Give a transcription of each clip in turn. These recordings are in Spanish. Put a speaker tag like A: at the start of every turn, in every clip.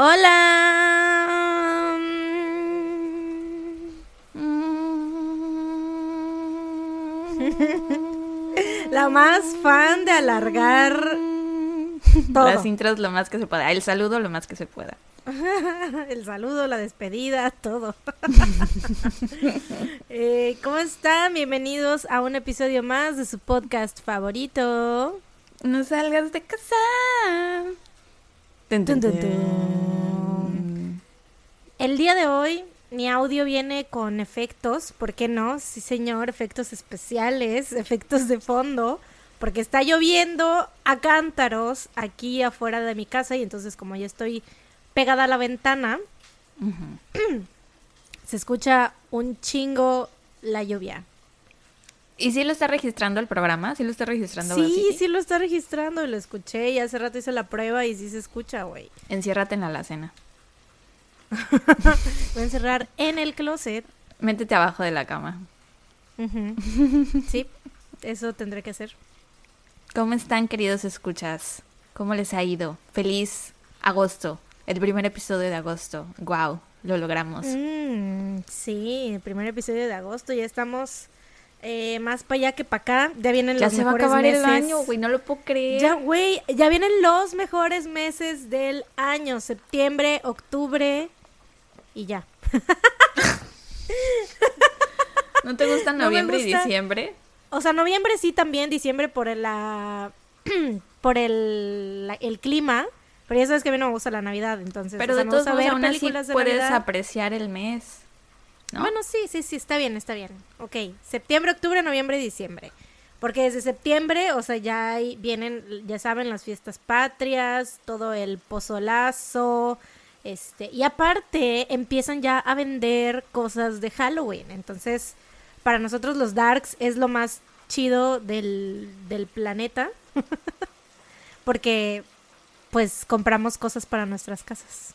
A: Hola. La más fan de alargar todo.
B: Las intros lo más que se pueda. El saludo lo más que se pueda.
A: El saludo, la despedida, todo. Eh, ¿Cómo están? Bienvenidos a un episodio más de su podcast favorito.
B: No salgas de casa.
A: El día de hoy mi audio viene con efectos, ¿por qué no? Sí, señor, efectos especiales, efectos de fondo, porque está lloviendo a cántaros aquí afuera de mi casa y entonces como ya estoy pegada a la ventana, se escucha un chingo la lluvia.
B: ¿Y si lo está registrando el programa? ¿Sí lo está registrando?
A: Sí, sí lo está registrando y lo escuché y hace rato hice la prueba y sí se escucha, güey.
B: Enciérrate en la alacena.
A: Voy a encerrar en el closet.
B: Métete abajo de la cama.
A: Sí, eso tendré que hacer.
B: ¿Cómo están, queridos escuchas? ¿Cómo les ha ido? Feliz agosto. El primer episodio de agosto. Wow, lo logramos.
A: Mm, sí, el primer episodio de agosto. Ya estamos eh, más para allá que para acá. Ya vienen
B: ya
A: los
B: se va a
A: mejores
B: acabar el
A: meses.
B: año, güey. No lo puedo creer.
A: Ya, güey, ya vienen los mejores meses del año. Septiembre, octubre y ya.
B: ¿No te gustan
A: No
B: noviembre y diciembre?
A: O sea, noviembre sí también, diciembre por el, la, por el, la- el clima. Pero ya sabes que a mí no me gusta la Navidad, entonces.
B: Pero
A: o sea,
B: de todos modos,
A: ver
B: aún así puedes
A: Navidad.
B: apreciar el mes. ¿no?
A: Bueno, sí, sí, sí, está bien, está bien. Ok, septiembre, octubre, noviembre y diciembre. Porque desde septiembre, o sea, ya hay- vienen, ya saben, las fiestas patrias, todo el pozolazo, este, y aparte empiezan ya a vender cosas de Halloween. Entonces, para nosotros los Darks es lo más chido del, del planeta. Porque, pues, compramos cosas para nuestras casas.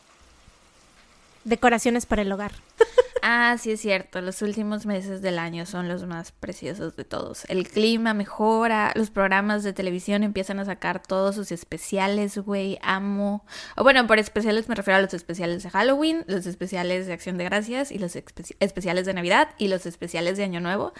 A: Decoraciones para el hogar.
B: Ah, sí es cierto, los últimos meses del año son los más preciosos de todos. El clima mejora, los programas de televisión empiezan a sacar todos sus especiales, güey, amo. O bueno, por especiales me refiero a los especiales de Halloween, los especiales de Acción de Gracias y los espe- especiales de Navidad y los especiales de Año Nuevo.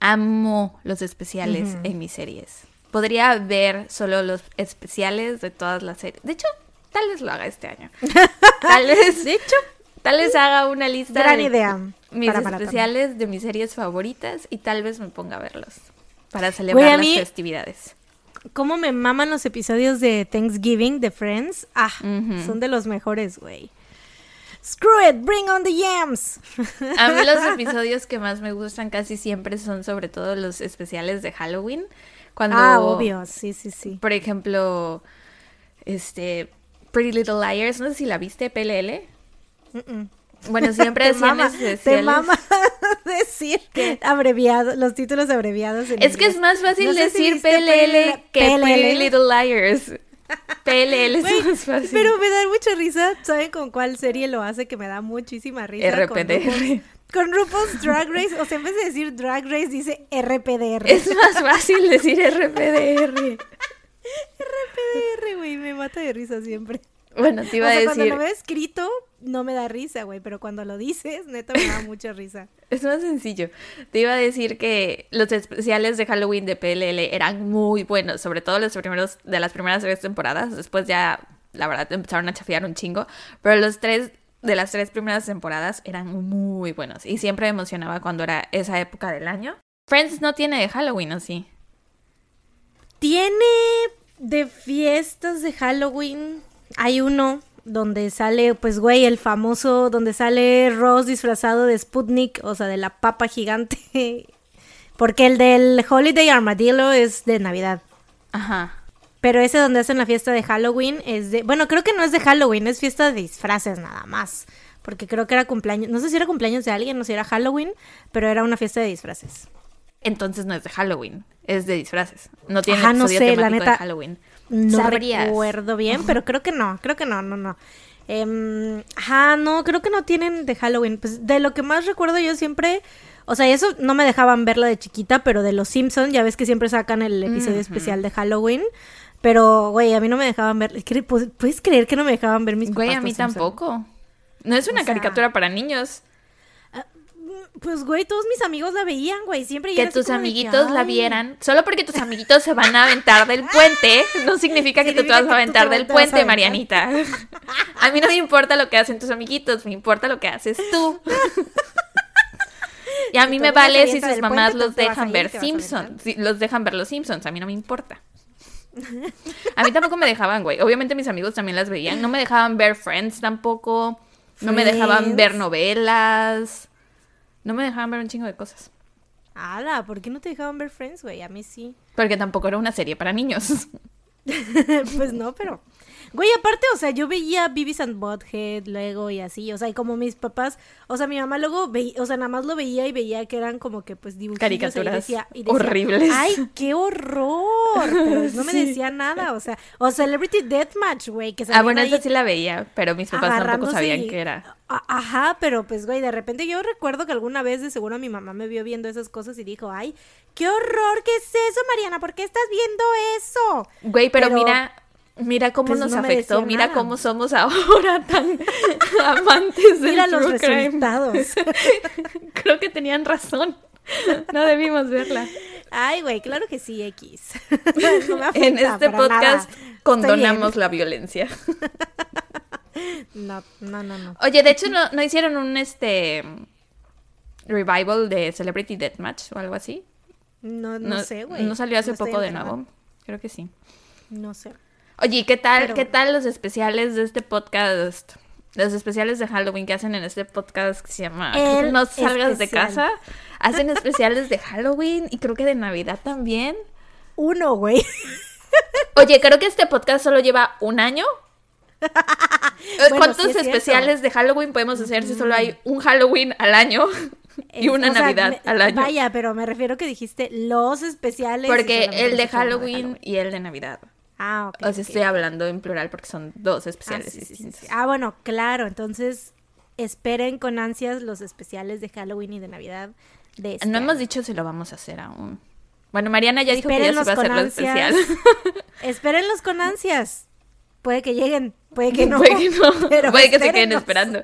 B: Amo los especiales
A: Ujú.
B: en mis series. Podría ver solo los especiales de todas las series. De hecho, tal vez lo haga este año. Tal vez,
A: De hecho,
B: tal vez haga una lista
A: gran
B: de
A: idea.
B: mis
A: maratón.
B: especiales de mis series favoritas y tal vez me ponga a verlos para celebrar
A: a
B: las festividades.
A: ¿Cómo me maman los episodios de Thanksgiving de Friends? Ah, son de los mejores, güey. Screw it, bring on the yams.
B: A mí los episodios que más me gustan casi siempre son sobre todo los especiales de Halloween. Cuando,
A: Ah, obvio, sí, sí, sí.
B: Por ejemplo, este Pretty Little Liars, no sé si la viste, PLL. Bueno, siempre
A: te mama, te
B: especiales.
A: mama decir abreviados, los títulos abreviados. en
B: Es que es más fácil
A: No si
B: decir
A: viste
B: PLL que
A: PLL.
B: Pretty Little Liars. PLL es más fácil.
A: Pero me da mucha risa, ¿saben con cuál serie lo hace? Que me da muchísima risa. Con
B: RPDR.
A: RuPaul's- Con RuPaul's Drag Race, o sea, en vez de decir Drag Race, dice RPDR.
B: Es más fácil decir RPDR.
A: RPDR, güey, me mata de risa siempre.
B: Bueno, te iba
A: o sea,
B: a
A: cuando
B: decir.
A: lo veo escrito, no me da risa, güey, pero cuando lo dices, neta me da mucha risa.
B: Es más sencillo. Te iba a decir que los especiales de Halloween de PLL eran muy buenos, sobre todo los primeros de las primeras tres temporadas. Después ya, la verdad, empezaron a chafear un chingo. Pero los tres de las tres primeras temporadas eran muy buenos y siempre me emocionaba cuando era esa época del año. Friends no tiene de Halloween, ¿o sí?
A: Tiene de fiestas de Halloween, hay uno donde sale, pues, güey, el famoso, donde sale Ross disfrazado de Sputnik, o sea, de la papa gigante. Porque el del Holiday Armadillo es de Navidad.
B: Ajá.
A: Pero ese donde hacen la fiesta de Halloween es de... Bueno, creo que no es de Halloween, es fiesta de disfraces nada más. Porque creo que era cumpleaños... No sé si era cumpleaños de alguien, no sé si era Halloween, pero era una fiesta de disfraces.
B: Entonces no es de Halloween, es de disfraces. No tiene
A: Ajá, no sé, la neta,
B: de Halloween.
A: No
B: ¿Sabrías?
A: recuerdo bien, pero creo que no, creo que no, no, no. Em, ajá, no, creo que no tienen de Halloween. Pues de lo que más recuerdo yo siempre, o sea, eso no me dejaban verla de chiquita, pero de los Simpsons, ya ves que siempre sacan el episodio especial de Halloween. Pero, güey, a mí no me dejaban ver. ¿Cre- pu- ¿Puedes creer que no me dejaban ver mis
B: Güey, a mí tampoco. No es una
A: O sea-
B: caricatura para niños.
A: Pues, güey, todos mis amigos la veían, güey. Siempre
B: Que tus amiguitos la vieran. Solo porque tus amiguitos se van a aventar del puente, no significa que tú te vas a aventar del
A: a
B: puente,
A: aventar.
B: Marianita. A mí no me importa lo que hacen tus amiguitos, me importa lo que haces tú. Y a mí me vale si sus mamás
A: puente,
B: los dejan
A: ir,
B: ver Simpsons. Si los dejan ver los Simpsons, a mí no me importa. A mí tampoco me dejaban, güey. Obviamente mis amigos también las veían. No me dejaban ver Friends tampoco. No me dejaban ver novelas. No me dejaban ver un chingo de cosas.
A: Ala, ¿por qué no te dejaban ver Friends, güey? A mí sí.
B: Porque tampoco era una serie para niños.
A: pues no, pero. Güey, aparte, o sea, yo veía Beavis and Butthead luego y así, o sea, y como mis papás, o sea, mi mamá luego veía, o sea, nada más lo veía y veía que eran como que pues dibujos
B: Caricaturas
A: y decía, y decía,
B: horribles.
A: Ay, qué horror. Pero no me
B: Sí.
A: decía nada, o sea, o Celebrity Deathmatch, güey, que
B: Ah, bueno,
A: ahí
B: esa sí la veía, pero mis papás tampoco sabían
A: y-
B: qué era.
A: Ajá, pero pues, güey, de repente yo recuerdo que alguna vez de seguro mi mamá me vio viendo esas cosas y dijo, ay, qué horror, ¿qué es eso, Mariana? ¿Por qué estás viendo eso?
B: Güey, pero,
A: Pero,
B: mira, mira cómo
A: pues,
B: nos
A: no
B: afectó, mira
A: nada.
B: cómo somos ahora tan amantes del
A: Mira los
B: crime.
A: resultados.
B: Creo que tenían razón. No debimos verla.
A: Ay, güey, claro que sí, X. No me
B: En este podcast
A: nada.
B: condonamos la violencia.
A: No, no, no, no.
B: Oye, de hecho, ¿no, no hicieron un este revival de Celebrity Deathmatch o algo así?
A: No, no, sé, güey.
B: ¿No salió hace
A: No
B: poco de nuevo? Creo que sí.
A: No sé.
B: Oye, ¿qué tal,
A: Pero-
B: qué tal los especiales de este podcast? Los especiales de Halloween que hacen en este podcast que se llama
A: El
B: No salgas de casa. Hacen especiales de Halloween y creo que de Navidad también.
A: Uno, güey.
B: Oye, creo que este podcast solo lleva un año. Eh,
A: Bueno,
B: ¿Cuántos
A: sí es cierto.
B: especiales de Halloween podemos hacer si solo hay un Halloween al año y una
A: o sea,
B: Navidad
A: me-
B: al año?
A: Vaya, pero me refiero que dijiste los especiales.
B: Porque el de Halloween y el de Navidad.
A: Ah, ok.
B: O sea, estoy hablando en plural porque son dos
A: Ah,
B: especiales
A: sí, sí,
B: distintos.
A: sí. Ah, bueno, claro. Entonces, esperen con ansias los especiales de Halloween y de Navidad de este
B: No hemos dicho si lo vamos a hacer aún. Bueno, Mariana ya dijo que ya se va a hacer
A: con
B: lo
A: ansias.
B: especial.
A: Espérenlos con ansias. Puede que lleguen, puede que no.
B: Puede que no.
A: pero
B: Puede que se queden esperando.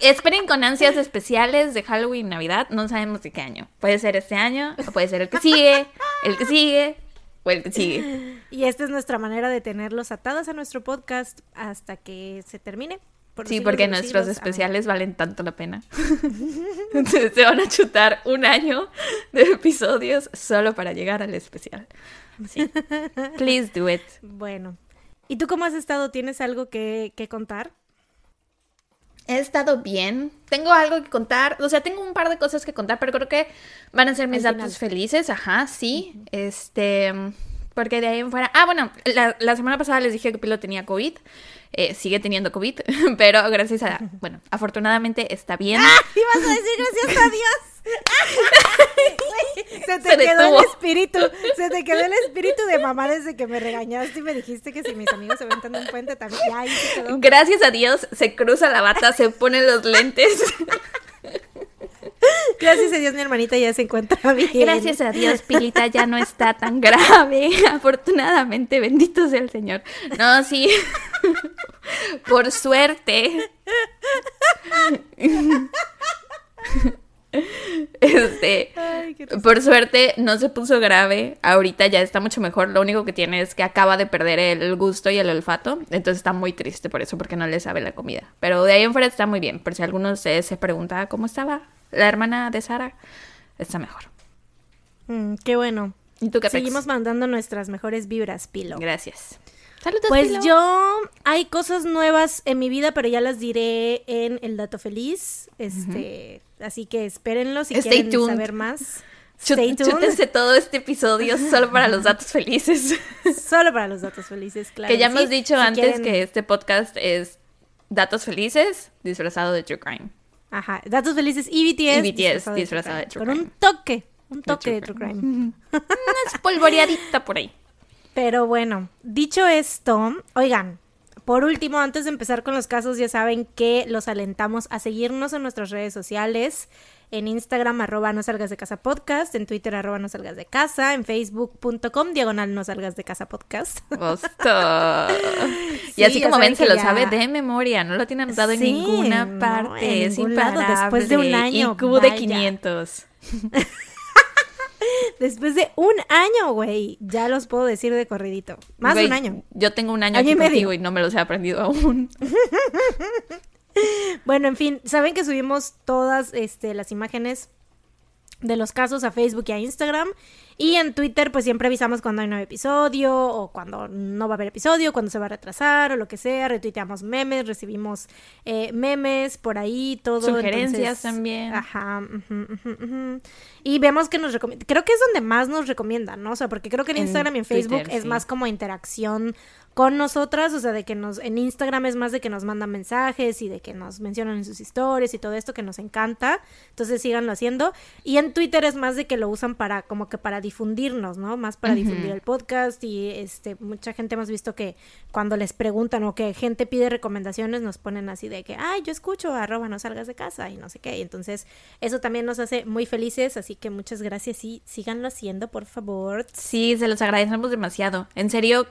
B: Esperen con ansias especiales de Halloween y Navidad. No sabemos de qué año. Puede ser este año, o puede ser el que sigue, el que sigue, o el que sigue.
A: Y esta es nuestra manera de tenerlos atados a nuestro podcast hasta que se termine. por
B: Sí, porque nuestros
A: siglos.
B: especiales valen tanto la pena. Entonces, se van a chutar un año de episodios solo para llegar al especial. Sí. Please do it.
A: Bueno. ¿Y tú cómo has estado? ¿Tienes algo que, que contar?
B: He estado bien. Tengo algo que contar. O sea, tengo un par de cosas que contar, pero creo que van a ser mis datos felices. Ajá, sí. Este. Porque de ahí en fuera. Ah, bueno, la, la semana pasada les dije que Pilo tenía COVID. Eh, sigue teniendo COVID, pero gracias a. Bueno, afortunadamente está bien.
A: Ibas a decir gracias a Dios. Se te
B: Se
A: quedó
B: detuvo.
A: el espíritu, se te quedó el espíritu de mamá desde que me regañaste y me dijiste que si mis amigos se aventan de un puente también, ya ahí se quedó.
B: Gracias a Dios se cruza la bata, se pone los lentes.
A: Gracias a Dios mi hermanita ya se encuentra bien.
B: Gracias a Dios, Pilita ya no está tan grave. Afortunadamente, bendito sea el Señor. No, sí. Por suerte. Este,
A: Ay,
B: por suerte no se puso grave. Ahorita ya está mucho mejor. Lo único que tiene es que acaba de perder el gusto y el olfato. Entonces está muy triste por eso, porque no le sabe la comida. Pero de ahí en fuera está muy bien. Por si alguno de ustedes se pregunta cómo estaba la hermana de Sara, está mejor.
A: Mm, qué bueno.
B: ¿Y tú qué?
A: Seguimos mandando nuestras mejores vibras, Pilo.
B: Gracias. Saludos,
A: Pues
B: Pilo.
A: yo hay cosas nuevas en mi vida, pero ya las diré en el dato feliz. Este, así que espérenlo si
B: Stay
A: quieren
B: tuned.
A: saber más. Stay tuned.
B: chútense todo este episodio solo para los datos felices.
A: Solo para los datos felices, claro.
B: que ya
A: sí.
B: hemos dicho
A: Si
B: antes
A: quieren-
B: que este podcast es datos felices disfrazado de true crime.
A: Ajá, datos felices y BTS.
B: Y BTS disfrazado de true
A: Con
B: crime.
A: un toque, un
B: De
A: toque de
B: true
A: true crime.
B: Una espolvoreadita por ahí.
A: Pero bueno, dicho esto, oigan, por último, antes de empezar con los casos, ya saben que los alentamos a seguirnos en nuestras redes sociales. En Instagram, arroba no salgas de casa podcast. En Twitter, arroba no salgas de casa. En facebook.com, diagonal no salgas de casa podcast.
B: y así como ven, se lo sabe de memoria. No lo tiene anotado en ninguna parte. es imparable.
A: Después de un año.
B: IQ de 500.
A: Después de un año, güey. Ya los puedo decir de corridito. Más de un año.
B: Yo tengo un año, aquí contigo y no me los he aprendido aún.
A: bueno, en fin, saben que subimos todas este, las imágenes de los casos a Facebook y a Instagram. Y en Twitter, pues siempre avisamos cuando hay un nuevo episodio, o cuando no va a haber episodio, cuando se va a retrasar, o lo que sea. Retuiteamos memes, recibimos eh, memes por ahí, todo.
B: Sugerencias también.
A: Ajá. Y vemos que nos recomienda. Creo que es donde más nos recomiendan, ¿no? O sea, porque creo que en, Instagram y en Facebook es más como interacción con nosotras, o sea, de que nos, en Instagram es más de que nos mandan mensajes y de que nos mencionan en sus historias y todo esto que nos encanta, entonces síganlo haciendo. Y en Twitter es más de que lo usan para, como que para difundirnos, ¿no? Más para difundir el podcast y este, mucha gente hemos visto que cuando les preguntan o que gente pide recomendaciones nos ponen así de que, ay, yo escucho, arroba, no salgas de casa y no sé qué. Y entonces eso también nos hace muy felices, así que muchas gracias y síganlo haciendo, por favor.
B: Sí, se los agradecemos demasiado. En serio,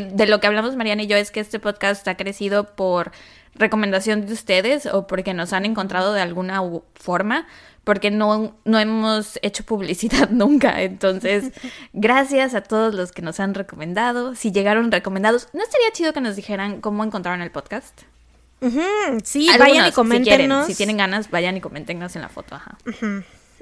B: de lo que hablamos Mariana y yo es que este podcast ha crecido por recomendación de ustedes o porque nos han encontrado de alguna forma, porque no, no hemos hecho publicidad nunca. Entonces, gracias a todos los que nos han recomendado. Si llegaron recomendados, ¿no estaría chido que nos dijeran cómo encontraron el podcast?
A: Sí, vayan y coméntenos.
B: Si, tienen ganas, vayan y coméntenos en la foto. Ajá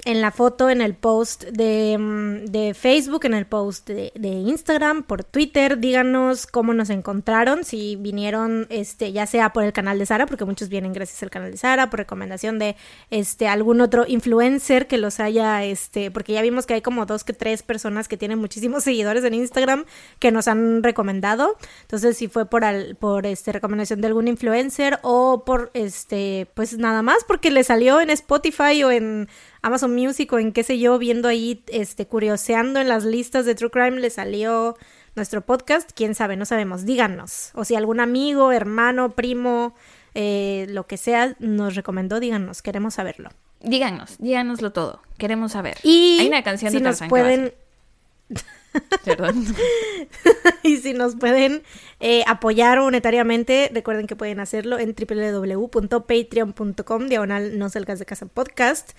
A: en la foto, en el post de, mm, de Facebook, en el post de, de, Instagram, por Twitter. Díganos cómo nos encontraron, si vinieron, este, ya sea por el canal de Sara, porque muchos vienen gracias al canal de Sara, por recomendación de este algún otro influencer que los haya, este, porque ya vimos que hay como dos que tres personas que tienen muchísimos seguidores en Instagram que nos han recomendado. Entonces, si fue por al, por este recomendación de algún influencer o por este, pues nada más porque le salió en Spotify o en Amazon Music o en qué sé yo, viendo ahí, este, curioseando en las listas de True Crime, le salió nuestro podcast, quién sabe, no sabemos, díganos. O si algún amigo, hermano, primo, eh, lo que sea, nos recomendó, díganos, queremos saberlo.
B: Díganos, díganoslo todo, queremos saber.
A: Y Hay una canción si de nos pueden...
B: Perdón.
A: y si nos pueden eh, apoyar monetariamente, recuerden que pueden hacerlo en www.patreon.com, diagonal no salgas de casa podcast.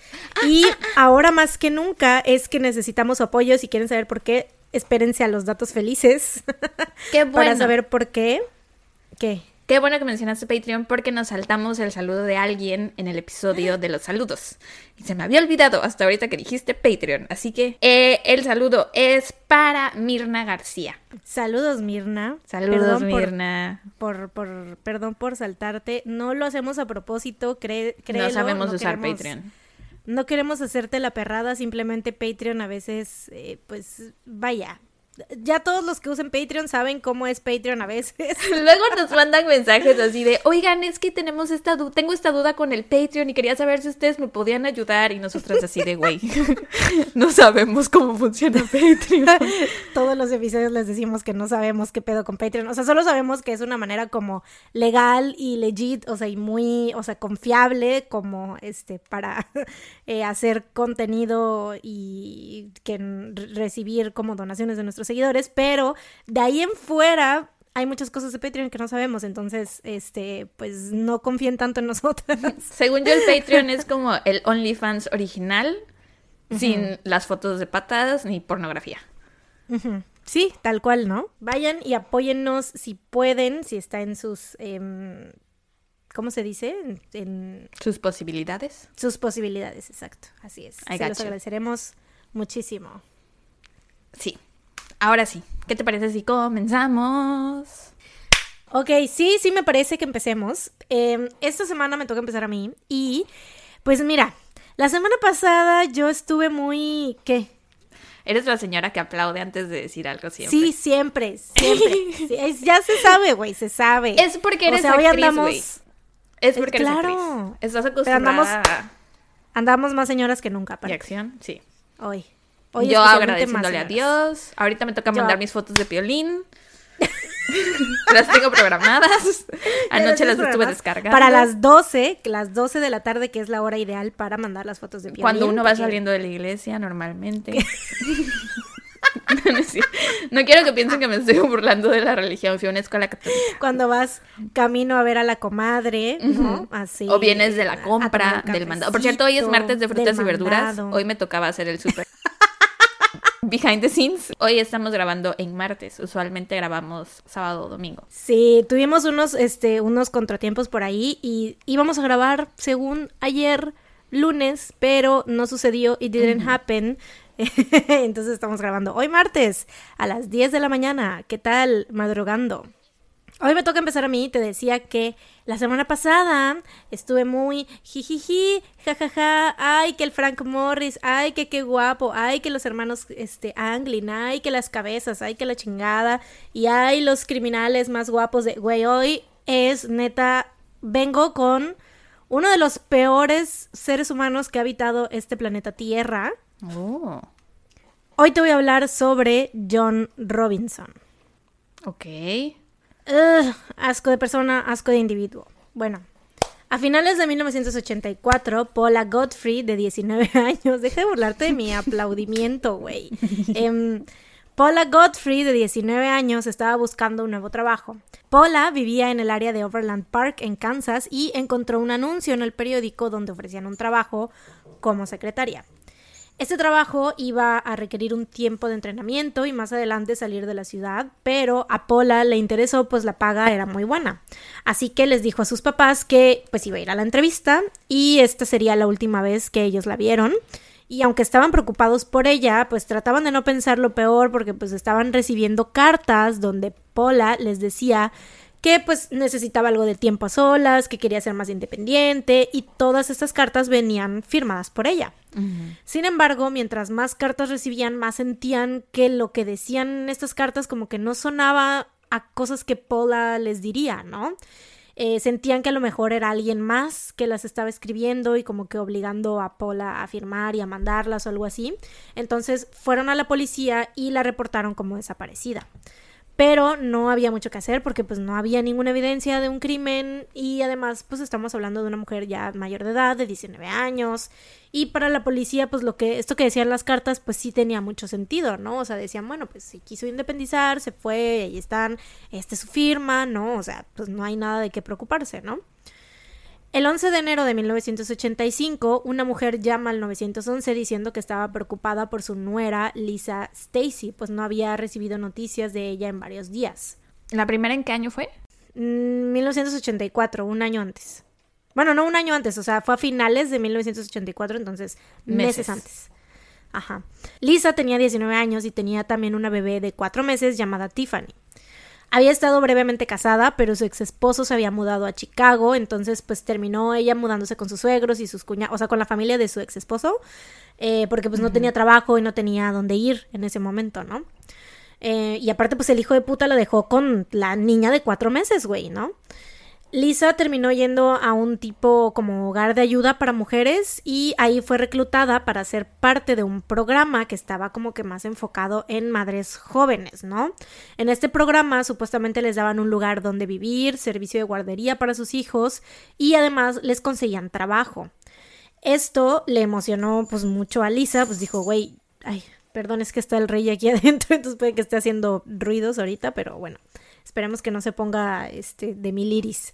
A: Y ahora más que nunca es que necesitamos apoyo. Si quieren saber por qué, espérense a los datos felices.
B: Qué bueno.
A: Para saber por qué. ¿Qué?
B: Qué bueno que mencionaste Patreon porque nos saltamos el saludo de alguien en el episodio de los saludos. Y se me había olvidado hasta ahorita que dijiste Patreon. Así que eh, el saludo es para Mirna García.
A: Saludos, Mirna.
B: Saludos, Mirna.
A: Por, por, perdón por saltarte. No lo hacemos a propósito, cree,
B: No sabemos usar Patreon.
A: No queremos hacerte la perrada, simplemente Patreon a veces, eh, pues vaya, ya todos los que usen Patreon saben cómo es Patreon a veces.
B: Luego nos mandan mensajes así de, oigan, es que tenemos esta duda, tengo esta duda con el Patreon y quería saber si ustedes me podían ayudar. Y nosotras así de, güey, no sabemos cómo funciona Patreon.
A: todos los episodios les decimos que no sabemos qué pedo con Patreon. O sea, solo sabemos que es una manera como legal y legit, o sea, y muy, o sea, confiable como este para eh, hacer contenido y que recibir como donaciones de nuestros seguidores, pero de ahí en fuera hay muchas cosas de Patreon que no sabemos, entonces, este, pues no confíen tanto en nosotras.
B: Según yo, el Patreon es como el OnlyFans original, sin las fotos de patas ni pornografía.
A: Sí, tal cual, ¿no? Vayan y apóyennos si pueden, si está en sus, em, ¿cómo se dice? En,
B: sus posibilidades.
A: Sus posibilidades, exacto, así es. Se los agradeceremos muchísimo.
B: Sí. Ahora sí, ¿qué te parece si comenzamos?
A: Ok, sí, sí me parece que empecemos. Em, esta semana me toca empezar a mí y pues mira, la semana pasada yo estuve muy... ¿Qué?
B: Eres la señora que aplaude antes de decir algo siempre.
A: Sí, siempre, siempre. ya se sabe, güey, se sabe.
B: Es porque eres o sea, hoy andamos... Es porque eres claro. Estás acostumbrada.
A: andamos, andamos más señoras que nunca.
B: ¿Y acción? Sí.
A: Hoy
B: yo agradeciéndole a Dios. Ahorita me toca mandar mis fotos de piolín. las tengo programadas. Anoche las estuve descargando.
A: Para las 12, las 12 de la tarde, que es la hora ideal para mandar las fotos de piel.
B: Cuando uno va saliendo de la iglesia, normalmente. no, quiero que piensen que me estoy burlando de la religión. Fui a una escuela católica.
A: Cuando vas camino a ver a la comadre, ¿no? Así.
B: O vienes de la compra, del mandado. Por cierto, hoy es martes de frutas y verduras. Hoy me tocaba hacer el super. Behind the scenes. Hoy estamos grabando en martes. Usualmente grabamos sábado o domingo.
A: Sí, tuvimos unos, este, unos contratiempos por ahí y íbamos a grabar según ayer lunes, pero no sucedió, it didn't happen. Entonces estamos grabando hoy martes a las 10 de la mañana. ¿Qué tal? Madrugando. Hoy me toca empezar a mí, te decía que la semana pasada estuve muy jijiji, jajaja, ay que el Frank Morris, ay que qué guapo, ay que los hermanos este Anglin, ay que las cabezas, ay que la chingada y ay los criminales más guapos de güey, hoy es neta vengo con uno de los peores seres humanos que ha habitado este planeta Tierra.
B: Oh,
A: Hoy te voy a hablar sobre John Robinson.
B: ok.
A: Ugh, asco de persona, asco de individuo. Bueno, a finales de 1984, Paula Godfrey, de 19 años, deja de burlarte de mi aplaudimiento, güey. Em, Paula Godfrey, de 19 años, estaba buscando un nuevo trabajo. Paula vivía en el área de Overland Park, en Kansas, y encontró un anuncio en el periódico donde ofrecían un trabajo como secretaria. Este trabajo iba a requerir un tiempo de entrenamiento y más adelante salir de la ciudad, pero a Paula le interesó pues la paga era muy buena. Así que les dijo a sus papás que pues iba a ir a la entrevista y esta sería la última vez que ellos la vieron. Y aunque estaban preocupados por ella, pues trataban de no pensar lo peor porque pues estaban recibiendo cartas donde Paula les decía que pues necesitaba algo de tiempo a solas, que quería ser más independiente y todas estas cartas venían firmadas por ella. Sin embargo, mientras más cartas recibían, más sentían que lo que decían en estas cartas como que no sonaba a cosas que Paula les diría, ¿no? Eh, sentían que a lo mejor era alguien más que las estaba escribiendo y como que obligando a Paula a firmar y a mandarlas o algo así. Entonces fueron a la policía y la reportaron como desaparecida pero no había mucho que hacer porque pues no había ninguna evidencia de un crimen y además pues estamos hablando de una mujer ya mayor de edad, de 19 años y para la policía pues lo que esto que decían las cartas pues sí tenía mucho sentido, ¿no? O sea, decían, bueno, pues si quiso independizar, se fue, ahí están, esta es su firma, ¿no? O sea, pues no hay nada de qué preocuparse, ¿no? El 11 de enero de 1985, una mujer llama al 911 diciendo que estaba preocupada por su nuera Lisa Stacy, pues no había recibido noticias de ella en varios días.
B: ¿La primera en qué año fue?
A: Mm, 1984, un año antes. Bueno, no un año antes, o sea, fue a finales de 1984, entonces meses,
B: Meses.
A: antes. Ajá. Lisa tenía 19 años y tenía también una bebé de 4 meses llamada Tiffany. Había estado brevemente casada, pero su ex esposo se había mudado a Chicago, entonces pues terminó ella mudándose con sus suegros y sus cuñados, o sea, con la familia de su ex esposo, eh, porque pues no tenía trabajo y no tenía dónde ir en ese momento, ¿no? Eh, y aparte pues el hijo de puta la dejó con la niña de cuatro meses, güey, ¿no? Lisa terminó yendo a un tipo como hogar de ayuda para mujeres y ahí fue reclutada para ser parte de un programa que estaba como que más enfocado en madres jóvenes, ¿no? En este programa supuestamente les daban un lugar donde vivir, servicio de guardería para sus hijos y además les conseguían trabajo. Esto le emocionó pues mucho a Lisa, pues dijo, güey, ay, perdón, es que está el rey aquí adentro, entonces puede que esté haciendo ruidos ahorita, pero bueno, esperemos que no se ponga este de mil iris.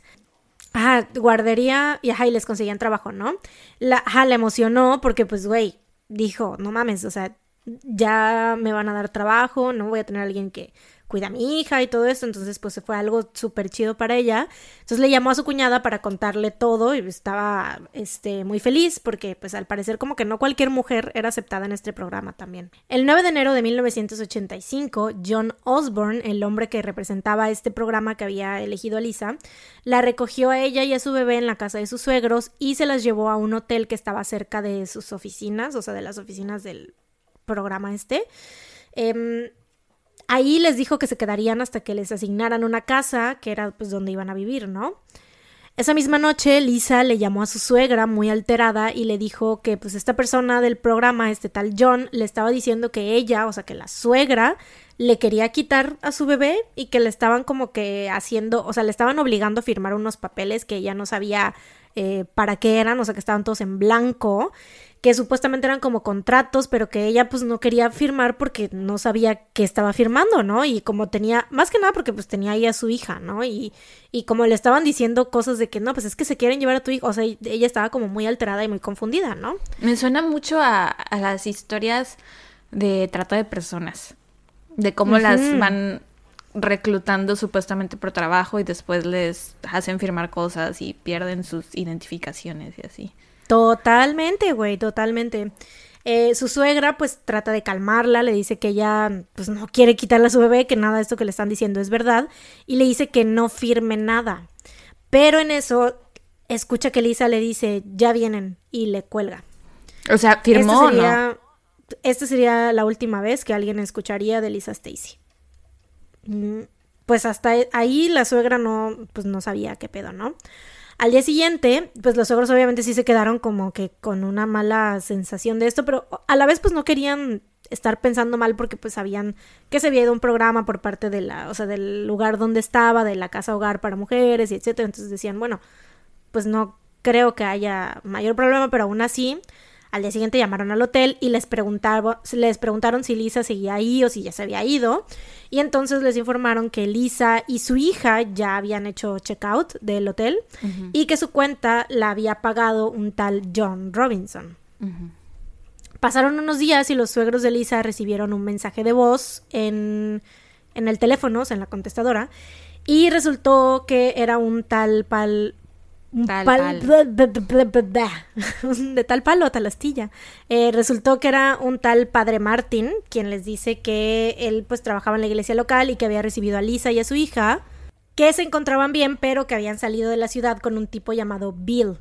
A: Ajá, guardería y ajá, y les conseguían trabajo, ¿no? La, ajá, le emocionó porque pues, güey, dijo, no mames, o sea, ya me van a dar trabajo, no voy a tener a alguien que cuida a mi hija y todo esto, entonces pues fue algo súper chido para ella. Entonces le llamó a su cuñada para contarle todo y estaba este, muy feliz porque pues al parecer como que no cualquier mujer era aceptada en este programa también. El 9 de enero de 1985, John Osborne, el hombre que representaba este programa que había elegido a Lisa, la recogió a ella y a su bebé en la casa de sus suegros y se las llevó a un hotel que estaba cerca de sus oficinas, o sea, de las oficinas del programa este. Em, ahí les dijo que se quedarían hasta que les asignaran una casa, que era pues donde iban a vivir, ¿no? Esa misma noche, Lisa le llamó a su suegra muy alterada y le dijo que pues esta persona del programa, este tal John, le estaba diciendo que ella, o sea, que la suegra le quería quitar a su bebé y que le estaban como que haciendo, o sea, le estaban obligando a firmar unos papeles que ella no sabía eh, para qué eran, o sea, que estaban todos en blanco que supuestamente eran como contratos, pero que ella pues no quería firmar porque no sabía que estaba firmando, ¿no? Y como tenía, más que nada porque pues tenía ahí a su hija, ¿no? Y, y como le estaban diciendo cosas de que no, pues es que se quieren llevar a tu hijo, o sea, ella estaba como muy alterada y muy confundida, ¿no?
B: Me suena mucho a, a las historias de trata de personas, de cómo las van reclutando supuestamente por trabajo y después les hacen firmar cosas y pierden sus identificaciones y así.
A: Totalmente, güey, totalmente. Eh, su suegra pues trata de calmarla, le dice que ella pues no quiere quitarle a su bebé, que nada de esto que le están diciendo es verdad, y le dice que no firme nada. Pero en eso escucha que Lisa le dice, ya vienen, y le cuelga.
B: O sea, firmó, ¿no?
A: Esta sería la última vez que alguien escucharía de Lisa Stacy. Mm, pues hasta ahí la suegra no, pues no sabía qué pedo, ¿no? Al día siguiente, pues los suegros obviamente sí se quedaron como que con una mala sensación de esto, pero a la vez pues no querían estar pensando mal porque pues sabían que se había ido un programa por parte de la, o sea, del lugar donde estaba, de la casa hogar para mujeres y etcétera. Entonces decían, bueno, pues no creo que haya mayor problema, pero aún así al día siguiente llamaron al hotel y les, les preguntaron si Lisa seguía ahí o si ya se había ido. Y entonces les informaron que Lisa y su hija ya habían hecho checkout del hotel y que su cuenta la había pagado un tal John Robinson. Pasaron unos días y los suegros de Lisa recibieron un mensaje de voz en, en el teléfono, o sea, en la contestadora, y resultó que era un tal pal Tal de tal palo a tal astilla. Eh, resultó que era un tal padre Martin, quien les dice que él pues trabajaba en la iglesia local y que había recibido a Lisa y a su hija, que se encontraban bien, pero que habían salido de la ciudad con un tipo llamado Bill.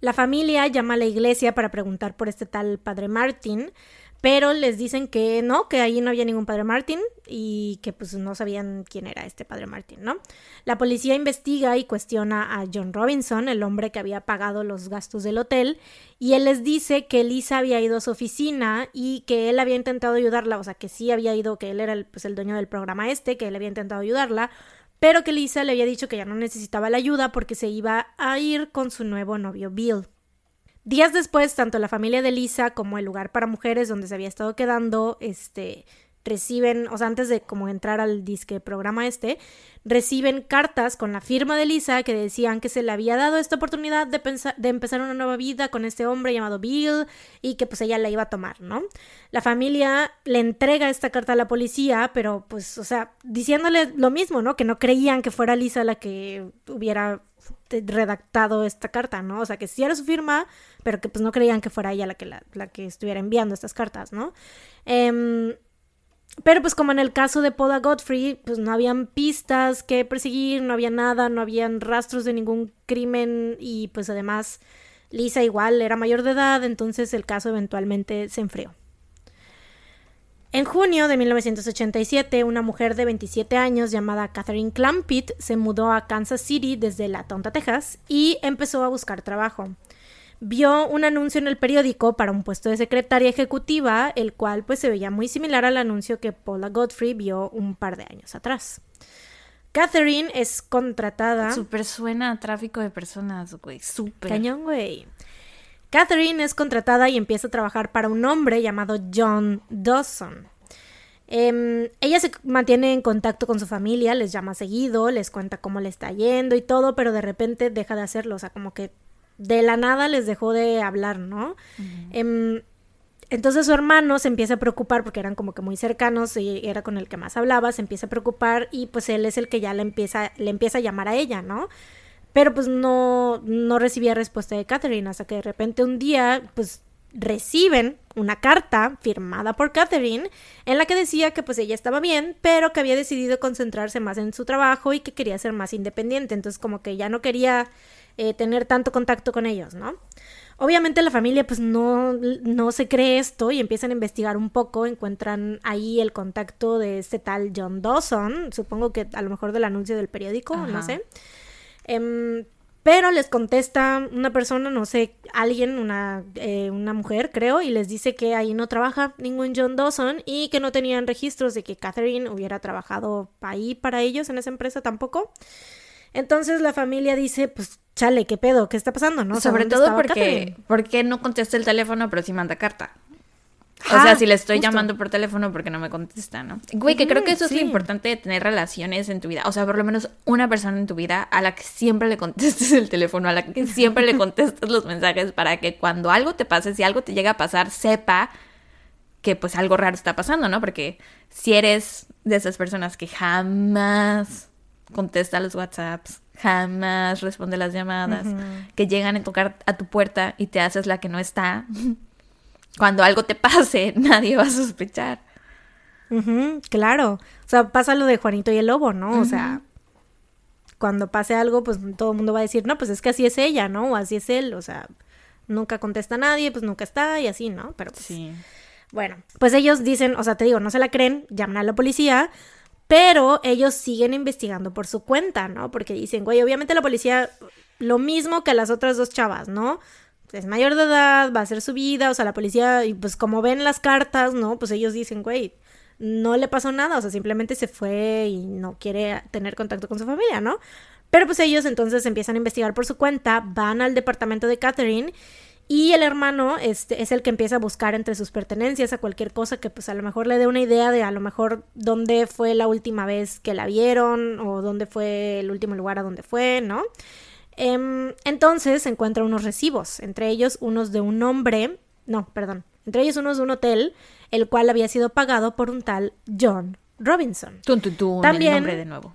A: La familia llama a la iglesia para preguntar por este tal padre Martin, pero les dicen que no, que ahí no había ningún padre Martin y que pues no sabían quién era este padre Martin, ¿no? La policía investiga y cuestiona a John Robinson, el hombre que había pagado los gastos del hotel, y él les dice que Lisa había ido a su oficina y que él había intentado ayudarla, o sea, que sí había ido, que él era el, pues, el dueño del programa este, que él había intentado ayudarla, pero que Lisa le había dicho que ya no necesitaba la ayuda porque se iba a ir con su nuevo novio Bill. Días después, tanto la familia de Lisa como el lugar para mujeres donde se había estado quedando, este, reciben, o sea, antes de como entrar al disque programa este, reciben cartas con la firma de Lisa que decían que se le había dado esta oportunidad de, de empezar una nueva vida con este hombre llamado Bill y que pues ella la iba a tomar, ¿no? La familia le entrega esta carta a la policía, pero pues, o sea, diciéndole lo mismo, ¿no? Que no creían que fuera Lisa la que hubiera redactado esta carta, ¿no? O sea, que sí era su firma, pero que pues no creían que fuera ella la que, la, que estuviera enviando estas cartas, ¿no? Em, pero pues como en el caso de Paula Godfrey, pues no habían pistas que perseguir, no había nada, no habían rastros de ningún crimen y pues además Lisa igual era mayor de edad, entonces el caso eventualmente se enfrió. En junio de 1987, una mujer de 27 años llamada Catherine Clampett se mudó a Kansas City desde La Tonta, Texas, y empezó a buscar trabajo. Vio un anuncio en el periódico para un puesto de secretaria ejecutiva, el cual pues se veía muy similar al anuncio que Paula Godfrey vio un par de años atrás. Catherine es contratada.
B: Súper suena a tráfico de personas, güey. Súper.
A: Cañón, güey. Catherine es contratada y empieza a trabajar para un hombre llamado John Dawson. Em, ella se mantiene en contacto con su familia, les llama seguido, les cuenta cómo le está yendo y todo, pero de repente deja de hacerlo, o sea, como que de la nada les dejó de hablar, ¿no? Em, entonces su hermano se empieza a preocupar porque eran como que muy cercanos y era con el que más hablaba, se empieza a preocupar y pues él es el que ya le empieza, le empieza a llamar a ella, ¿no? Pero pues no, no recibía respuesta de Catherine hasta que de repente un día pues reciben una carta firmada por Catherine en la que decía que pues ella estaba bien, pero que había decidido concentrarse más en su trabajo y que quería ser más independiente, entonces como que ya no quería eh, tener tanto contacto con ellos, ¿no? Obviamente la familia pues no, no se cree esto y empiezan a investigar un poco, encuentran ahí el contacto de este tal John Dawson, supongo que a lo mejor del anuncio del periódico, no sé. Em, Pero les contesta una persona, no sé, alguien, una, eh, una mujer, creo, y les dice que ahí no trabaja ningún John Dawson y que no tenían registros de que Catherine hubiera trabajado ahí para ellos en esa empresa tampoco. Entonces la familia dice, pues chale, ¿qué pedo? ¿Qué está pasando? ¿No?
B: Sobre todo porque, porque no contesta el teléfono, pero sí manda carta. O sea, si le estoy llamando por teléfono porque no me contesta, ¿no? Güey, que creo que eso es lo importante de tener relaciones en tu vida. O sea, por lo menos una persona en tu vida a la que siempre le contestes el teléfono, a la que siempre le contestes los mensajes para que cuando algo te pase, si algo te llega a pasar, sepa que pues algo raro está pasando, ¿no? Porque si eres de esas personas que jamás contesta los WhatsApps, jamás responde las llamadas, que llegan a tocar a tu puerta y te haces la que no está cuando algo te pase, nadie va a sospechar.
A: claro. O sea, pasa lo de Juanito y el Lobo, ¿no? O sea, cuando pase algo, pues todo el mundo va a decir, no, pues es que así es ella, ¿no? O así es él. O sea, nunca contesta a nadie, pues nunca está y así, ¿no? Pero pues, sí. Bueno, pues ellos dicen, o sea, te digo, no se la creen, llaman a la policía, pero ellos siguen investigando por su cuenta, ¿no? Porque dicen, güey, obviamente la policía, lo mismo que las otras dos chavas, ¿no? Es mayor de edad, va a hacer su vida, o sea, la policía, y pues como ven las cartas, ¿no? Pues ellos dicen, güey, no le pasó nada, o sea, simplemente se fue y no quiere tener contacto con su familia, ¿no? Pero pues ellos entonces empiezan a investigar por su cuenta, van al departamento de Catherine y el hermano este, es el que empieza a buscar entre sus pertenencias a cualquier cosa que pues a lo mejor le dé una idea de a lo mejor dónde fue la última vez que la vieron o dónde fue el último lugar a donde fue, ¿no? Em, entonces encuentra unos recibos, entre ellos unos de un hombre, no, perdón, entre ellos unos de un hotel, el cual había sido pagado por un tal John Robinson.
B: también, el nombre de nuevo.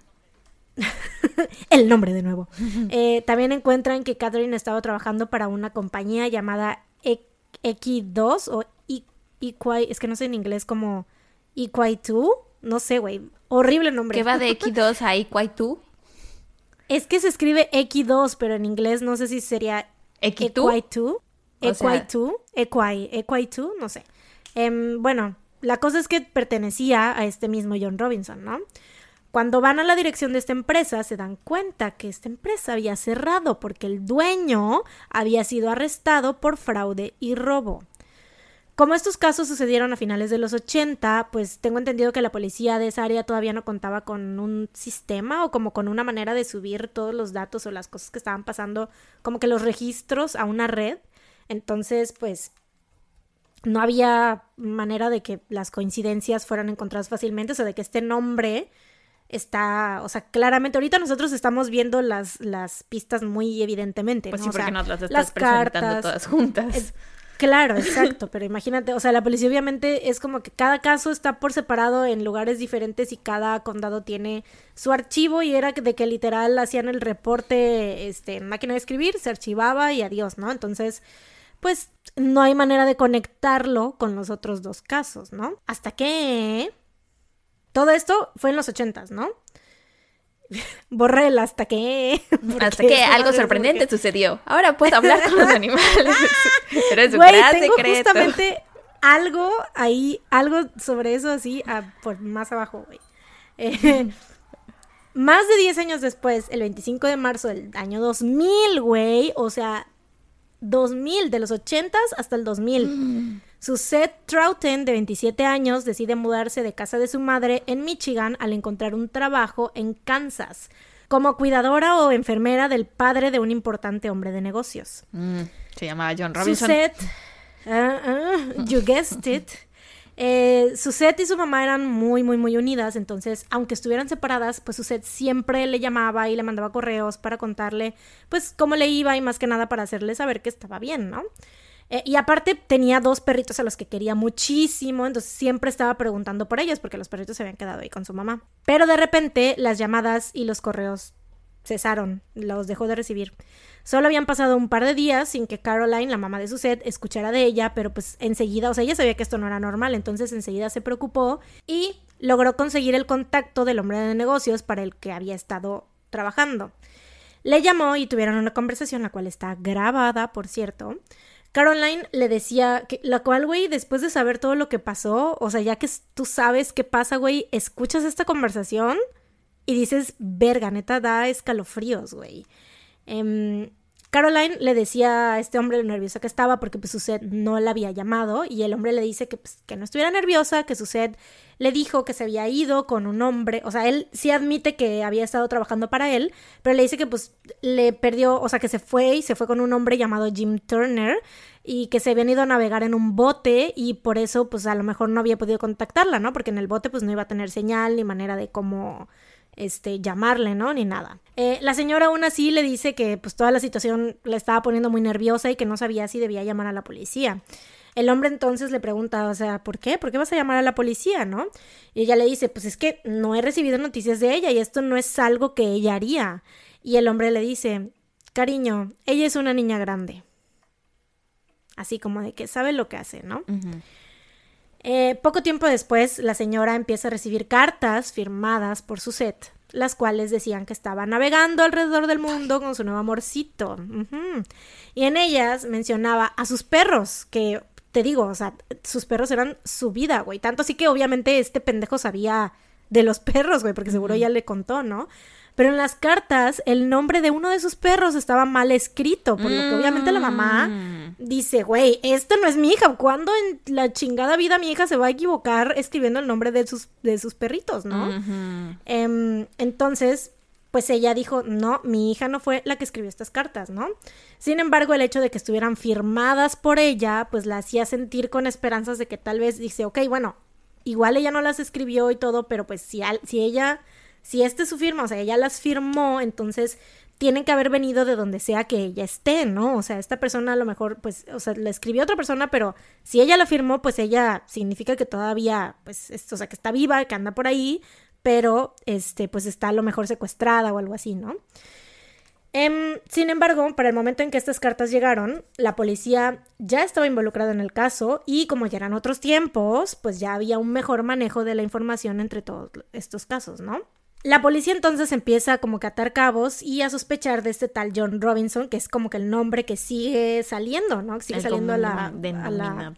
A: el nombre de nuevo. Eh, también encuentran que Catherine estaba trabajando para una compañía llamada X2 o Equi, es que no sé en inglés como Equi2, no sé, güey, horrible nombre.
B: ¿Qué va de X2 a Equi2?
A: Es que se escribe X2, pero en inglés no sé si sería
B: X2.
A: Equi2. Equi, Equi2, no sé. Em, bueno, la cosa es que pertenecía a este mismo John Robinson, ¿no? Cuando van a la dirección de esta empresa, se dan cuenta que esta empresa había cerrado porque el dueño había sido arrestado por fraude y robo. Como estos casos sucedieron a finales de los 80, pues tengo entendido que la policía de esa área todavía no contaba con un sistema o como con una manera de subir todos los datos o las cosas que estaban pasando, como que los registros a una red. Entonces, pues no había manera de que las coincidencias fueran encontradas fácilmente, o sea, de que este nombre está, o sea, claramente ahorita nosotros estamos viendo las, las pistas muy evidentemente.
B: Pues
A: sí,
B: porque no las estás presentando todas juntas.
A: Claro, exacto, pero imagínate, o sea, la policía obviamente es como que cada caso está por separado en lugares diferentes y cada condado tiene su archivo y era de que literal hacían el reporte este, en máquina de escribir, se archivaba y adiós, ¿no? Entonces, pues no hay manera de conectarlo con los otros dos casos, ¿no? Hasta que... Todo esto fue en los ochentas, ¿no? Borré el hasta que.
B: Hasta que algo sorprendente sucedió. Ahora puedo hablar con los animales. Pero es un
A: tengo justamente algo ahí, algo sobre eso así, por más abajo, güey. Eh, más de 10 años después, el 25 de marzo del año 2000, güey, o sea, 2000, de los 80s hasta el 2000. Mm. Seth Troughton, de 27 años, decide mudarse de casa de su madre en Michigan al encontrar un trabajo en Kansas, como cuidadora o enfermera del padre de un importante hombre de negocios.
B: Mm, se llamaba John Robinson.
A: Suzette, ah, ah, you guessed it. Eh, Suzette y su mamá eran muy, muy, muy unidas, entonces, aunque estuvieran separadas, pues Suzette siempre le llamaba y le mandaba correos para contarle, pues, cómo le iba y más que nada para hacerle saber que estaba bien, ¿no? Eh, y aparte tenía dos perritos a los que quería muchísimo, entonces siempre estaba preguntando por ellos porque los perritos se habían quedado ahí con su mamá. Pero de repente las llamadas y los correos cesaron, los dejó de recibir. Solo habían pasado un par de días sin que Caroline, la mamá de Suzette, escuchara de ella, pero pues enseguida, o sea, ella sabía que esto no era normal, entonces enseguida se preocupó y logró conseguir el contacto del hombre de negocios para el que había estado trabajando. Le llamó y tuvieron una conversación, la cual está grabada, por cierto, Caroline le decía que, la cual, güey, después de saber todo lo que pasó, o sea, ya que tú sabes qué pasa, güey, escuchas esta conversación y dices, verga, neta, da escalofríos, güey. Em, Caroline le decía a este hombre lo nerviosa que estaba porque pues Suzette no la había llamado y el hombre le dice que, pues, que no estuviera nerviosa, que Suzette le dijo que se había ido con un hombre, o sea, él sí admite que había estado trabajando para él, pero le dice que pues le perdió, o sea, que se fue y se fue con un hombre llamado Jim Turner y que se habían ido a navegar en un bote y por eso pues a lo mejor no había podido contactarla, ¿no? Porque en el bote pues no iba a tener señal ni manera de cómo este, llamarle, ¿no? Ni nada. Eh, la señora aún así le dice que pues toda la situación la estaba poniendo muy nerviosa y que no sabía si debía llamar a la policía. El hombre entonces le pregunta, o sea, ¿por qué? ¿Por qué vas a llamar a la policía, no? Y ella le dice, pues es que no he recibido noticias de ella y esto no es algo que ella haría. Y el hombre le dice, cariño, ella es una niña grande. Así como de que sabe lo que hace, ¿no? Eh, poco tiempo después, la señora empieza a recibir cartas firmadas por Suzette, las cuales decían que estaba navegando alrededor del mundo con su nuevo amorcito. Y en ellas mencionaba a sus perros, que te digo, o sea, sus perros eran su vida, güey. Tanto así que obviamente este pendejo sabía de los perros, güey, porque seguro ya le contó, ¿no? Pero en las cartas, el nombre de uno de sus perros estaba mal escrito, por lo que obviamente la mamá mm. dice, güey, esto no es mi hija. ¿Cuándo en la chingada vida mi hija se va a equivocar escribiendo el nombre de sus, de sus perritos, no? Em, entonces, pues ella dijo, no, mi hija no fue la que escribió estas cartas, ¿no? Sin embargo, el hecho de que estuvieran firmadas por ella, pues la hacía sentir con esperanzas de que tal vez dice, ok, bueno, igual ella no las escribió y todo, pero pues si, si ella si esta es su firma, o sea, ella las firmó, entonces tienen que haber venido de donde sea que ella esté, ¿no? O sea, esta persona a lo mejor, pues, o sea, la escribió otra persona, pero si ella la firmó, pues ella significa que todavía, pues, o sea, que está viva, que anda por ahí, pero, este, pues está a lo mejor secuestrada o algo así, ¿no? Em, sin embargo, para el momento en que estas cartas llegaron, la policía ya estaba involucrada en el caso y como ya eran otros tiempos, pues ya había un mejor manejo de la información entre todos estos casos, ¿no? La policía entonces empieza como que a atar cabos y a sospechar de este tal John Robinson, que es como que el nombre que sigue saliendo, ¿no? Sigue saliendo a la, a la...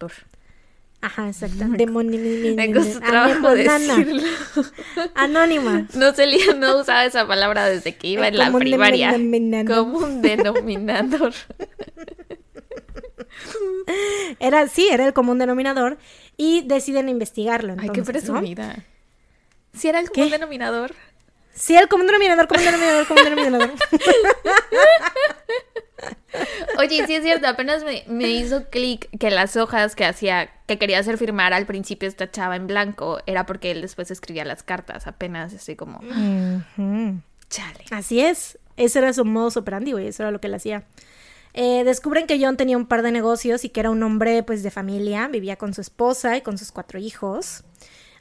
A: Ajá, exacto.
B: Trabajo decirlo.
A: Anónima.
B: No se no usaba esa palabra desde que iba en la primaria. Como un denominador.
A: Era, sí, era el común denominador. Y deciden investigarlo. Entonces,
B: Ay, qué presumida. Si era el común denominador.
A: Sí, el común denominador, común denominador, común denominador.
B: Oye, sí es cierto, apenas me, hizo clic que las hojas que hacía, que quería hacer firmar al principio esta chava en blanco, era porque él después escribía las cartas, apenas estoy como...
A: Chale. Así es, ese era su modo operandi, güey, eso era lo que él hacía. Eh, descubren que John tenía un par de negocios y que era un hombre pues de familia, vivía con su esposa y con sus cuatro hijos.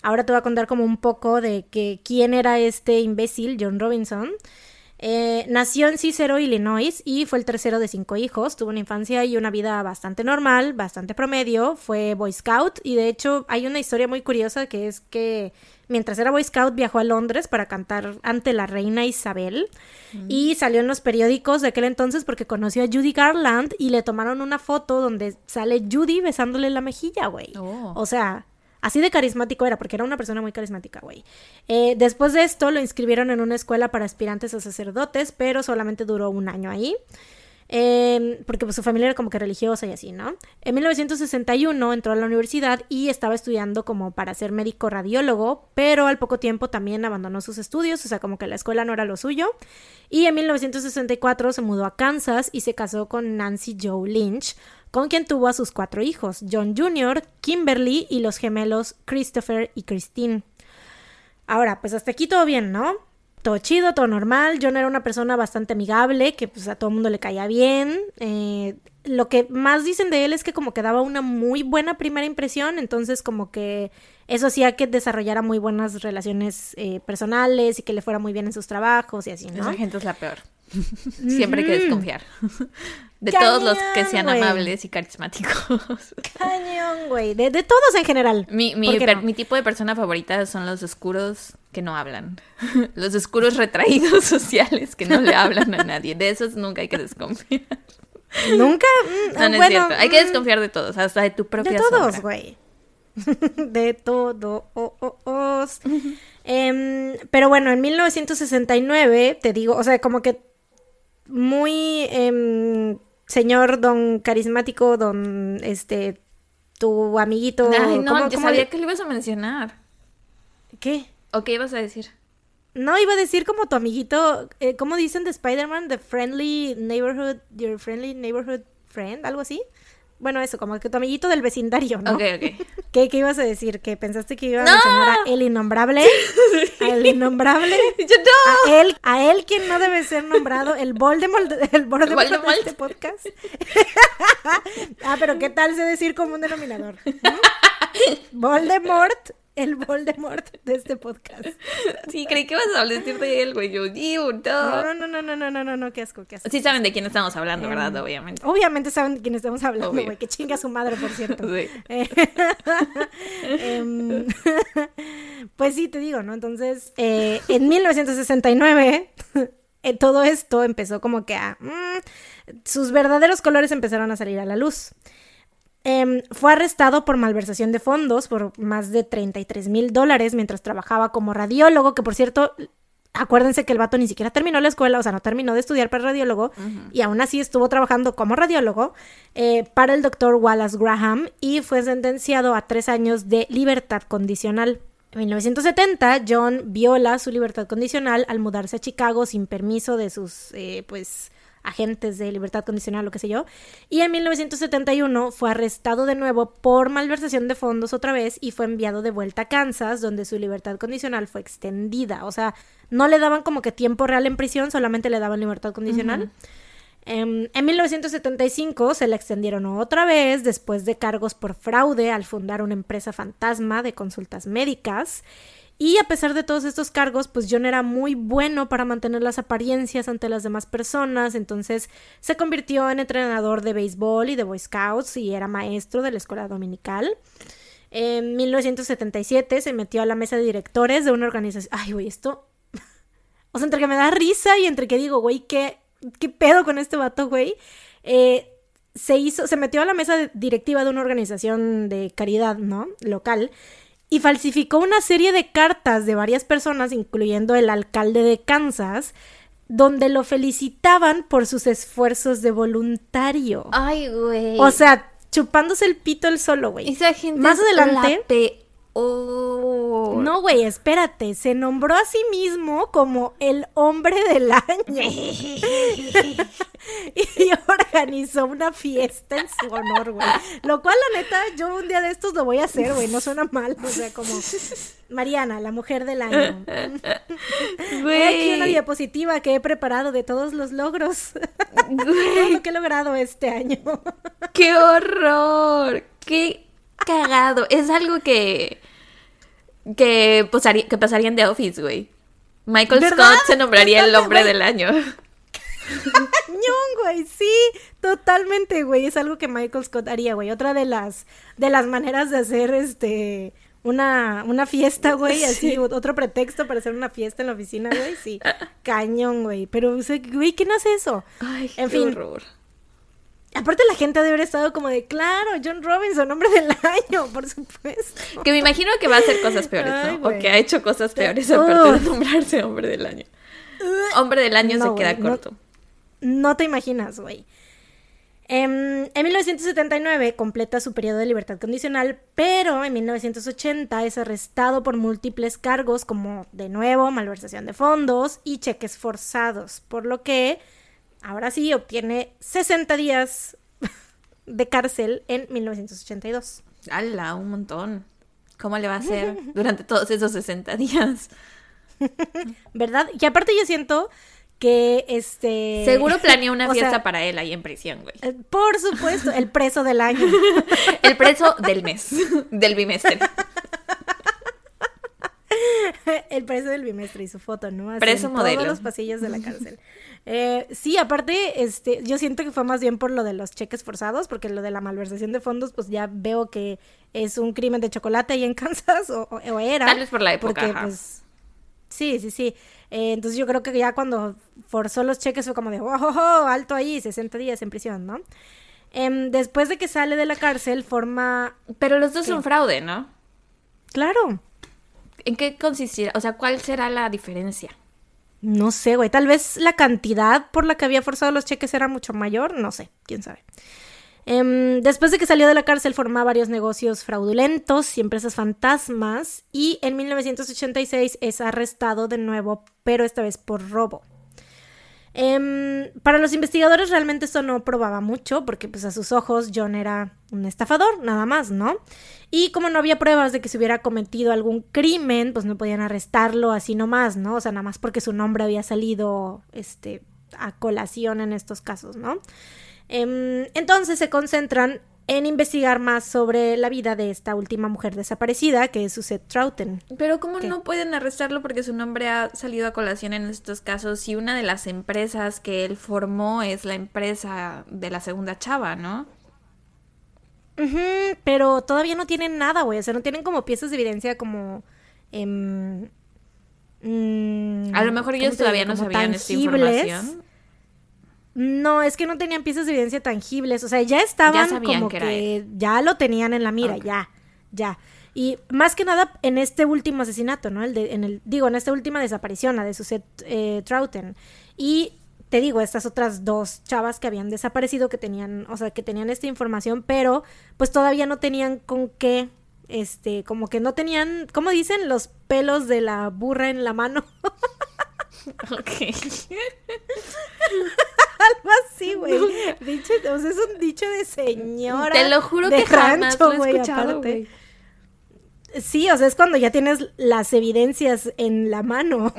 A: Ahora te voy a contar como un poco de que quién era este imbécil, John Robinson. Eh, nació en Cicero, Illinois, y fue el tercero de cinco hijos. Tuvo una infancia y una vida bastante normal, bastante promedio. Fue Boy Scout, y de hecho hay una historia muy curiosa que es que mientras era Boy Scout viajó a Londres para cantar ante la reina Isabel. Mm. Y salió en los periódicos de aquel entonces porque conoció a Judy Garland y le tomaron una foto donde sale Judy besándole la mejilla, güey. Oh. O sea, Así de carismático era, porque era una persona muy carismática, güey. Eh, después de esto lo inscribieron en una escuela para aspirantes a sacerdotes, pero solamente duró un año ahí. Em, porque pues, su familia era como que religiosa y así, ¿no? En 1961 entró a la universidad y estaba estudiando como para ser médico radiólogo, pero al poco tiempo también abandonó sus estudios, o sea, como que la escuela no era lo suyo. Y en 1964 se mudó a Kansas y se casó con Nancy Joe Lynch, con quien tuvo a sus cuatro hijos, John Jr., Kimberly y los gemelos Christopher y Christine. Ahora, pues hasta aquí todo bien, ¿no? Todo chido, todo normal. John era una persona bastante amigable, que pues a todo el mundo le caía bien. Eh, lo que más dicen de él es que como que daba una muy buena primera impresión, entonces como que eso hacía que desarrollara muy buenas relaciones eh, personales y que le fuera muy bien en sus trabajos y así, ¿no?
B: Esa gente es la peor. Siempre hay que desconfiar. De todos los que sean amables y carismáticos.
A: Cañón, güey. De, todos en general.
B: Mi, mi, tipo de persona favorita son los oscuros que no hablan. Los oscuros retraídos sociales que no le hablan a nadie. De esos nunca hay que desconfiar.
A: ¿Nunca?
B: Mm, no, no es cierto. Hay que mm. desconfiar de todos, hasta de tu propia
A: De todos, güey. de todo. Em, pero bueno, en 1969, te digo, o sea, como que muy em, señor don carismático, don este tu amiguito.
B: Ay, no,
A: ¿cómo-
B: yo
A: cómo
B: sabía
A: le-
B: que lo ibas a mencionar.
A: ¿Qué?
B: ¿O qué ibas a decir?
A: No, iba a decir como tu amiguito, eh, ¿cómo dicen de Spider-Man? The friendly neighborhood, your friendly neighborhood friend, algo así. Bueno, eso, como que tu amiguito del vecindario, ¿no?
B: Ok, ok.
A: ¿Qué, qué ibas a decir? ¿Que pensaste que iba a
B: ¡No!
A: mencionar a el innombrable? ¿A el innombrable?
B: Yo no.
A: A él, a él quien no debe ser nombrado, el Voldemort, el Voldemort, de
B: Voldemort.
A: este podcast. ah, pero ¿qué tal sé decir como un denominador? ¿Mm? Voldemort, el Voldemort de este podcast.
B: Sí, creí que ibas a decir de él, güey. Yo, "Ew, no.
A: No, no, no, no, no, no, no, no, qué asco, qué asco.
B: Sí saben de quién estamos hablando, ¿verdad?
A: Em,
B: Obviamente.
A: Obviamente saben de quién estamos hablando,
B: Obvio.
A: güey. Que chinga su madre, por cierto.
B: Sí.
A: Eh, em, pues sí, te digo, ¿no? Entonces, eh, en 1969, eh, todo esto empezó como que a... mm, sus verdaderos colores empezaron a salir a la luz. Em, fue arrestado por malversación de fondos por más de 33 mil dólares mientras trabajaba como radiólogo, que por cierto, acuérdense que el vato ni siquiera terminó la escuela, o sea, no terminó de estudiar para radiólogo, y aún así estuvo trabajando como radiólogo eh, para el doctor Wallace Graham y fue sentenciado a tres años de libertad condicional. En 1970, John viola su libertad condicional al mudarse a Chicago sin permiso de sus, eh, pues, agentes de libertad condicional, lo que sé yo. Y en 1971 fue arrestado de nuevo por malversación de fondos otra vez y fue enviado de vuelta a Kansas, donde su libertad condicional fue extendida. O sea, no le daban como que tiempo real en prisión, solamente le daban libertad condicional. Em, en 1975 se le extendieron otra vez después de cargos por fraude al fundar una empresa fantasma de consultas médicas. Y a pesar de todos estos cargos, pues John era muy bueno para mantener las apariencias ante las demás personas, entonces se convirtió en entrenador de béisbol y de Boy Scouts y era maestro de la escuela dominical. En 1977 se metió a la mesa de directores de una organización... Ay, güey, esto... O sea, entre que me da risa y entre que digo, güey, ¿qué, qué pedo con este vato, güey? Eh, se hizo, se metió a la mesa directiva de una organización de caridad, ¿no? Local. Y falsificó una serie de cartas de varias personas, incluyendo el alcalde de Kansas, donde lo felicitaban por sus esfuerzos de voluntario.
B: Ay, güey.
A: O sea, chupándose el pito el solo, güey.
B: esa gente
A: más
B: es
A: adelante-
B: la peor.
A: No, güey, espérate. Se nombró a sí mismo como el hombre del año. y organizó una fiesta en su honor, güey. Lo cual, la neta, yo un día de estos lo voy a hacer, güey. No suena mal. O sea, como Mariana, la mujer del año. Aquí una diapositiva que he preparado de todos los logros. Todo lo que he logrado este año.
B: ¡Qué horror! ¡Qué cagado! Es algo que. Que, pasaría, que pasaría en The Office, güey. Michael
A: ¿Verdad?
B: Scott se nombraría el hombre del año.
A: Cañón, güey, sí, totalmente, güey, es algo que Michael Scott haría, güey. Otra de las de las maneras de hacer este una, una fiesta, güey, así, o- otro pretexto para hacer una fiesta en la oficina, güey, sí. Cañón, güey. Pero, güey, ¿quién hace eso?
B: Ay,
A: En
B: qué
A: fin.
B: horror.
A: Aparte la gente debe haber estado como de, claro, John Robinson, hombre del año, por supuesto.
B: Que me imagino que va a hacer cosas peores,
A: Ay,
B: ¿no? O que ha hecho cosas peores aparte de nombrarse hombre del año. Hombre del año
A: No,
B: se queda corto.
A: No te imaginas, güey. Em, en 1979 completa su periodo de libertad condicional, pero en 1980 es arrestado por múltiples cargos como, de nuevo, malversación de fondos y cheques forzados, por lo que ahora sí obtiene 60 días de cárcel en 1982.
B: ¡Hala! Un montón. ¿Cómo le va a hacer durante todos esos 60 días?
A: ¿Verdad? Y aparte yo siento que este...
B: Seguro planeó una
A: sea,
B: fiesta para él ahí en prisión, güey.
A: eh, Por supuesto, el preso del año.
B: El preso del mes, del bimestre.
A: el preso del bimestre y su foto, ¿no? Así
B: Preso
A: en
B: modelo.
A: Todos los pasillos de la cárcel. Eh, sí, aparte, este, yo siento que fue más bien por lo de los cheques forzados, porque lo de la malversación de fondos, pues ya veo que es un crimen de chocolate ahí en Kansas, o, era.
B: Tal vez por la época,
A: Porque,
B: ajá.
A: pues, sí, sí, sí. Eh, entonces yo creo que ya cuando forzó los cheques fue como de, oh, oh, oh, alto ahí, 60 días en prisión, ¿no? Em, después de que sale de la cárcel, forma...
B: Pero los dos
A: ¿Qué?
B: son fraude, ¿no?
A: Claro,
B: ¿En qué consistirá? O sea, ¿cuál será la diferencia?
A: no sé, güey, tal vez la cantidad por la que había forzado los cheques era mucho mayor, no sé, quién sabe. Em, después de que salió de la cárcel formaba varios negocios fraudulentos y empresas fantasmas y en 1986 es arrestado de nuevo, pero esta vez por robo. Em, para los investigadores realmente esto no probaba mucho porque pues a sus ojos John era un estafador, nada más, ¿no? Y como no había pruebas de que se hubiera cometido algún crimen, pues no podían arrestarlo así nomás, ¿no? O sea, nada más porque su nombre había salido este, a colación en estos casos, ¿no? Em, entonces se concentran en investigar más sobre la vida de esta última mujer desaparecida, que es Suzette Trouten.
B: Pero ¿cómo no pueden arrestarlo porque su nombre ha salido a colación en estos casos y una de las empresas que él formó es la empresa de la segunda chava, ¿no?
A: Pero todavía no tienen nada, güey. O sea, no tienen como piezas de evidencia como... Em,
B: mm, a lo mejor ellos todavía no sabían esta información.
A: No, es que no tenían piezas de evidencia tangibles. O sea, ya estaban como que, ya lo tenían en la mira, ya, ya. Y más que nada en este último asesinato, ¿no? El de, en el, digo, en esta última desaparición, la de Suzette eh, Trouten. Y te digo, estas otras dos chavas que habían desaparecido, que tenían, o sea, que tenían esta información, pero pues todavía no tenían con qué, este, como que no tenían, ¿cómo dicen? Los pelos de la burra en la mano.
B: ok.
A: Algo así, güey. Dicho, o sea, es un dicho de señora.
B: Te lo juro que jamás lo he escuchado, güey.
A: Sí, o sea, es cuando ya tienes las evidencias en la mano.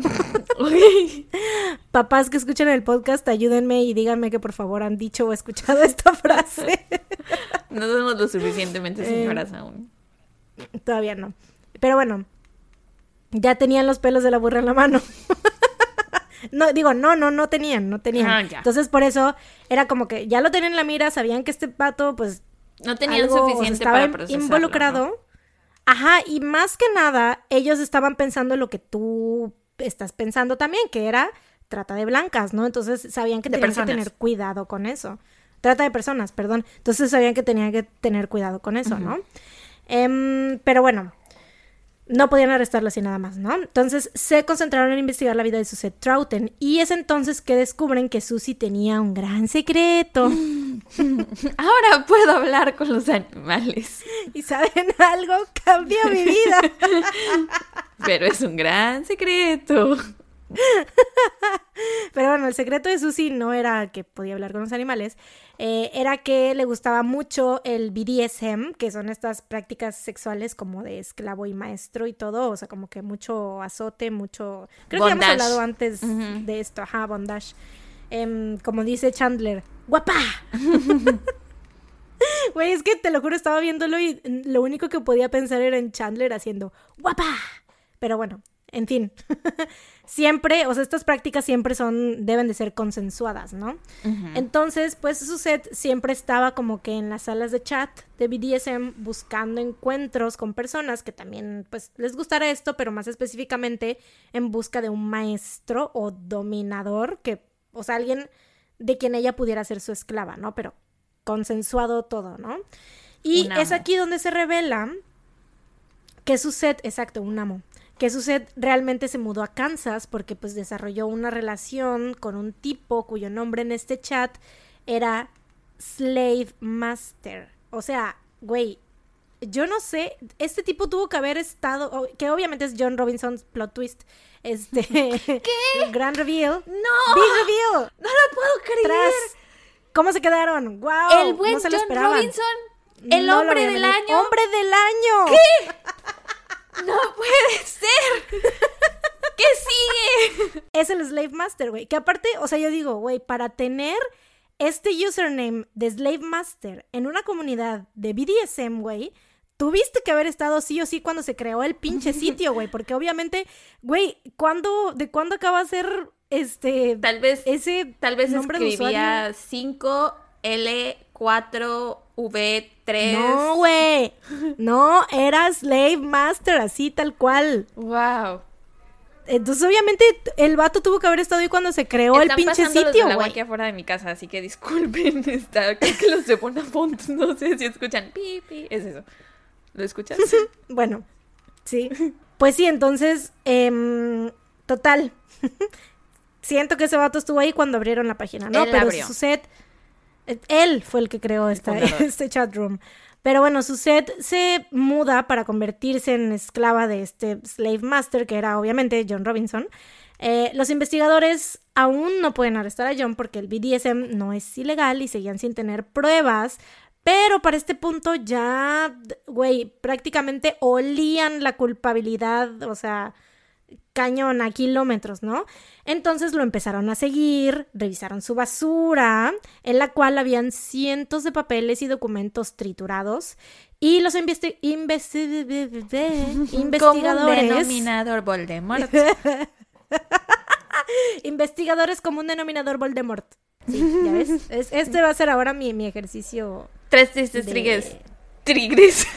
A: Papás que escuchan el podcast, ayúdenme y díganme que por favor han dicho o escuchado esta frase.
B: no somos lo suficientemente eh, señoras aún.
A: Todavía no. Pero bueno, ya tenían los pelos de la burra en la mano. no, digo, no, no, no tenían, no tenían. Ah, Entonces por eso era como que ya lo tenían en la mira, sabían que este pato, pues...
B: No tenían suficiente para procesarlo,
A: involucrado. Ajá, y más que nada, ellos estaban pensando lo que tú estás pensando también, que era trata de blancas, ¿no? Entonces sabían que tenían que tener cuidado con eso. Trata de personas, perdón. Entonces sabían que tenían que tener cuidado con eso, ¿no? Em, pero bueno, no podían arrestarlo así nada más, ¿no? Entonces se concentraron en investigar la vida de Susie Trouten y es entonces que descubren que Susie tenía un gran secreto.
B: Ahora puedo hablar con los animales.
A: ¿Y saben algo? Cambió mi vida.
B: Pero es un gran secreto.
A: Pero bueno, el secreto de Susie no era que podía hablar con los animales, eh, era que le gustaba mucho el BDSM, que son estas prácticas sexuales como de esclavo y maestro y todo, o sea, como que mucho azote, mucho... Creo que ya hemos hablado antes de esto, ajá, bondage. Em, como dice Chandler, ¡guapa! Güey, es que te lo juro, estaba viéndolo y lo único que podía pensar era en Chandler haciendo ¡guapa! Pero bueno, en fin, siempre, o sea, estas prácticas siempre son, deben de ser consensuadas, ¿no? Entonces, pues Suset siempre estaba como que en las salas de chat de BDSM buscando encuentros con personas que también, pues, les gustara esto, pero más específicamente en busca de un maestro o dominador que, o sea, alguien de quien ella pudiera ser su esclava, ¿no? Pero consensuado todo, ¿no? Y es aquí donde se revela que Suset, exacto, un amo que Suset realmente se mudó a Kansas porque pues desarrolló una relación con un tipo cuyo nombre en este chat era Slave Master. O sea, güey, yo no sé, este tipo tuvo que haber estado, que obviamente es John Robinson's plot twist, este,
B: ¿Qué?
A: gran reveal.
B: No,
A: big reveal.
B: No lo puedo creer.
A: ¿Cómo se quedaron? Wow.
B: El buen John Robinson, el hombre del año.
A: Hombre del año.
B: ¿Qué? No puede ser. ¿Qué sigue?
A: Es el Slave Master, güey. Que aparte, o sea, yo digo, güey, para tener este username de Slave Master en una comunidad de BDSM, güey, tuviste que haber estado sí o sí cuando se creó el pinche sitio, güey. Porque obviamente, güey, ¿cuándo, ¿de cuándo acaba de ser este.
B: Tal vez.
A: Ese
B: tal vez nombre escribía 5L4 V3.
A: No, güey. No, era Slave Master, así tal cual.
B: Wow.
A: Entonces, obviamente, el vato tuvo que haber estado ahí cuando se creó el pinche sitio, güey.
B: aquí afuera de mi casa, así que disculpen. Está, creo que los de Bonafont, no sé si escuchan pipi. Es eso. ¿Lo escuchas?
A: bueno, sí. Pues sí, entonces, eh, total. siento que ese vato estuvo ahí cuando abrieron la página, ¿no?
B: Él
A: Pero su set, él fue el que creó esta, este chat room. Pero bueno, su set se muda para convertirse en esclava de este slave master, que era obviamente John Robinson. Eh, los investigadores aún no pueden arrestar a John porque el BDSM no es ilegal y seguían sin tener pruebas. Pero para este punto ya, güey, prácticamente olían la culpabilidad, o sea, cañón a kilómetros, ¿no? Entonces lo empezaron a seguir, revisaron su basura, en la cual habían cientos de papeles y documentos triturados, y los investi- investi-
B: Como un
A: investigadores...
B: denominador Voldemort.
A: Investigadores como un denominador Voldemort. Sí, ya ves. Es- este va a ser ahora mi, mi ejercicio.
B: Tres tristes
A: De-
B: tigres. Tigres.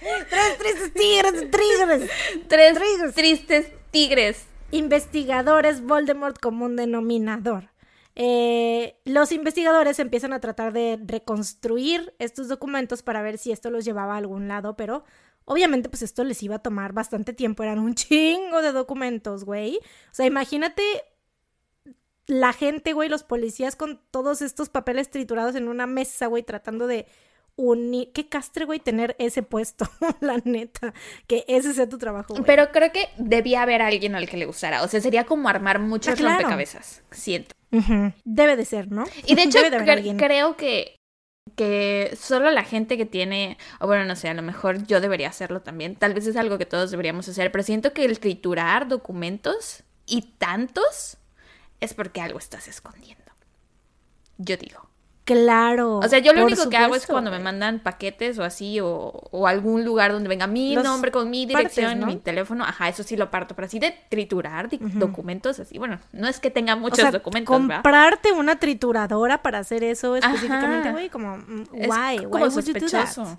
A: Tres tristes tigres, tigres.
B: Tres
A: Tigres.
B: tristes tigres.
A: Investigadores Voldemort como un denominador. Eh, los investigadores empiezan a tratar de reconstruir estos documentos para ver si esto los llevaba a algún lado, pero obviamente pues esto les iba a tomar bastante tiempo, eran un chingo de documentos, güey. O sea, imagínate la gente, güey, los policías con todos estos papeles triturados en una mesa, güey, tratando de Qué castre, güey, tener ese puesto, la neta, que ese sea tu trabajo, güey.
B: Pero creo que debía haber alguien al que le gustara. O sea, sería como armar muchos
A: Ah, claro.
B: rompecabezas. Siento.
A: Debe de ser, ¿no?
B: Y de hecho,
A: de
B: cre- creo que, que solo la gente que tiene, o bueno, no sé, a lo mejor yo debería hacerlo también. Tal vez es algo que todos deberíamos hacer, pero siento que el triturar documentos y tantos es porque algo estás escondiendo. Yo digo.
A: Claro.
B: O sea, yo lo único que hago es cuando me mandan paquetes o así, o, o algún lugar donde venga mi
A: Los
B: nombre con mi
A: partes,
B: dirección,
A: ¿no?
B: mi teléfono, ajá, eso sí lo parto, pero así de triturar documentos así, bueno, no es que tenga
A: O
B: muchos
A: sea,
B: documentos, ¿verdad?
A: comprarte una trituradora para hacer eso específicamente, güey, como, mm,
B: Es como
A: why would you do that?
B: sospechoso.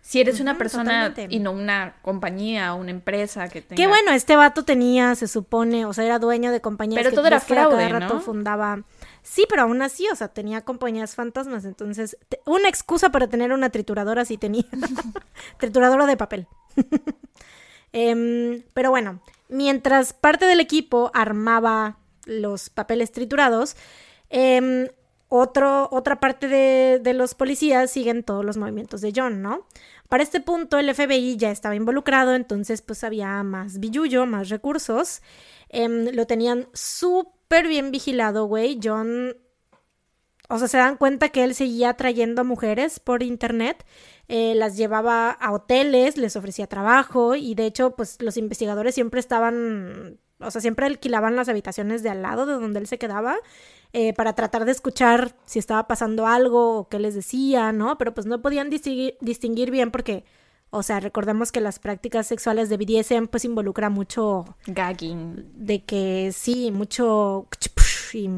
B: Si eres una persona
A: totalmente.
B: y no una compañía o una empresa que tenga...
A: Qué bueno, este vato tenía, se supone, o sea, era dueño de compañías
B: Pero
A: que
B: todo era
A: a cada
B: fraude,
A: rato
B: ¿no?
A: fundaba. Sí, pero aún así, o sea, tenía compañías fantasmas, entonces una excusa para tener una trituradora sí tenía. trituradora de papel. Em, pero bueno, mientras parte del equipo armaba los papeles triturados, em, otro, otra parte de, de los policías siguen todos los movimientos de John, ¿no? Para este punto el FBI ya estaba involucrado, entonces pues había más billullo, más recursos. Em, lo tenían súper bien vigilado, güey. John, o sea, se dan cuenta que él seguía trayendo a mujeres por internet, eh, las llevaba a hoteles, les ofrecía trabajo y de hecho pues los investigadores siempre estaban, o sea, siempre alquilaban las habitaciones de al lado de donde él se quedaba eh, para tratar de escuchar si estaba pasando algo o qué les decía, ¿no? Pero pues no podían distinguir bien porque, o sea, recordemos que las prácticas sexuales de BDSM pues involucra mucho
B: Gagging.
A: de que sí, mucho y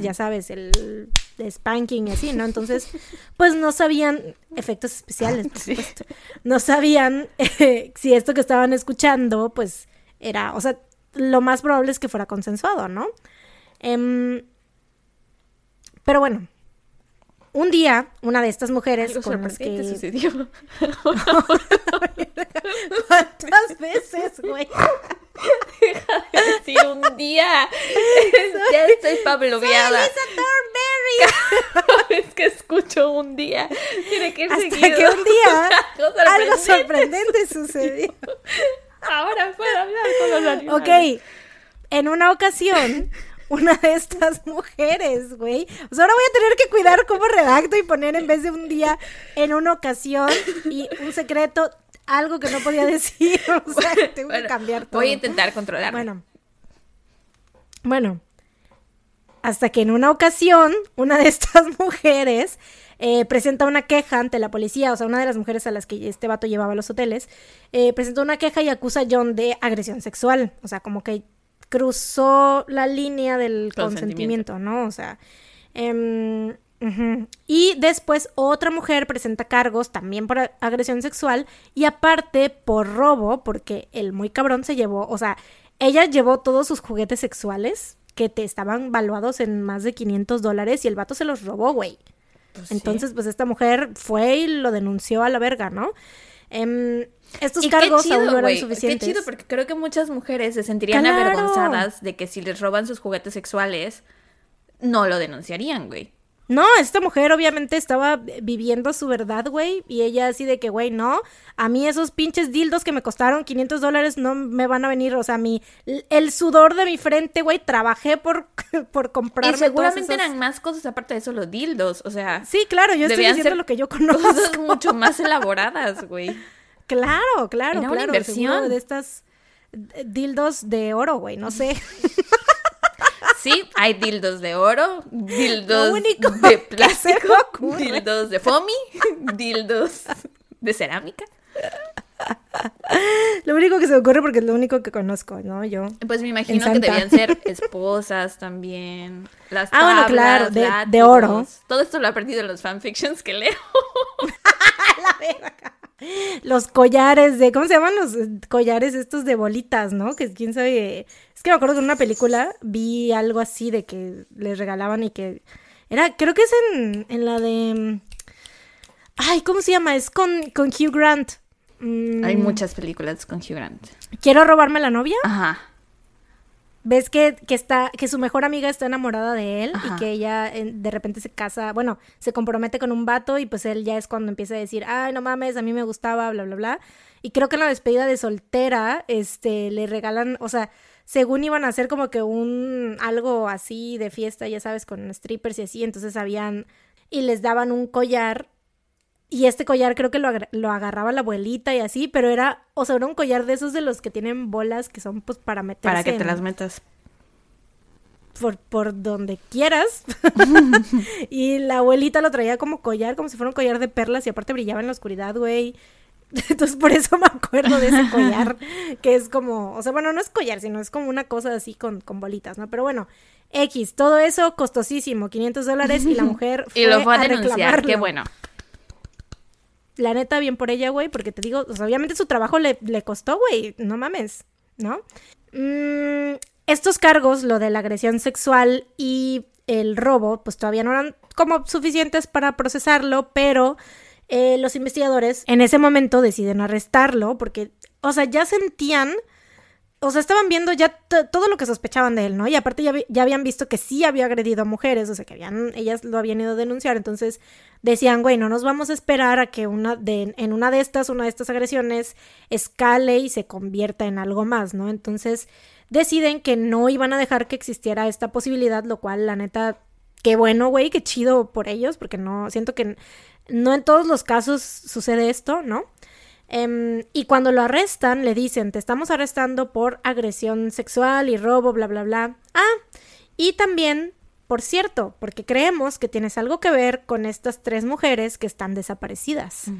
A: ya sabes, el spanking y así, ¿no? Entonces, pues no sabían efectos especiales, por
B: Sí.
A: supuesto. No sabían eh, si esto que estaban escuchando, pues era, o sea, lo más probable es que fuera consensuado, ¿no? Em, pero bueno, un día, una de estas mujeres
B: Algo
A: con las que...
B: sucedió.
A: ¿Cuántas veces, güey?
B: Sí, un día. ya estoy pabloviada.
A: Thornberry.
B: es que escucho un día. Tiene que ir
A: Hasta
B: seguido.
A: que un día
B: Algo
A: algo
B: sorprendente.
A: sorprendente sucedió.
B: Ahora puedo hablar con los animales.
A: Ok, en una ocasión, una de estas mujeres, güey. O sea, ahora voy a tener que cuidar cómo redacto y poner en vez de un día, en una ocasión y un secreto, algo que no podía decir. O sea, tengo
B: Bueno,
A: que cambiar todo.
B: Voy a intentar controlar.
A: Bueno. Bueno. Hasta que en una ocasión, una de estas mujeres eh, presenta una queja ante la policía, o sea, una de las mujeres a las que este vato llevaba a los hoteles, eh, presentó una queja y acusa a John de agresión sexual. O sea, como que cruzó la línea del
B: Consentimiento.
A: consentimiento, ¿no? O sea. em. Y después otra mujer presenta cargos también por agresión sexual y aparte por robo, porque el muy cabrón se llevó, o sea, ella llevó todos sus juguetes sexuales que te estaban valuados en más de 500 dólares y el vato se los robó, güey.
B: Pues sí.
A: Entonces, pues esta mujer fue y lo denunció a la verga, ¿no? Em, estos
B: Y
A: cargos
B: qué
A: aún
B: chido,
A: no eran
B: güey. Qué
A: suficientes.
B: chido, porque creo que muchas mujeres se sentirían
A: Claro.
B: avergonzadas de que si les roban sus juguetes sexuales, no lo denunciarían, güey.
A: No, esta mujer obviamente estaba viviendo su verdad, güey, y ella así de que, güey, no, a mí esos pinches dildos que me costaron 500 dólares no me van a venir, o sea, mi, el sudor de mi frente, güey, trabajé por, por comprarme
B: Y seguramente eran más cosas aparte de eso, los dildos, o sea,
A: Sí, claro, yo estoy diciendo
B: ser
A: lo que yo
B: cosas
A: conozco.
B: mucho más elaboradas, güey.
A: Claro, claro,
B: Era una
A: claro.
B: inversión.
A: seguro de estas eh, dildos de oro, güey, no sé.
B: Sí, hay dildos de oro, dildos
A: único
B: de plástico, dildos de foamy, dildos de cerámica.
A: Lo único que se me ocurre porque es lo único que conozco, ¿no? Yo.
B: Pues me imagino que debían ser esposas también. Las
A: Ah, bueno, claro, de- oro.
B: Todo esto lo he aprendido en los fanfictions que leo.
A: Los collares de, ¿cómo se llaman los eh, collares estos de bolitas, no? Que quién sabe. Es que me acuerdo que en una película vi algo así de que les regalaban y que era, creo que es en, en la de, mm, ay, ¿cómo se llama? Es con, con Hugh Grant. Mm,
B: Hay muchas películas con Hugh Grant.
A: Quiero robarme la novia.
B: Ajá.
A: Ves que, que está que su mejor amiga está enamorada de él
B: Ajá.
A: y que ella eh, de repente se casa, bueno, se compromete con un vato y pues él ya es cuando empieza a decir, ay, no mames, a mí me gustaba, bla, bla, bla. Y creo que en la despedida de soltera, este, le regalan, o sea, según iban a hacer como que un, algo así de fiesta, ya sabes, con strippers y así, entonces habían, y les daban un collar. Y este collar creo que lo, lo agarraba la abuelita y así, pero era, o sea, era un collar de esos de los que tienen bolas que son pues para meterse
B: Para que te las metas.
A: por, por donde quieras. y la abuelita lo traía como collar, como si fuera un collar de perlas y aparte brillaba en la oscuridad, güey. Entonces por eso me acuerdo de ese collar, que es como, o sea, bueno, no es collar, sino es como una cosa así con, con bolitas, ¿no? Pero bueno, X, todo eso costosísimo, 500 dólares y la mujer fue
B: Y lo fue a denunciar.
A: reclamarlo.
B: Qué bueno.
A: La neta, bien por ella, güey, porque te digo, obviamente su trabajo le, le costó, güey, no mames, ¿no? Mm, estos cargos, lo de la agresión sexual y el robo, pues todavía no eran como suficientes para procesarlo, pero eh, los investigadores en ese momento deciden arrestarlo porque, o sea, ya sentían, o sea, estaban viendo ya todo lo que sospechaban de él, ¿no? Y aparte ya, ya habían visto que sí había agredido a mujeres, o sea, que habían, ellas lo habían ido a denunciar, entonces decían, güey, no nos vamos a esperar a que una de, en una de estas, una de estas agresiones escale y se convierta en algo más, ¿no? Entonces deciden que no iban a dejar que existiera esta posibilidad, lo cual, la neta, qué bueno, güey, qué chido por ellos, porque no, siento que no en todos los casos sucede esto, ¿no? Em, y cuando lo arrestan, le dicen, te estamos arrestando por agresión sexual y robo, bla, bla, bla. Ah, y también, por cierto, porque creemos que tienes algo que ver con estas tres mujeres que están desaparecidas.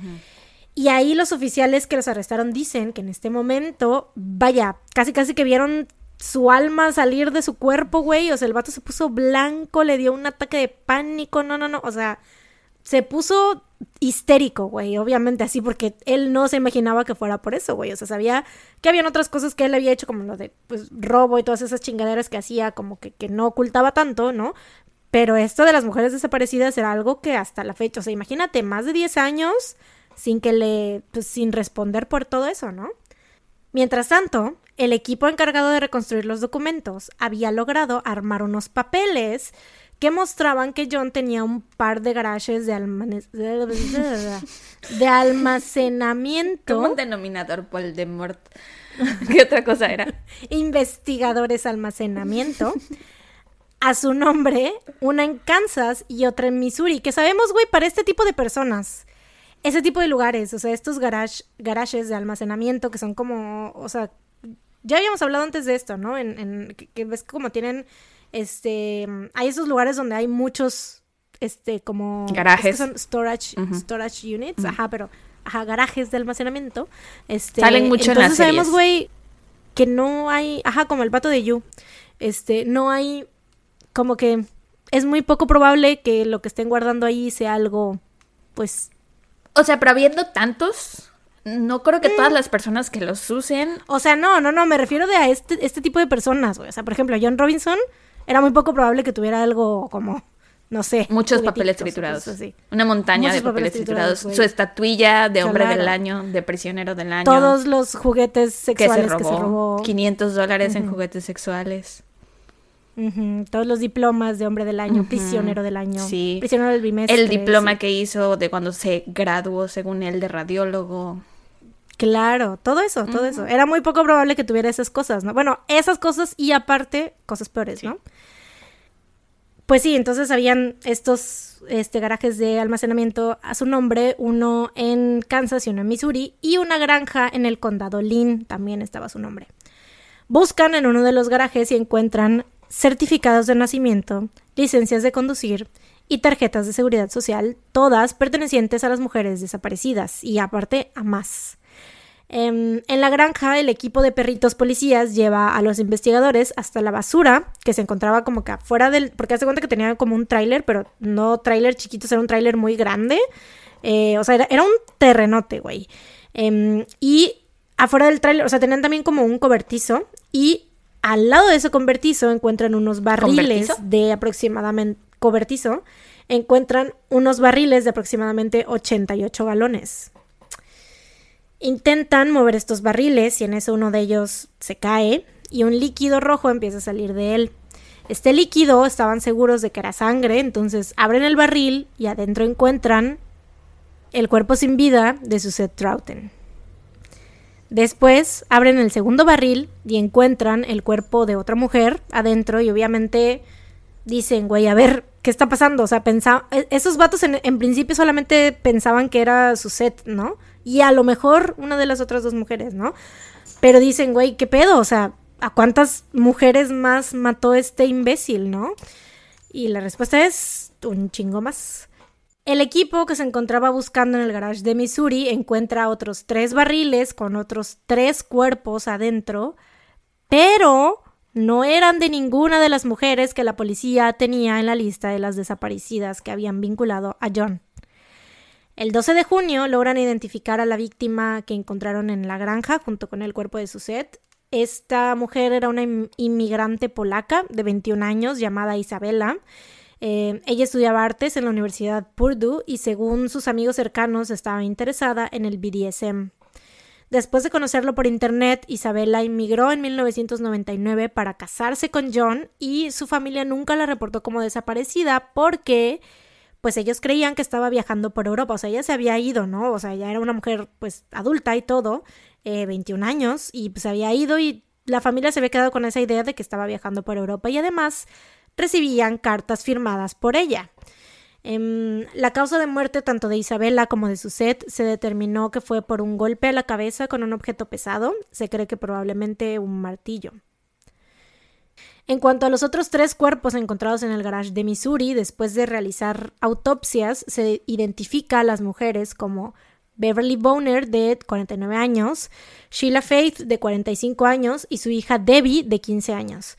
A: Y ahí los oficiales que los arrestaron dicen que en este momento, vaya, casi casi que vieron su alma salir de su cuerpo, güey. O sea, el vato se puso blanco, le dio un ataque de pánico. No, no, no. O sea, se puso histérico, güey, obviamente así, porque él no se imaginaba que fuera por eso, güey. O sea, sabía que habían otras cosas que él había hecho, como lo de pues, robo y todas esas chingaderas que hacía, como que, que no ocultaba tanto, ¿no? Pero esto de las mujeres desaparecidas era algo que hasta la fecha, o sea, imagínate, más de 10 años sin que le, pues sin responder por todo eso, ¿no? Mientras tanto, el equipo encargado de reconstruir los documentos había logrado armar unos papeles que mostraban que John tenía un par de garajes de, almane- de almacenamiento,
B: Como un denominador Voldemort. ¿Qué otra cosa era?
A: investigadores almacenamiento, a su nombre, una en Kansas y otra en Missouri, que sabemos, güey, para este tipo de personas. Ese tipo de lugares, o sea, estos garage, garajes de almacenamiento que son como, o sea, ya habíamos hablado antes de esto, ¿no? En, en- que, que ves como tienen, este, hay esos lugares donde hay muchos, este, como... es que
B: Garajes.
A: son storage, storage units, ajá, pero, ajá, garajes de almacenamiento. Este,
B: Salen mucho en las
A: entonces sabemos, güey, que no hay, ajá, como el pato de You, este, no hay, como que es muy poco probable que lo que estén guardando ahí sea algo, pues,
B: O sea, pero habiendo tantos, no creo que todas las personas que los usen.
A: O sea, no, no, no, me refiero de a este, este tipo de personas, güey. O sea, por ejemplo, John Robinson era muy poco probable que tuviera algo como no sé.
B: Muchos papeles triturados.
A: así.
B: Una montaña
A: Muchos
B: de papeles
A: papeles
B: triturados.
A: triturados,
B: Su estatuilla de hombre
A: Claro.
B: del año, de prisionero del año.
A: Todos los juguetes
B: que se
A: sexuales
B: robó.
A: que se robó.
B: 500 dólares en juguetes sexuales.
A: Todos los diplomas de hombre del año, prisionero del año,
B: Sí.
A: prisionero del bimestre.
B: El diploma
A: sí.
B: que hizo de cuando se graduó, según él, de radiólogo.
A: Claro, todo eso, todo eso. Era muy poco probable que tuviera esas cosas, ¿no? Bueno, esas cosas y aparte, cosas peores, ¿no? Pues sí, entonces habían estos este, garajes de almacenamiento a su nombre, uno en Kansas y uno en Missouri, y una granja en el condado Lynn, también estaba a su nombre. Buscan en uno de los garajes y encuentran certificados de nacimiento, licencias de conducir y tarjetas de seguridad social, todas pertenecientes a las mujeres desaparecidas y aparte a más. Em, en la granja, el equipo de perritos policías lleva a los investigadores hasta la basura, que se encontraba como que afuera del... Porque hace cuenta que tenía como un tráiler, pero no tráiler chiquito, era un tráiler muy grande. Eh, o sea, era, era un terrenote, güey. Em, y afuera del tráiler, o sea, tenían también como un cobertizo. Y al lado de ese cobertizo encuentran unos barriles
B: ¿Convertizo?
A: de aproximadamente... Cobertizo. Encuentran unos barriles de aproximadamente 88 galones. Intentan mover estos barriles y en eso uno de ellos se cae y un líquido rojo empieza a salir de él. Este líquido estaban seguros de que era sangre, entonces abren el barril y adentro encuentran el cuerpo sin vida de Suzette Trouten. Después abren el segundo barril y encuentran el cuerpo de otra mujer adentro y obviamente dicen, güey, a ver, ¿qué está pasando? O sea, pensa e- esos vatos en, en principio solamente pensaban que era Suzette, ¿no? Y a lo mejor una de las otras dos mujeres, ¿no? Pero dicen, güey, ¿qué pedo? O sea, ¿a cuántas mujeres más mató este imbécil, no? Y la respuesta es un chingo más. El equipo que se encontraba buscando en el garage de Missouri encuentra otros tres barriles con otros tres cuerpos adentro, pero no eran de ninguna de las mujeres que la policía tenía en la lista de las desaparecidas que habían vinculado a John. El 12 de junio logran identificar a la víctima que encontraron en la granja junto con el cuerpo de Suzette. Esta mujer era una in- inmigrante polaca de 21 años llamada Isabela. Eh, ella estudiaba artes en la Universidad Purdue y según sus amigos cercanos estaba interesada en el BDSM. Después de conocerlo por internet, Isabela inmigró en 1999 para casarse con John y su familia nunca la reportó como desaparecida porque pues ellos creían que estaba viajando por Europa, o sea, ella se había ido, ¿no? O sea, ya era una mujer pues adulta y todo, eh, 21 años, y pues había ido y la familia se había quedado con esa idea de que estaba viajando por Europa y además recibían cartas firmadas por ella. Em, la causa de muerte tanto de Isabela como de Suzette se determinó que fue por un golpe a la cabeza con un objeto pesado, se cree que probablemente un martillo. En cuanto a los otros tres cuerpos encontrados en el garage de Missouri, después de realizar autopsias, se identifica a las mujeres como Beverly Boner, de 49 años, Sheila Faith, de 45 años, y su hija Debbie, de 15 años.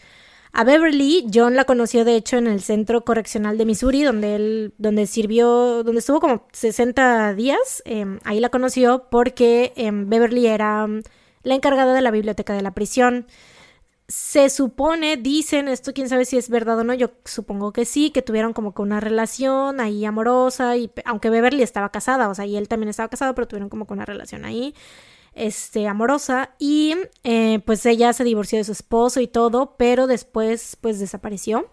A: A Beverly, John la conoció de hecho en el centro correccional de Missouri, donde él, donde sirvió, donde estuvo como 60 días. Eh, ahí la conoció porque eh, Beverly era um, la encargada de la biblioteca de la prisión. Se supone, dicen, esto quién sabe si es verdad o no, yo supongo que sí, que tuvieron como que una relación ahí amorosa, y aunque Beverly estaba casada, o sea, y él también estaba casado, pero tuvieron como que una relación ahí este, amorosa y eh, pues ella se divorció de su esposo y todo, pero después pues desapareció.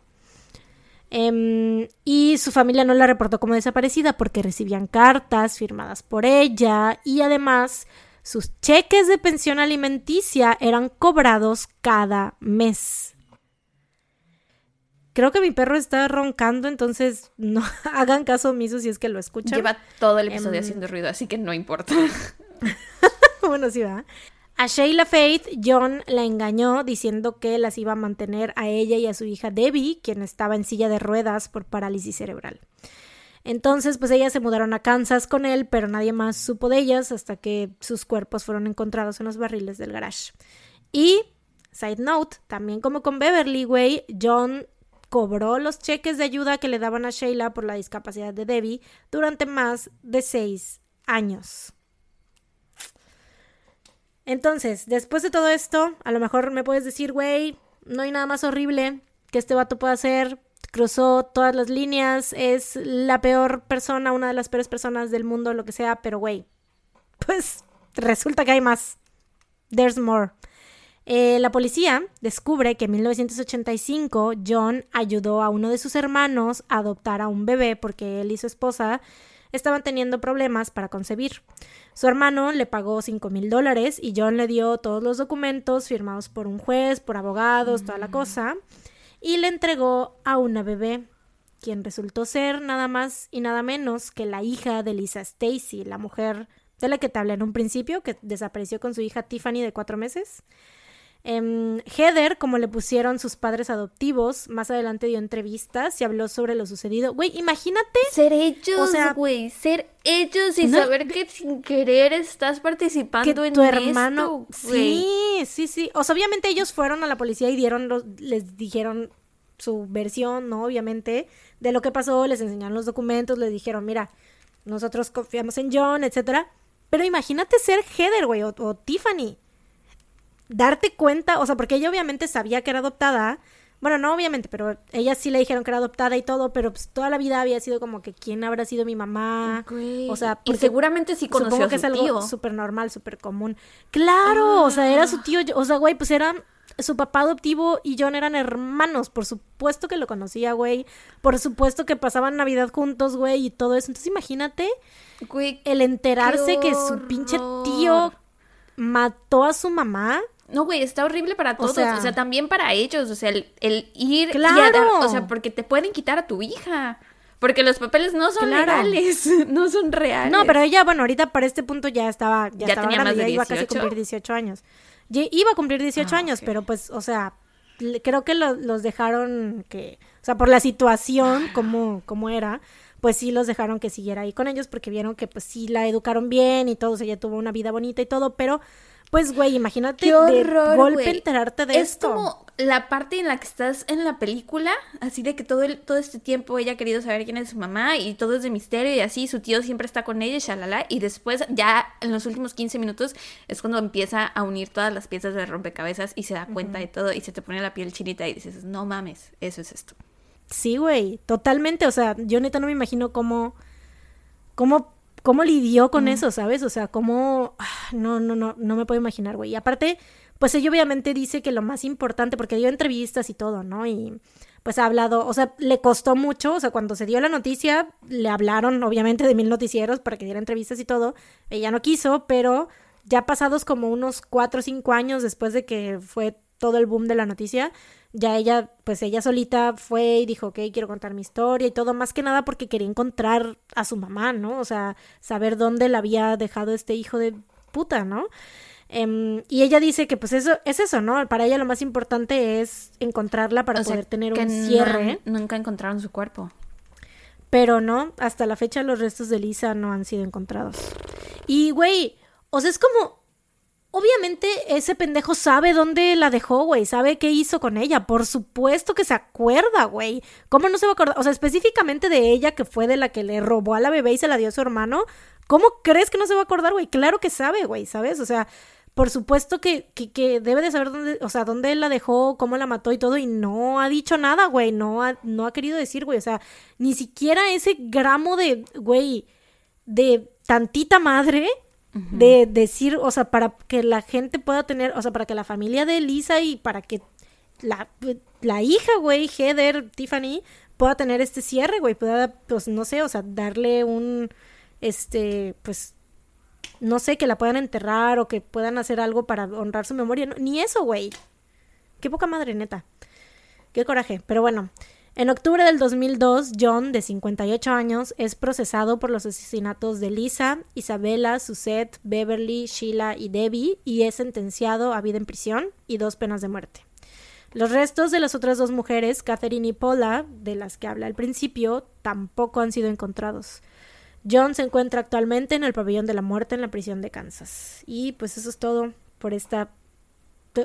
A: Em, y su familia no la reportó como desaparecida porque recibían cartas firmadas por ella y además sus cheques de pensión alimenticia eran cobrados cada mes. Creo que mi perro está roncando, entonces no hagan caso omiso si es que lo escuchan.
B: Lleva todo el episodio
A: Em,
B: haciendo ruido, así que no importa.
A: bueno, sí, va. A Sheila Faith, John la engañó diciendo que las iba a mantener a ella y a su hija Debbie, quien estaba en silla de ruedas por parálisis cerebral. Entonces, pues ellas se mudaron a Kansas con él, pero nadie más supo de ellas hasta que sus cuerpos fueron encontrados en los barriles del garage. Y, side note, también como con Beverly, güey, John cobró los cheques de ayuda que le daban a Sheila por la discapacidad de Debbie durante más de seis años. Entonces, después de todo esto, a lo mejor me puedes decir, güey, no hay nada más horrible que este vato pueda hacer. Cruzó todas las líneas, es la peor persona, una de las peores personas del mundo, lo que sea, pero güey, pues resulta que hay más. There's more. Eh, la policía descubre que en 1985 John ayudó a uno de sus hermanos a adoptar a un bebé porque él y su esposa estaban teniendo problemas para concebir. Su hermano le pagó 5 mil dólares y John le dio todos los documentos firmados por un juez, por abogados, toda la cosa, y le entregó a una bebé, quien resultó ser nada más y nada menos que la hija de Lisa Stacy, la mujer de la que te hablé en un principio, que desapareció con su hija Tiffany de cuatro meses. Em, Heather, como le pusieron sus padres adoptivos, más adelante dio entrevistas y habló sobre lo sucedido. Güey, imagínate.
B: Ser ellos, güey. ser ellos y saber que sin querer estás participando en tu hermano.
A: sí, sí, sí. O sea, obviamente ellos fueron a la policía y dieron los, les dijeron su versión, ¿no? Obviamente, de lo que pasó, les enseñaron los documentos, les dijeron, mira, nosotros confiamos en John, etcétera. Pero imagínate ser Heather, güey, o Tiffany darte cuenta, o sea, porque ella obviamente sabía que era adoptada. Bueno, no obviamente, pero ella sí le dijeron que era adoptada y todo, pero pues toda la vida había sido como que quién habrá sido mi mamá. O sea,
B: y seguramente sí conoció a su
A: que es algo súper normal, súper común. Claro, o sea, era su tío, o sea, güey, pues era su papá adoptivo y John eran hermanos, por supuesto que lo conocía, güey. Por supuesto que pasaban Navidad juntos, güey, y todo eso. Entonces imagínate güey, el enterarse que su pinche tío mató a su mamá.
B: No, güey, está horrible para todos, o sea, también para ellos, o sea, el, ir claro. o sea, porque te pueden quitar a tu hija. Porque los papeles no son legales, no son reales.
A: No, pero ella, bueno, ahorita para este punto ya estaba, ya, estaba tenía grande, ya iba casi a cumplir 18 años. Ya iba a cumplir 18 ah, años, pero pues, o sea, creo que los dejaron que, o sea, por la situación, como, como era, pues sí los dejaron que siguiera ahí con ellos porque vieron que pues sí la educaron bien y todo, o sea, ella tuvo una vida bonita y todo, pero pues, güey, imagínate de golpe enterarte de esto.
B: Es como la parte en la que estás en la película, así de que todo, el, todo este tiempo ella ha querido saber quién es su mamá y todo es de misterio y así, su tío siempre está con ella y shalala, y después ya en los últimos 15 minutos es cuando empieza a unir todas las piezas de rompecabezas y se da cuenta de todo y se te pone la piel chinita y dices, no mames, eso es esto.
A: Sí, güey, totalmente, o sea, yo neta no me imagino cómo, cómo cómo lidió con eso, ¿sabes? O sea, cómo... Ah, no, no, no, no me puedo imaginar, güey. Y aparte, pues ella obviamente dice que lo más importante, porque dio entrevistas y todo, ¿no? Y pues ha hablado, o sea, le costó mucho, o sea, cuando se dio la noticia, le hablaron obviamente de mil noticieros para que diera entrevistas y todo. Ella no quiso, pero ya pasados como unos cuatro o cinco años después de que fue todo el boom de la noticia, ya ella, pues ella solita fue y dijo, ok, quiero contar mi historia y todo, más que nada porque quería encontrar a su mamá, ¿no? O sea, saber dónde la había dejado este hijo de puta, ¿no? Em, y ella dice que pues eso es eso, ¿no? Para ella lo más importante es encontrarla para poder tener un cierre.
B: nunca encontraron su cuerpo.
A: Pero no, hasta la fecha los restos de Lisa no han sido encontrados. Y, güey, o sea, es como, Obviamente ese pendejo sabe dónde la dejó, güey, sabe qué hizo con ella, por supuesto que se acuerda, güey. ¿Cómo no se va a acordar? O sea, específicamente de ella, que fue de la que le robó a la bebé y se la dio a su hermano. ¿Cómo crees que no se va a acordar, güey? Claro que sabe, güey, ¿sabes? O sea, por supuesto que, que, debe de saber dónde, o sea, dónde la dejó, cómo la mató y todo, y no ha dicho nada, güey, no ha, no ha querido decir, güey, o sea, ni siquiera ese gramo de, güey, de tantita madre de decir, o sea, para que la gente pueda tener, o sea, para que la familia de Lisa y para que la, la hija, güey, Heather, Tiffany, pueda tener este cierre, güey, pueda, pues, no sé, o sea, darle un, este, pues, no sé, que la puedan enterrar o que puedan hacer algo para honrar su memoria. ni eso, güey. Qué poca madre, neta. Qué coraje. Pero bueno, en octubre del 2002, John, de 58 años, es procesado por los asesinatos de Lisa, Isabella, Suzette, Beverly, Sheila y Debbie y es sentenciado a vida en prisión y dos penas de muerte. Los restos de las otras dos mujeres, Catherine y Paula, de las que habla al principio, tampoco han sido encontrados. John se encuentra actualmente en el pabellón de la muerte en la prisión de Kansas. Y pues eso es todo por esta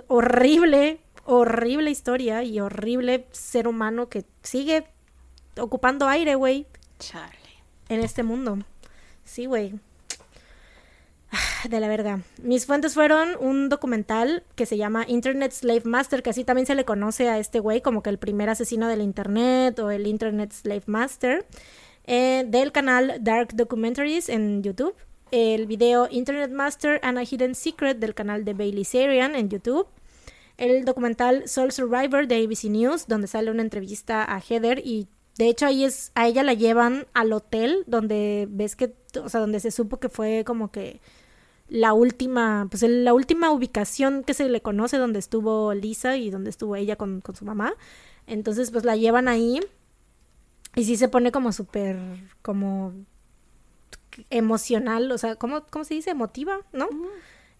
A: horrible horrible historia y horrible ser humano que sigue ocupando aire, güey.
B: Charlie.
A: En este mundo. Sí, güey. de la verga. Mis fuentes fueron un documental que se llama Internet Slave Master, que así también se le conoce a este güey como que el primer asesino del Internet o el Internet Slave Master, eh, del canal Dark Documentaries en YouTube. El video Internet Master and a Hidden Secret del canal de Bailey Sarian en YouTube. El documental Soul Survivor de ABC News, donde sale una entrevista a Heather y de hecho, ahí es, a ella la llevan al hotel donde ves que, o sea, donde se supo que fue como que la última, pues la última ubicación que se le conoce donde estuvo Lisa y donde estuvo ella con, con su mamá. Entonces, pues la llevan ahí y sí se pone como súper, como emocional, o sea, ¿cómo, ¿cómo se dice? Emotiva, ¿no?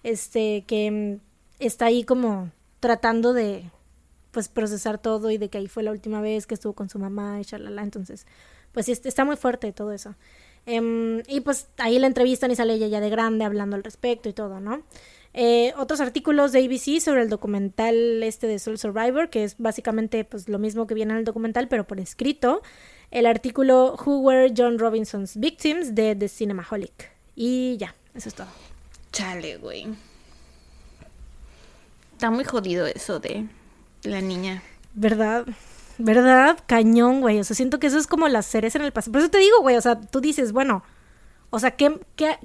A: Este, que está ahí como tratando de pues procesar todo y de que ahí fue la última vez que estuvo con su mamá y shalala. Entonces, pues está muy fuerte todo eso. Em, y pues ahí la entrevistan y sale ella ya de grande hablando al respecto y todo, ¿no? Eh, otros artículos de ABC sobre el documental este de Soul Survivor, que es básicamente pues lo mismo que viene en el documental, pero por escrito. El artículo Who Were John Robinson's Victims de The Cinemaholic. Y ya, eso es todo.
B: Chale, güey. Está muy jodido eso de la niña.
A: ¿Verdad? ¿Verdad? Cañón, güey. O sea, siento que eso es como las cereza en el pasado. Por eso te digo, güey, o sea, tú dices, bueno, o sea, ¿qué, qué,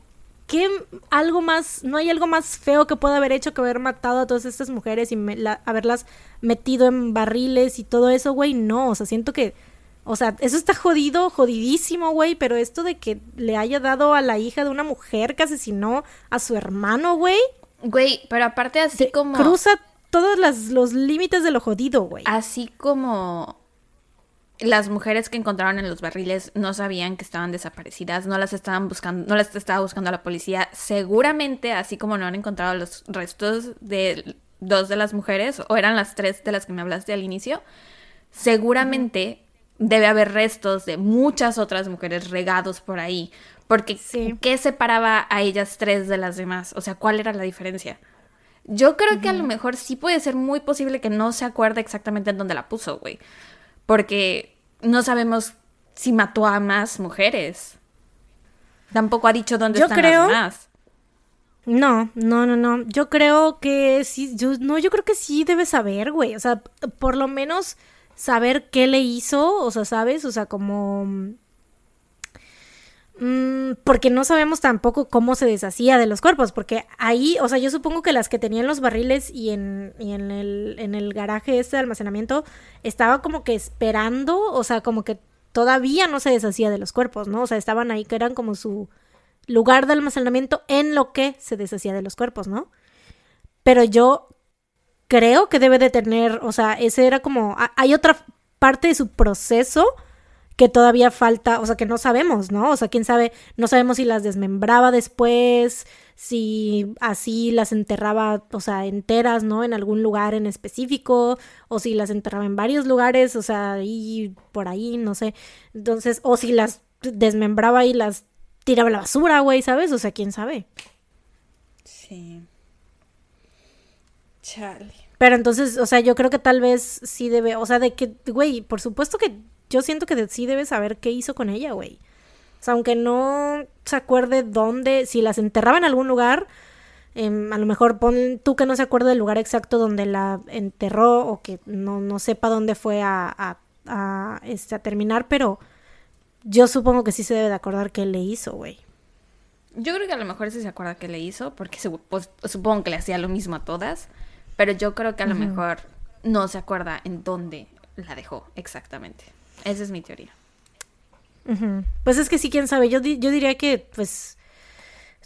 A: qué algo más, no hay algo más feo que pueda haber hecho que haber matado a todas estas mujeres y haberlas metido en barriles y todo eso, güey? No, o sea, siento que, o sea, eso está jodido, jodidísimo, güey, pero esto de que le haya dado a la hija de una mujer que asesinó a su hermano, güey.
B: Güey, pero aparte así como...
A: Cruza todos los límites de lo jodido, güey.
B: Así como las mujeres que encontraron en los barriles no sabían que estaban desaparecidas, no las estaban buscando, no las estaba buscando la policía. Seguramente, así como no han encontrado los restos de dos de las mujeres, o eran las tres de las que me hablaste al inicio, seguramente debe haber restos de muchas otras mujeres regados por ahí. Porque, ¿qué separaba a ellas tres de las demás? O sea, ¿cuál era la diferencia? Yo creo que a lo mejor sí puede ser muy posible que no se acuerde exactamente en dónde la puso, güey. Porque no sabemos si mató a más mujeres. Tampoco ha dicho dónde yo están creo... las demás.
A: No, no, no, no. Yo creo que sí, yo no, yo creo que sí debe saber, güey. O sea, por lo menos saber qué le hizo, o sea, ¿sabes? O sea, como porque no sabemos tampoco cómo se deshacía de los cuerpos, porque ahí, o sea, yo supongo que las que tenían los barriles y en, y en, el, en el garaje este de almacenamiento estaba como que esperando, o sea, como que todavía no se deshacía de los cuerpos, ¿no? O sea, estaban ahí que eran como su lugar de almacenamiento en lo que se deshacía de los cuerpos, ¿no? Pero yo creo que debe de tener, o sea, ese era como, hay otra parte de su proceso que todavía falta, o sea, que no sabemos, ¿no? O sea, quién sabe, no sabemos si las desmembraba después, si así las enterraba, o sea, enteras, ¿no? En algún lugar en específico, o si las enterraba en varios lugares, o sea, y por ahí, no sé. Entonces, o si las desmembraba y las tiraba a la basura, güey, ¿sabes? O sea, quién sabe.
B: Sí. Chale.
A: Pero entonces, o sea, yo creo que tal vez sí debe, o sea, de que, güey, por supuesto que yo siento que sí debe saber qué hizo con ella, güey. O sea, aunque no se acuerde dónde, si las enterraba en algún lugar, em, a lo mejor pon tú que no se acuerde del lugar exacto donde la enterró o que no, no sepa dónde fue a, a, a, este, a terminar, pero yo supongo que sí se debe de acordar qué le hizo, güey.
B: Yo creo que a lo mejor sí se acuerda qué le hizo, porque pues, supongo que le hacía lo mismo a todas, pero yo creo que a lo mejor no se acuerda en dónde la dejó exactamente. Esa es mi teoría.
A: Pues es que sí, quién sabe. Yo, yo diría que, pues,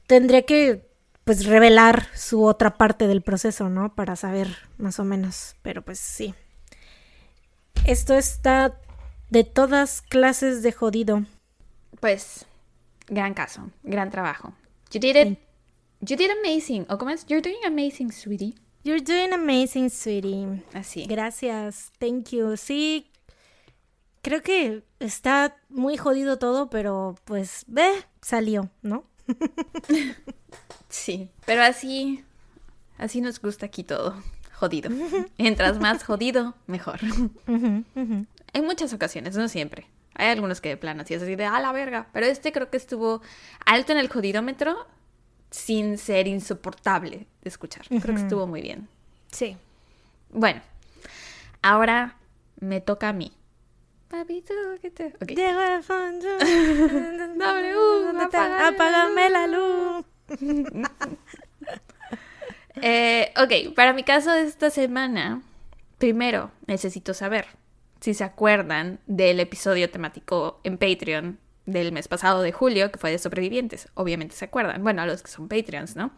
A: tendría que, pues, revelar su otra parte del proceso, ¿no? Para saber más o menos. Pero pues sí. Esto está de todas clases de jodido.
B: Pues, gran caso, gran trabajo. You did it. You did amazing. ¿O cómo es? You're doing amazing, sweetie.
A: You're doing amazing, sweetie.
B: Así.
A: Gracias. Thank you. Sí, creo que está muy jodido todo, pero pues, ve, salió, ¿no?
B: sí, pero así, así nos gusta aquí todo, jodido. Mientras más jodido, mejor. En muchas ocasiones, no siempre. Hay algunos que de plano así es así de a la verga. Pero este creo que estuvo alto en el jodidómetro, sin ser insoportable de escuchar. Creo que estuvo muy bien.
A: Sí.
B: Bueno, ahora me toca a mí. Papito, ¿qué te...? Ok.
A: Llego al fondo.
B: W, apágame
A: Apágame la luz.
B: Eh, ok, para mi caso de esta semana, primero necesito saber si se acuerdan del episodio temático en Patreon del mes pasado de julio, que fue de sobrevivientes. Obviamente se acuerdan. Bueno, a los que son Patreons, ¿no?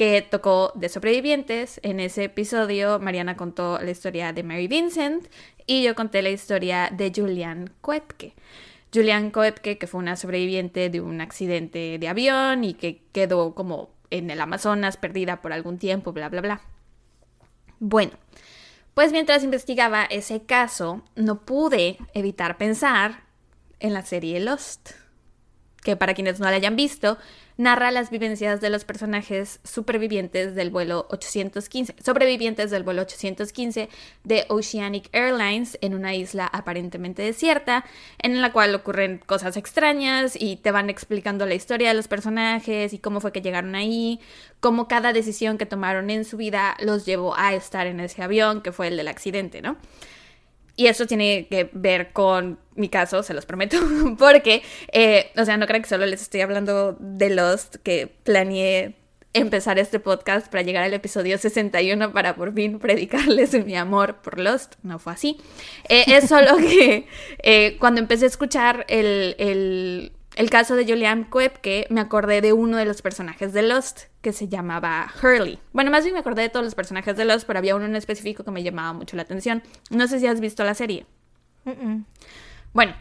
B: Que tocó de sobrevivientes. En ese episodio, Mariana contó la historia de Mary Vincent y yo conté la historia de Julian Koepke. Julian Koepke, que fue una sobreviviente de un accidente de avión y que quedó como en el Amazonas perdida por algún tiempo, bla, bla, bla. Bueno, pues mientras investigaba ese caso, no pude evitar pensar en la serie Lost, que para quienes no la hayan visto, narra las vivencias de los personajes supervivientes del vuelo 815, sobrevivientes del vuelo 815 de Oceanic Airlines en una isla aparentemente desierta, en la cual ocurren cosas extrañas y te van explicando la historia de los personajes y cómo fue que llegaron ahí, cómo cada decisión que tomaron en su vida los llevó a estar en ese avión, que fue el del accidente, ¿no? Y eso tiene que ver con mi caso, se los prometo, porque, eh, o sea, no crean que solo les estoy hablando de Lost, que planeé empezar este podcast para llegar al episodio 61 para por fin predicarles mi amor por Lost. No fue así. Eh, es solo que eh, cuando empecé a escuchar el, el, el caso de Julian Koepke, me acordé de uno de los personajes de Lost, que se llamaba Hurley. Bueno, más bien me acordé de todos los personajes de Lost, pero había uno en específico que me llamaba mucho la atención. No sé si has visto la serie. Bueno,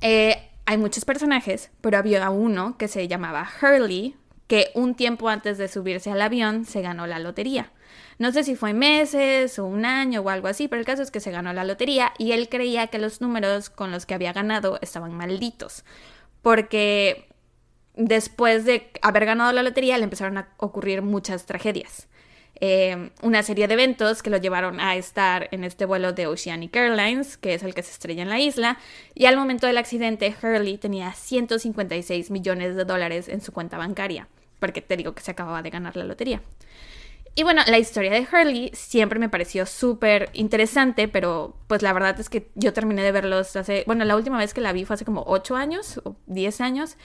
B: eh, hay muchos personajes, pero había uno que se llamaba Hurley, que un tiempo antes de subirse al avión se ganó la lotería. No sé si fue meses o un año o algo así, pero el caso es que se ganó la lotería y él creía que los números con los que había ganado estaban malditos, porque después de haber ganado la lotería le empezaron a ocurrir muchas tragedias. Eh, una serie de eventos que lo llevaron a estar en este vuelo de Oceanic Airlines, que es el que se estrella en la isla, y al momento del accidente Hurley tenía 156 millones de dólares en su cuenta bancaria, porque te digo que se acababa de ganar la lotería. Y bueno, la historia de Hurley siempre me pareció súper interesante, pero pues la verdad es que yo terminé de verlos hace, bueno, la última vez que la vi fue hace como 8 años o 10 años,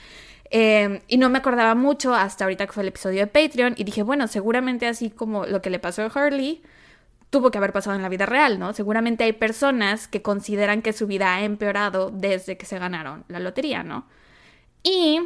B: eh, y no me acordaba mucho hasta ahorita que fue el episodio de Patreon, y dije, bueno, seguramente así como lo que le pasó a Hurley, tuvo que haber pasado en la vida real, ¿no? Seguramente hay personas que consideran que su vida ha empeorado desde que se ganaron la lotería, ¿no? Y...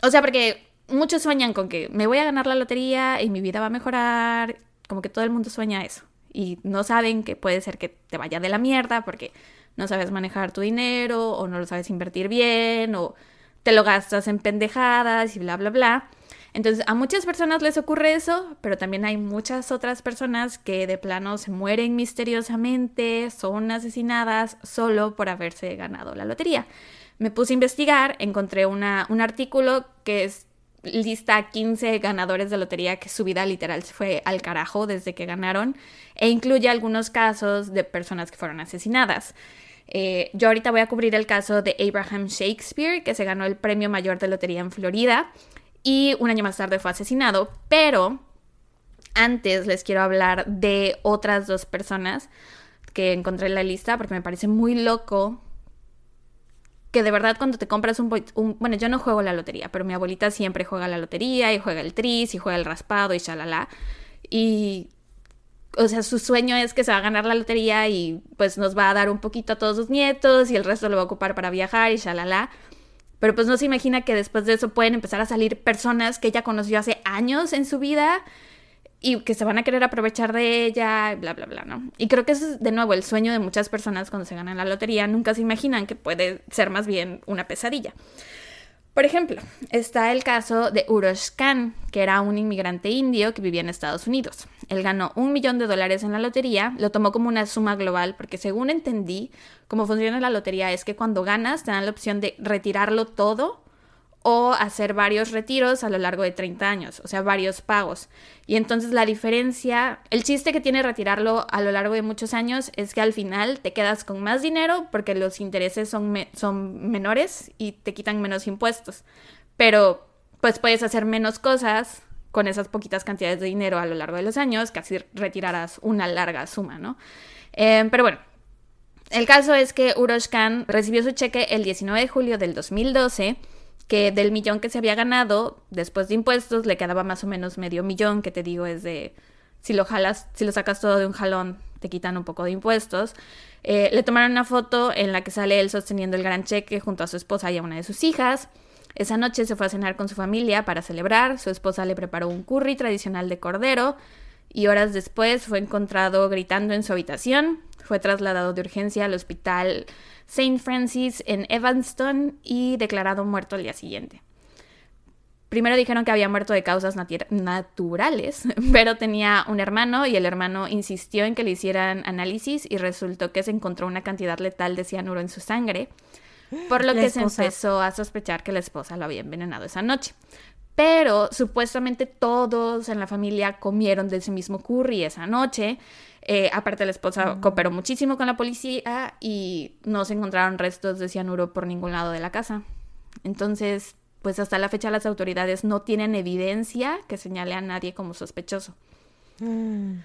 B: O sea, porque muchos sueñan con que me voy a ganar la lotería y mi vida va a mejorar, como que todo el mundo sueña eso. Y no saben que puede ser que te vaya de la mierda porque no sabes manejar tu dinero o no lo sabes invertir bien o te lo gastas en pendejadas y bla, bla, bla. Entonces, a muchas personas les ocurre eso, pero también hay muchas otras personas que de plano se mueren misteriosamente, son asesinadas solo por haberse ganado la lotería. Me puse a investigar, encontré una, un artículo que es lista 15 ganadores de lotería que su vida literal fue al carajo desde que ganaron e incluye algunos casos de personas que fueron asesinadas. Eh, yo ahorita voy a cubrir el caso de Abraham Shakespeare, que se ganó el premio mayor de lotería en Florida y un año más tarde fue asesinado, pero antes les quiero hablar de otras dos personas que encontré en la lista porque me parece muy loco que de verdad cuando te compras un, un, Bueno, yo no juego la lotería, pero mi abuelita siempre juega la lotería y juega el tris y juega el raspado y shalala. Y... O sea, su sueño es que se va a ganar la lotería y pues nos va a dar un poquito a todos sus nietos y el resto lo va a ocupar para viajar y shalala. Pero pues no se imagina que después de eso pueden empezar a salir personas que ella conoció hace años en su vida y que se van a querer aprovechar de ella, bla, bla, bla, ¿no? Y creo que es de nuevo el sueño de muchas personas cuando se ganan la lotería, nunca se imaginan que puede ser más bien una pesadilla. Por ejemplo, está el caso de Urosh Khan, que era un inmigrante indio que vivía en Estados Unidos. Él ganó un millón de dólares en la lotería, lo tomó como una suma global, porque según entendí, cómo funciona la lotería es que cuando ganas te dan la opción de retirarlo todo o hacer varios retiros a lo largo de 30 años, o sea, varios pagos. Y entonces la diferencia, el chiste que tiene retirarlo a lo largo de muchos años es que al final te quedas con más dinero porque los intereses son, son menores y te quitan menos impuestos. Pero pues puedes hacer menos cosas con esas poquitas cantidades de dinero a lo largo de los años, así retirarás una larga suma, ¿no? Eh, pero bueno, el caso es que Urosh recibió su cheque el 19 de julio del 2012, que del millón que se había ganado, después de impuestos, le quedaba más o menos medio millón, que te digo es de, si lo jalas, si lo sacas todo de un jalón, te quitan un poco de impuestos. Eh, le tomaron una foto en la que sale él sosteniendo el gran cheque junto a su esposa y a una de sus hijas. Esa noche se fue a cenar con su familia para celebrar. Su esposa le preparó un curry tradicional de cordero y horas después fue encontrado gritando en su habitación. Fue trasladado de urgencia al hospital St. Francis en Evanston y declarado muerto al día siguiente. Primero dijeron que había muerto de causas naturales, pero tenía un hermano y el hermano insistió en que le hicieran análisis y resultó que se encontró una cantidad letal de cianuro en su sangre, por lo que se empezó a sospechar que la esposa lo había envenenado esa noche. Pero supuestamente todos en la familia comieron de ese mismo curry esa noche. Eh, aparte la esposa cooperó muchísimo con la policía y no se encontraron restos de cianuro por ningún lado de la casa. Entonces, pues hasta la fecha las autoridades no tienen evidencia que señale a nadie como sospechoso. Mm.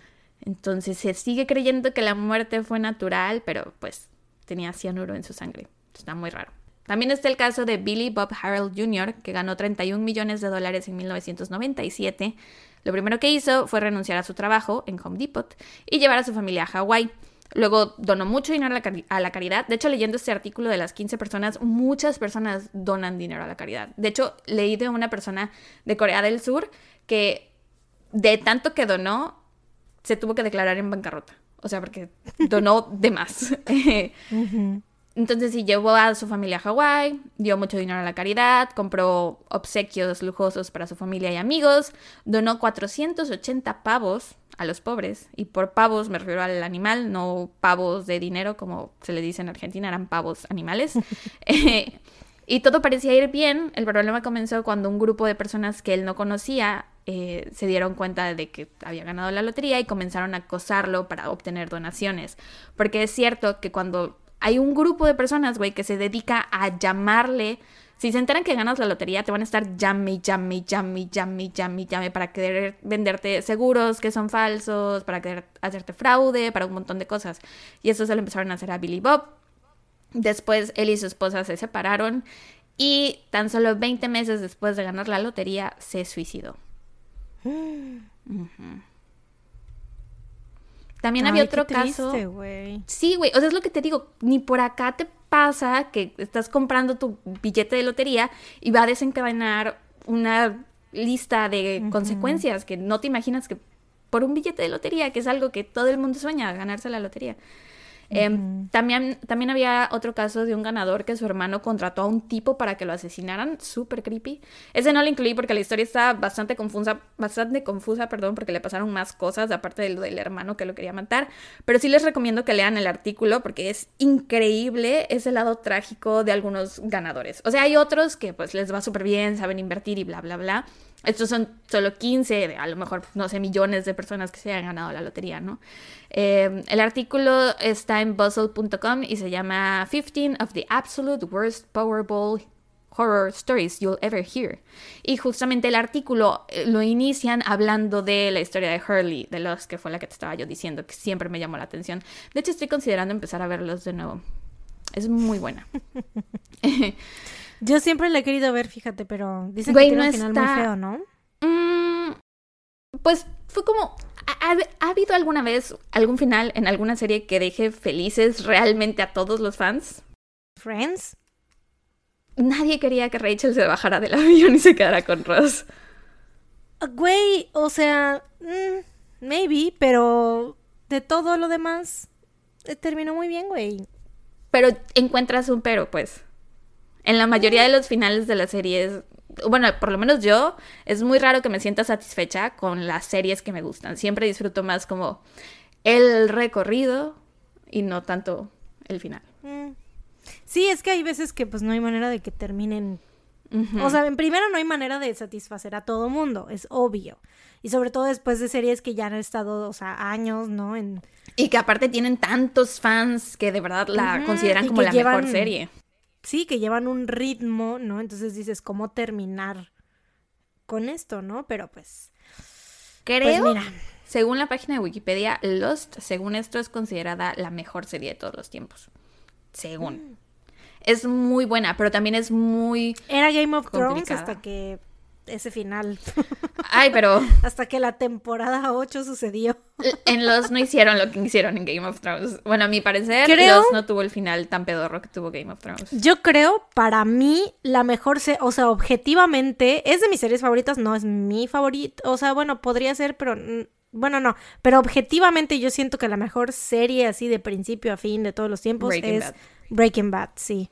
B: Entonces se sigue creyendo que la muerte fue natural, pero pues tenía cianuro en su sangre. Está muy raro. También está el caso de Billy Bob Harold Jr., que ganó 31 millones de dólares en 1997. Lo primero que hizo fue renunciar a su trabajo en Home Depot y llevar a su familia a Hawái. Luego donó mucho dinero a la, caridad. De hecho, leyendo este artículo de las 15 personas, muchas personas donan dinero a la caridad. De hecho, leí de una persona de Corea del Sur que de tanto que donó, se tuvo que declarar en bancarrota. O sea, porque donó de más. Entonces sí, llevó a su familia a Hawái, dio mucho dinero a la caridad, compró obsequios lujosos para su familia y amigos, donó 480 pavos a los pobres, y por pavos me refiero al animal, no pavos de dinero como se le dice en Argentina, eran pavos animales. Eh, y todo parecía ir bien, el problema comenzó cuando un grupo de personas que él no conocía eh, se dieron cuenta de que había ganado la lotería y comenzaron a acosarlo para obtener donaciones. Porque es cierto que cuando hay un grupo de personas, güey, que se dedica a llamarle. Si se enteran que ganas la lotería, te van a estar llame, llame, llame, llame, llame, llame para querer venderte seguros que son falsos, para querer hacerte fraude, para un montón de cosas. Y eso se lo empezaron a hacer a Billy Bob. Después él y su esposa se separaron y tan solo 20 meses después de ganar la lotería se suicidó. También había otro caso. Sí, güey. O sea, es lo que te digo. Ni por acá te pasa que estás comprando tu billete de lotería y va a desencadenar una lista de consecuencias que no te imaginas que por un billete de lotería, que es algo que todo el mundo sueña, ganarse la lotería. Em, también, también había otro caso de un ganador que su hermano contrató a un tipo para que lo asesinaran, súper creepy. Ese no lo incluí porque la historia está bastante confusa, bastante confusa, perdón, porque le pasaron más cosas aparte de lo del hermano que lo quería matar. Pero sí les recomiendo que lean el artículo porque es increíble ese lado trágico de algunos ganadores. O sea, hay otros que pues les va súper bien, saben invertir y bla, bla, bla. Estos son solo 15, a lo mejor, no sé, millones de personas que se hayan ganado la lotería, ¿no? Eh, el artículo está en bustle.com y se llama 15 of the Absolute Worst Powerball Horror Stories You'll Ever Hear. Y justamente el artículo eh, lo inician hablando de la historia de Hurley, de los que fue la que te estaba yo diciendo, que siempre me llamó la atención. De hecho, estoy considerando empezar a verlos de nuevo. Es muy buena.
A: Yo siempre la he querido ver, fíjate, pero dicen que tiene un final muy feo, ¿no?
B: Mm, pues fue como... ¿ha, habido alguna vez algún final en alguna serie que deje felices realmente a todos los fans?
A: ¿Friends?
B: Nadie quería que Rachel se bajara del avión y se quedara con Ross.
A: Ah, güey, o sea, mm, maybe, pero de todo lo demás eh, terminó muy bien, güey.
B: Pero encuentras un pero, pues. En la mayoría de los finales de las series, bueno, por lo menos yo, es muy raro que me sienta satisfecha con las series que me gustan. Siempre disfruto más como el recorrido y no tanto el final. Mm.
A: Sí, es que hay veces que pues no hay manera de que terminen. O sea, en primero no hay manera de satisfacer a todo mundo, es obvio. Y sobre todo después de series que ya han estado, o sea, años, ¿no? En...
B: Y que aparte tienen tantos fans que de verdad la consideran como la mejor serie
A: sí, que llevan un ritmo, ¿no? Entonces dices, ¿cómo terminar con esto, ¿no? Pero pues...
B: Creo,
A: Pues mira.
B: según la página de Wikipedia, Lost, según esto, es considerada la mejor serie de todos los tiempos. Según.
A: Mm.
B: Es muy buena, pero también es muy...
A: Era Game of Thrones hasta que ese final,
B: Ay, pero
A: hasta que la temporada 8 sucedió.
B: en Lost no hicieron lo que hicieron en Game of Thrones. Bueno, a mi parecer,
A: Creo-
B: Lost no tuvo el final tan pedorro que tuvo Game of Thrones.
A: Yo creo, para mí, la mejor, se o sea, objetivamente, es de mis series favoritas, no es mi favorita, o sea, bueno, podría ser, pero, bueno, no, pero objetivamente yo siento que la mejor serie así de principio a fin de todos los tiempos
B: Breaking
A: es
B: Bad.
A: Breaking Bad, sí.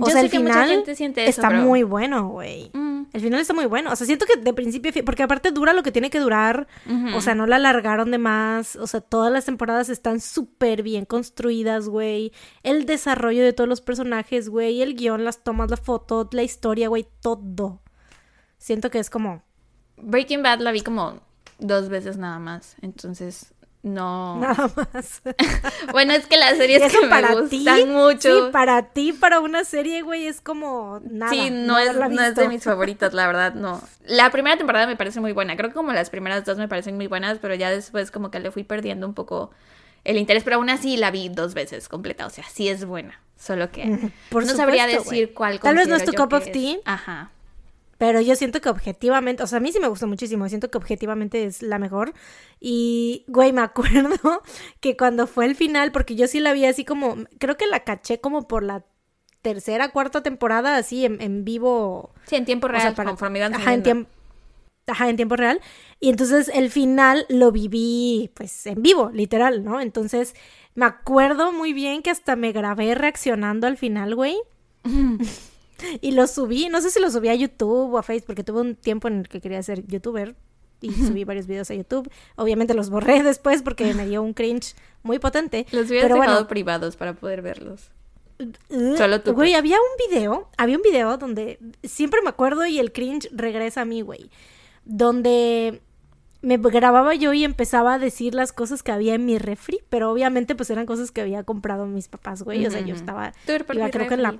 A: O
B: Yo
A: sea,
B: sé
A: el
B: que mucha
A: final
B: gente siente eso,
A: está
B: pero-
A: muy bueno, güey.
B: Mm.
A: El final está muy bueno. O sea, siento que de principio porque aparte dura lo que tiene que durar. O sea, no la alargaron de más. O sea, todas las temporadas están súper bien construidas, güey. El desarrollo de todos los personajes, güey. El guion, las tomas, la foto, la historia, güey. Todo. Siento que es como...
B: Breaking Bad la vi como dos veces nada más, entonces no...
A: Nada más.
B: Bueno, es que las series
A: Eso
B: que me gustan mucho...
A: Sí, para ti, para una serie, güey, es como nada.
B: Sí, no, es, no es de mis favoritas, la verdad, no. La primera temporada me parece muy buena. Creo que como las primeras dos me parecen muy buenas, pero ya después como que le fui perdiendo un poco el interés. Pero aún así la vi dos veces completa. O sea, sí es buena. Solo que
A: Por
B: no sabría decir
A: güey.
B: cuál
A: Tal vez no es tu cup of tea.
B: Ajá.
A: Pero yo siento que objetivamente, o sea, a mí sí me gustó muchísimo, siento que objetivamente es la mejor. Y, güey, me acuerdo que cuando fue el final, porque yo sí la vi así como, creo que la caché como por la tercera, cuarta temporada, así en, en vivo.
B: Sí, en tiempo
A: o sea,
B: real,
A: para-
B: conforme iban
A: ajá, en tiempo. Ajá, en tiempo real. Y entonces el final lo viví, pues, en vivo, literal, ¿no? Entonces me acuerdo muy bien que hasta me grabé reaccionando al final, güey. y lo subí, no sé si lo subí a YouTube o a Facebook, porque tuve un tiempo en el que quería ser youtuber y subí varios videos a YouTube. Obviamente los borré después porque me dio un cringe muy potente.
B: Los hubieras
A: Pero
B: dejado
A: bueno,
B: privados para poder verlos.
A: Uh,
B: Solo tú,
A: Güey,
B: pues.
A: había un video, había un video donde siempre me acuerdo y el cringe regresa a mí, güey. Donde me grababa yo y empezaba a decir las cosas que había en mi refri, pero obviamente pues eran cosas que había comprado mis papás, güey. O sea, yo estaba iba creo que en la.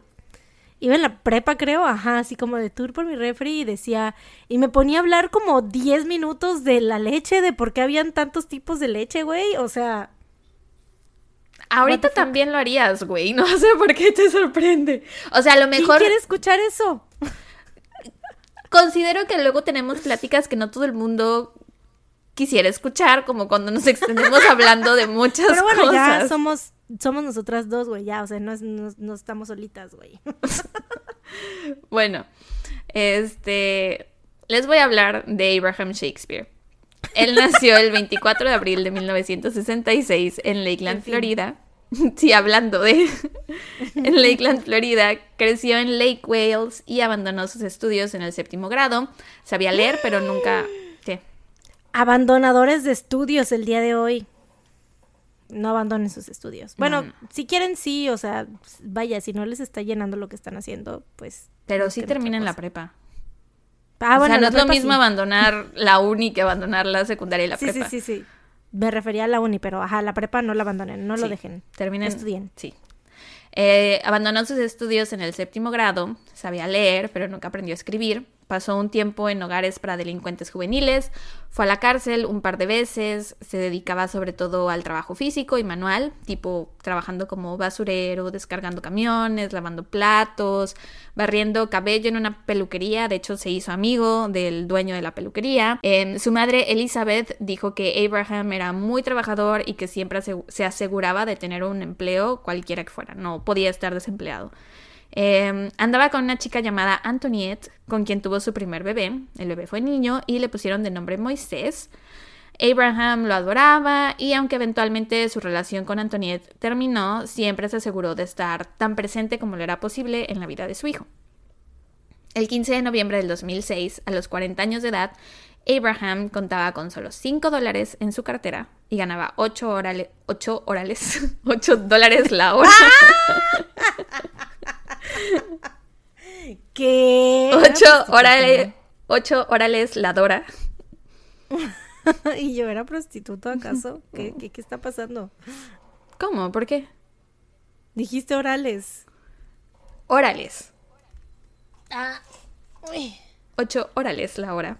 A: Iba en la prepa, creo, ajá, así como de tour por mi refri y decía, y me ponía a hablar como 10 minutos de la leche, de por qué habían tantos tipos de leche, güey. O sea,
B: Ahorita también lo harías, güey. No sé por qué te sorprende. O sea, a lo
A: ¿quién
B: mejor
A: quiere escuchar eso?
B: considero que luego tenemos pláticas que no todo el mundo quisiera escuchar, como cuando nos extendemos hablando de muchas
A: Pero bueno,
B: cosas.
A: ya somos, somos nosotras dos, güey, ya, o sea, no, es- no, no estamos solitas, güey.
B: Bueno, este, les voy a hablar de Abraham Shakespeare. Él nació el 24 de abril de 1966 en Lakeland,
A: En fin.
B: Florida. Sí, hablando de... en Lakeland, Florida, creció en Lake Wales y abandonó sus estudios en el séptimo grado. Sabía leer, pero nunca...
A: Abandonadores de estudios el día de hoy. No abandonen sus estudios. Bueno,
B: no.
A: si quieren, sí, o sea, vaya, si no les está llenando lo que están haciendo, pues.
B: Pero sí
A: busquen otra
B: termina en la prepa.
A: Ah,
B: o
A: bueno,
B: sea, no es lo mismo
A: sí.
B: abandonar la uni que abandonar la secundaria y la
A: Sí,
B: prepa.
A: sí, sí, sí. Me refería a la uni, pero ajá, la prepa no la abandonen, no lo dejen.
B: Terminen.
A: Estudien.
B: Sí. Eh, abandonó sus estudios en el séptimo grado, sabía leer, pero nunca aprendió a escribir. Pasó un tiempo en hogares para delincuentes juveniles, fue a la cárcel un par de veces, se dedicaba sobre todo al trabajo físico y manual, tipo trabajando como basurero, descargando camiones, lavando platos, barriendo cabello en una peluquería, de hecho se hizo amigo del dueño de la peluquería. Eh, su madre Elizabeth dijo que Abraham era muy trabajador y que siempre se aseguraba de tener un empleo cualquiera que fuera, no podía estar desempleado. Eh, andaba con una chica llamada Antoniette, con quien tuvo su primer bebé. El bebé fue niño y le pusieron de nombre Moisés. Abraham lo adoraba y aunque eventualmente su relación con Antoniette terminó, siempre se aseguró de estar tan presente como le era posible en la vida de su hijo. El 15 de noviembre del 2006, a los 40 años de edad, Abraham contaba con solo 5 dólares en su cartera y ganaba 8, orale- 8 orales, 8 dólares la hora.
A: ¿Qué?
B: 8 orales, 8 orales la Dora.
A: ¿Y yo era prostituto acaso? ¿Qué, qué, qué está pasando?
B: ¿Cómo? ¿Por qué?
A: Dijiste orales.
B: Orales.
A: Ah. Uy.
B: 8 orales la hora.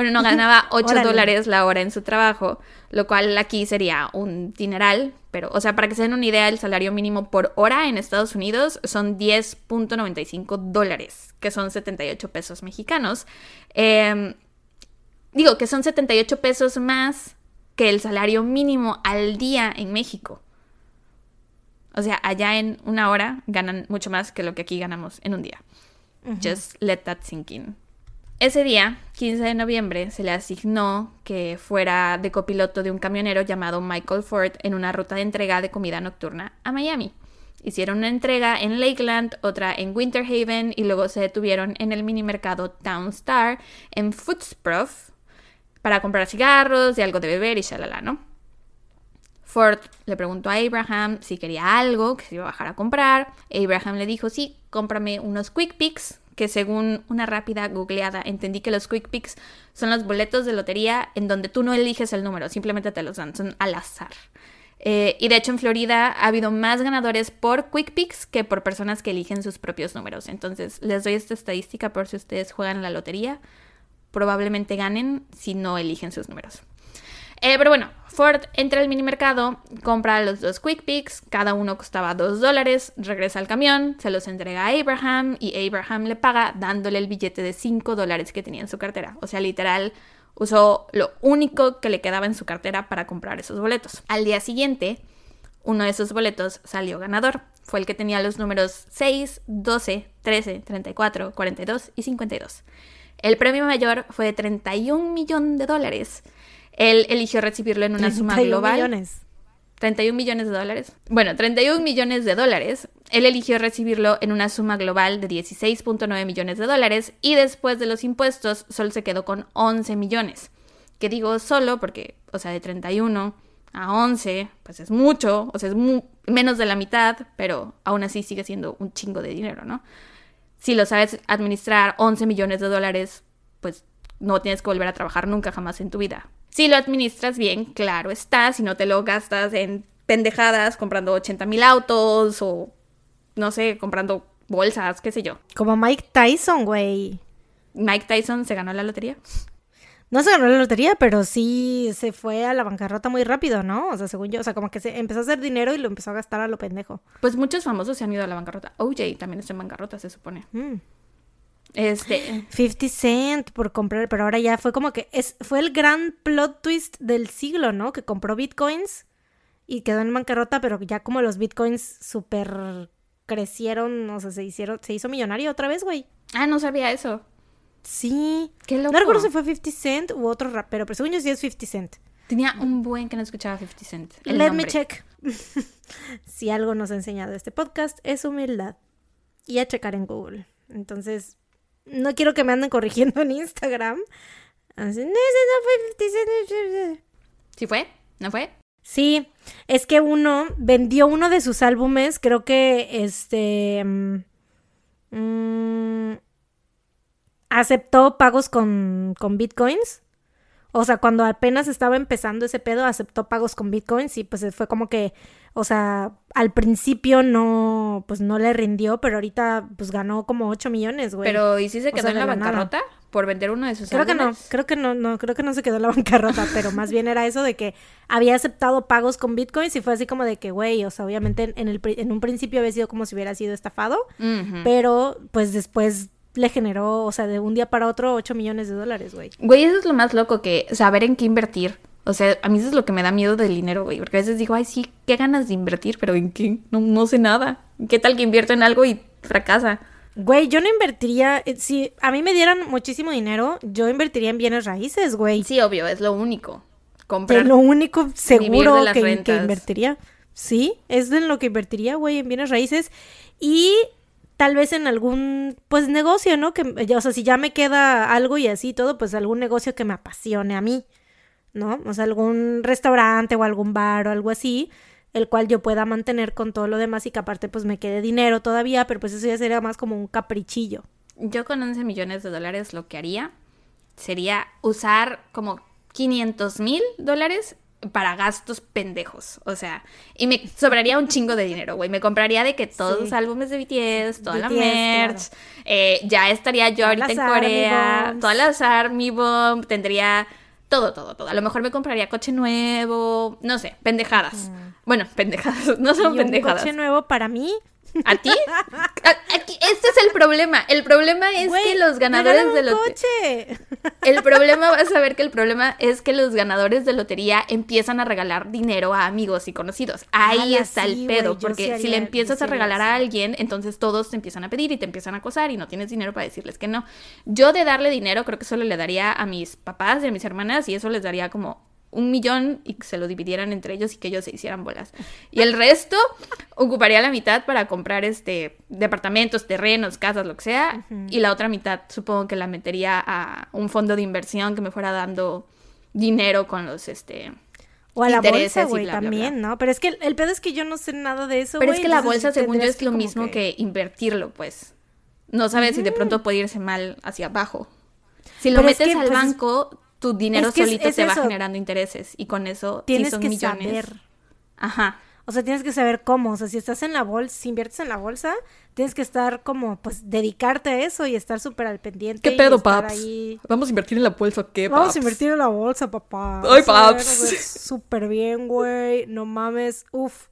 B: Bueno, no ganaba 8
A: Órale.
B: dólares la hora en su trabajo, lo cual aquí sería un dineral, pero, o sea, para que se den una idea, el salario mínimo por hora en Estados Unidos son 10.95 dólares, que son 78 pesos mexicanos. Eh, digo que son 78 pesos más que el salario mínimo al día en México. O sea, allá en una hora ganan mucho más que lo que aquí ganamos en un día. Just let that sink in. Ese día, 15 de noviembre, se le asignó que fuera de copiloto de un camionero llamado Michael Ford en una ruta de entrega de comida nocturna a Miami. Hicieron una entrega en Lakeland, otra en Winter Haven y luego se detuvieron en el mini mercado Town Star en Footsproof para comprar cigarros y algo de beber y shalala, ¿no? Ford le preguntó a Abraham si quería algo que se iba a bajar a comprar. Abraham le dijo, sí, cómprame unos Quick Picks, que según una rápida googleada entendí que los Quick Picks son los boletos de lotería en donde tú no eliges el número, simplemente te los dan, son al azar. Eh, y de hecho en Florida ha habido más ganadores por Quick Picks que por personas que eligen sus propios números. Entonces les doy esta estadística por si ustedes juegan la lotería. Probablemente ganen si no eligen sus números. Eh, pero bueno, Ford entra al mini mercado, compra los dos Quick Picks, cada uno costaba 2 dólares, regresa al camión, se los entrega a Abraham y Abraham le paga dándole el billete de 5 dólares que tenía en su cartera. O sea, literal, usó lo único que le quedaba en su cartera para comprar esos boletos. Al día siguiente, uno de esos boletos salió ganador. Fue el que tenía los números 6, 12, 13, 34, 42 y 52. El premio mayor fue de 31 millones de dólares. Él eligió recibirlo en una suma
A: 31
B: global.
A: millones.
B: 31 millones de dólares. Bueno, 31 millones de dólares. Él eligió recibirlo en una suma global de 16.9 millones de dólares y después de los impuestos solo se quedó con 11 millones. Que digo solo porque, o sea, de 31 a 11, pues es mucho, o sea, es mu- menos de la mitad, pero aún así sigue siendo un chingo de dinero, ¿no? Si lo sabes administrar 11 millones de dólares, pues no tienes que volver a trabajar nunca jamás en tu vida. Si lo administras bien, claro está, si no te lo gastas en pendejadas comprando 80 mil autos o, no sé, comprando bolsas, qué sé yo.
A: Como Mike Tyson, güey.
B: Mike Tyson se ganó la lotería.
A: No se ganó la lotería, pero sí se fue a la bancarrota muy rápido, ¿no? O sea, según yo, o sea, como que se empezó a hacer dinero y lo empezó a gastar a lo pendejo.
B: Pues muchos famosos se han ido a la bancarrota. OJ también está en bancarrota, se supone.
A: Mm.
B: Este,
A: 50 Cent por comprar, pero ahora ya fue como que es, fue el gran plot twist del siglo, ¿no? Que compró bitcoins y quedó en bancarrota, pero ya como los bitcoins súper crecieron, o sea, se hicieron, se hizo millonario otra vez, güey.
B: ah, no sabía eso.
A: Sí.
B: Qué loco.
A: No recuerdo si fue 50 Cent u otro rapero, pero según yo sí es 50 Cent.
B: Tenía un buen que no escuchaba 50 Cent. el
A: Let me check. si algo nos ha enseñado este podcast es humildad y a checar en Google. Entonces, no quiero que me anden corrigiendo en Instagram. Así, no, no fue 50 Cent.
B: ¿Sí fue? ¿No fue?
A: Sí, es que uno vendió uno de sus álbumes, creo que este mm, mm, aceptó pagos con, con bitcoins. O sea, cuando apenas estaba empezando ese pedo, aceptó pagos con bitcoins y pues fue como que, o sea, al principio no, pues no le rindió, pero ahorita pues ganó como 8 millones, güey.
B: Pero ¿y si se
A: O
B: quedó
A: sea,
B: en la
A: nada.
B: bancarrota por vender uno de sus
A: Creo que no, creo que no, no, creo que no se quedó en la bancarrota, pero más bien era eso de que había aceptado pagos con bitcoins y fue así como de que, güey, o sea, obviamente en, el, en un principio había sido como si hubiera sido estafado, pero pues después le generó, o sea, de un día para otro 8 millones de dólares, güey.
B: Güey, eso es lo más loco que saber en qué invertir. O sea, a mí eso es lo que me da miedo del dinero, güey. Porque a veces digo, ay, sí, qué ganas de invertir, pero ¿en qué? No, no sé nada. ¿Qué tal que invierto en algo y fracasa?
A: Güey, yo no invertiría, eh, si a mí me dieran muchísimo dinero, yo invertiría en bienes raíces, güey.
B: Sí, obvio, es lo único. Comprar.
A: lo único seguro que, invertiría. Sí, es de lo que invertiría, güey, en bienes raíces. Y tal vez en algún, pues, negocio, ¿no? Que, o sea, si ya me queda algo y así todo, pues algún negocio que me apasione a mí, ¿no? O sea, algún restaurante o algún bar o algo así, el cual yo pueda mantener con todo lo demás y que aparte, pues, me quede dinero todavía, pero pues eso ya sería más como un caprichillo.
B: Yo con 11 millones de dólares lo que haría sería usar como 500 mil dólares para gastos pendejos, o sea, y me sobraría un chingo de dinero, güey, me compraría de que todos
A: Sí.
B: los álbumes de BTS, toda la merch, eh, ya estaría yo
A: Todas
B: ahorita en Corea, todas las Army Bomb, tendría todo, todo, todo, a lo mejor me compraría coche nuevo, no sé, pendejadas, bueno, pendejadas, no son
A: Mm. Y un
B: pendejadas,
A: coche nuevo para mí.
B: ¿A ti? Aquí- este es el problema, el problema es que los ganadores de lotería...
A: coche.
B: El problema, vas a ver que el problema es que los ganadores de lotería empiezan a regalar dinero a amigos y conocidos. Ahí
A: Ala,
B: está
A: sí,
B: el pedo, porque
A: sí
B: si le empiezas a regalar a alguien, entonces todos te empiezan a pedir y te empiezan a acosar y no tienes dinero para decirles que no. Yo de darle dinero creo que solo le daría a mis papás y a mis hermanas y eso les daría como un millón y que se lo dividieran entre ellos y que ellos se hicieran bolas. Y el resto ocuparía la mitad para comprar este departamentos, terrenos, casas, lo que sea, y la otra mitad supongo que la metería a un fondo de inversión que me fuera dando dinero con los este
A: O a la bolsa, güey,
B: bla,
A: también,
B: bla.
A: ¿no? Pero es que el, el pedo es que yo no sé nada de eso,
B: Pero es que la bolsa, según yo, es lo mismo
A: que-
B: que... invertirlo, pues. No sabes si de pronto puede irse mal hacia abajo. Si lo
A: Pero es
B: metes
A: que,
B: al
A: pues, es-
B: banco, tu dinero
A: es que
B: solito
A: es
B: te va generando intereses. Y con eso,
A: Tienes
B: son
A: que
B: millones.
A: saber.
B: Ajá.
A: O sea, tienes que saber cómo. O sea, si estás en la bolsa, si inviertes en la bolsa, tienes que estar como, pues, dedicarte a eso y estar súper al pendiente.
C: ¿Qué pedo, paps?
A: ahí.
C: Vamos a invertir en la bolsa, ¿qué,
A: Vamos
C: paps?
A: a invertir en la bolsa, papá.
C: Ay, paps.
A: Súper bien, güey. No mames. Uf.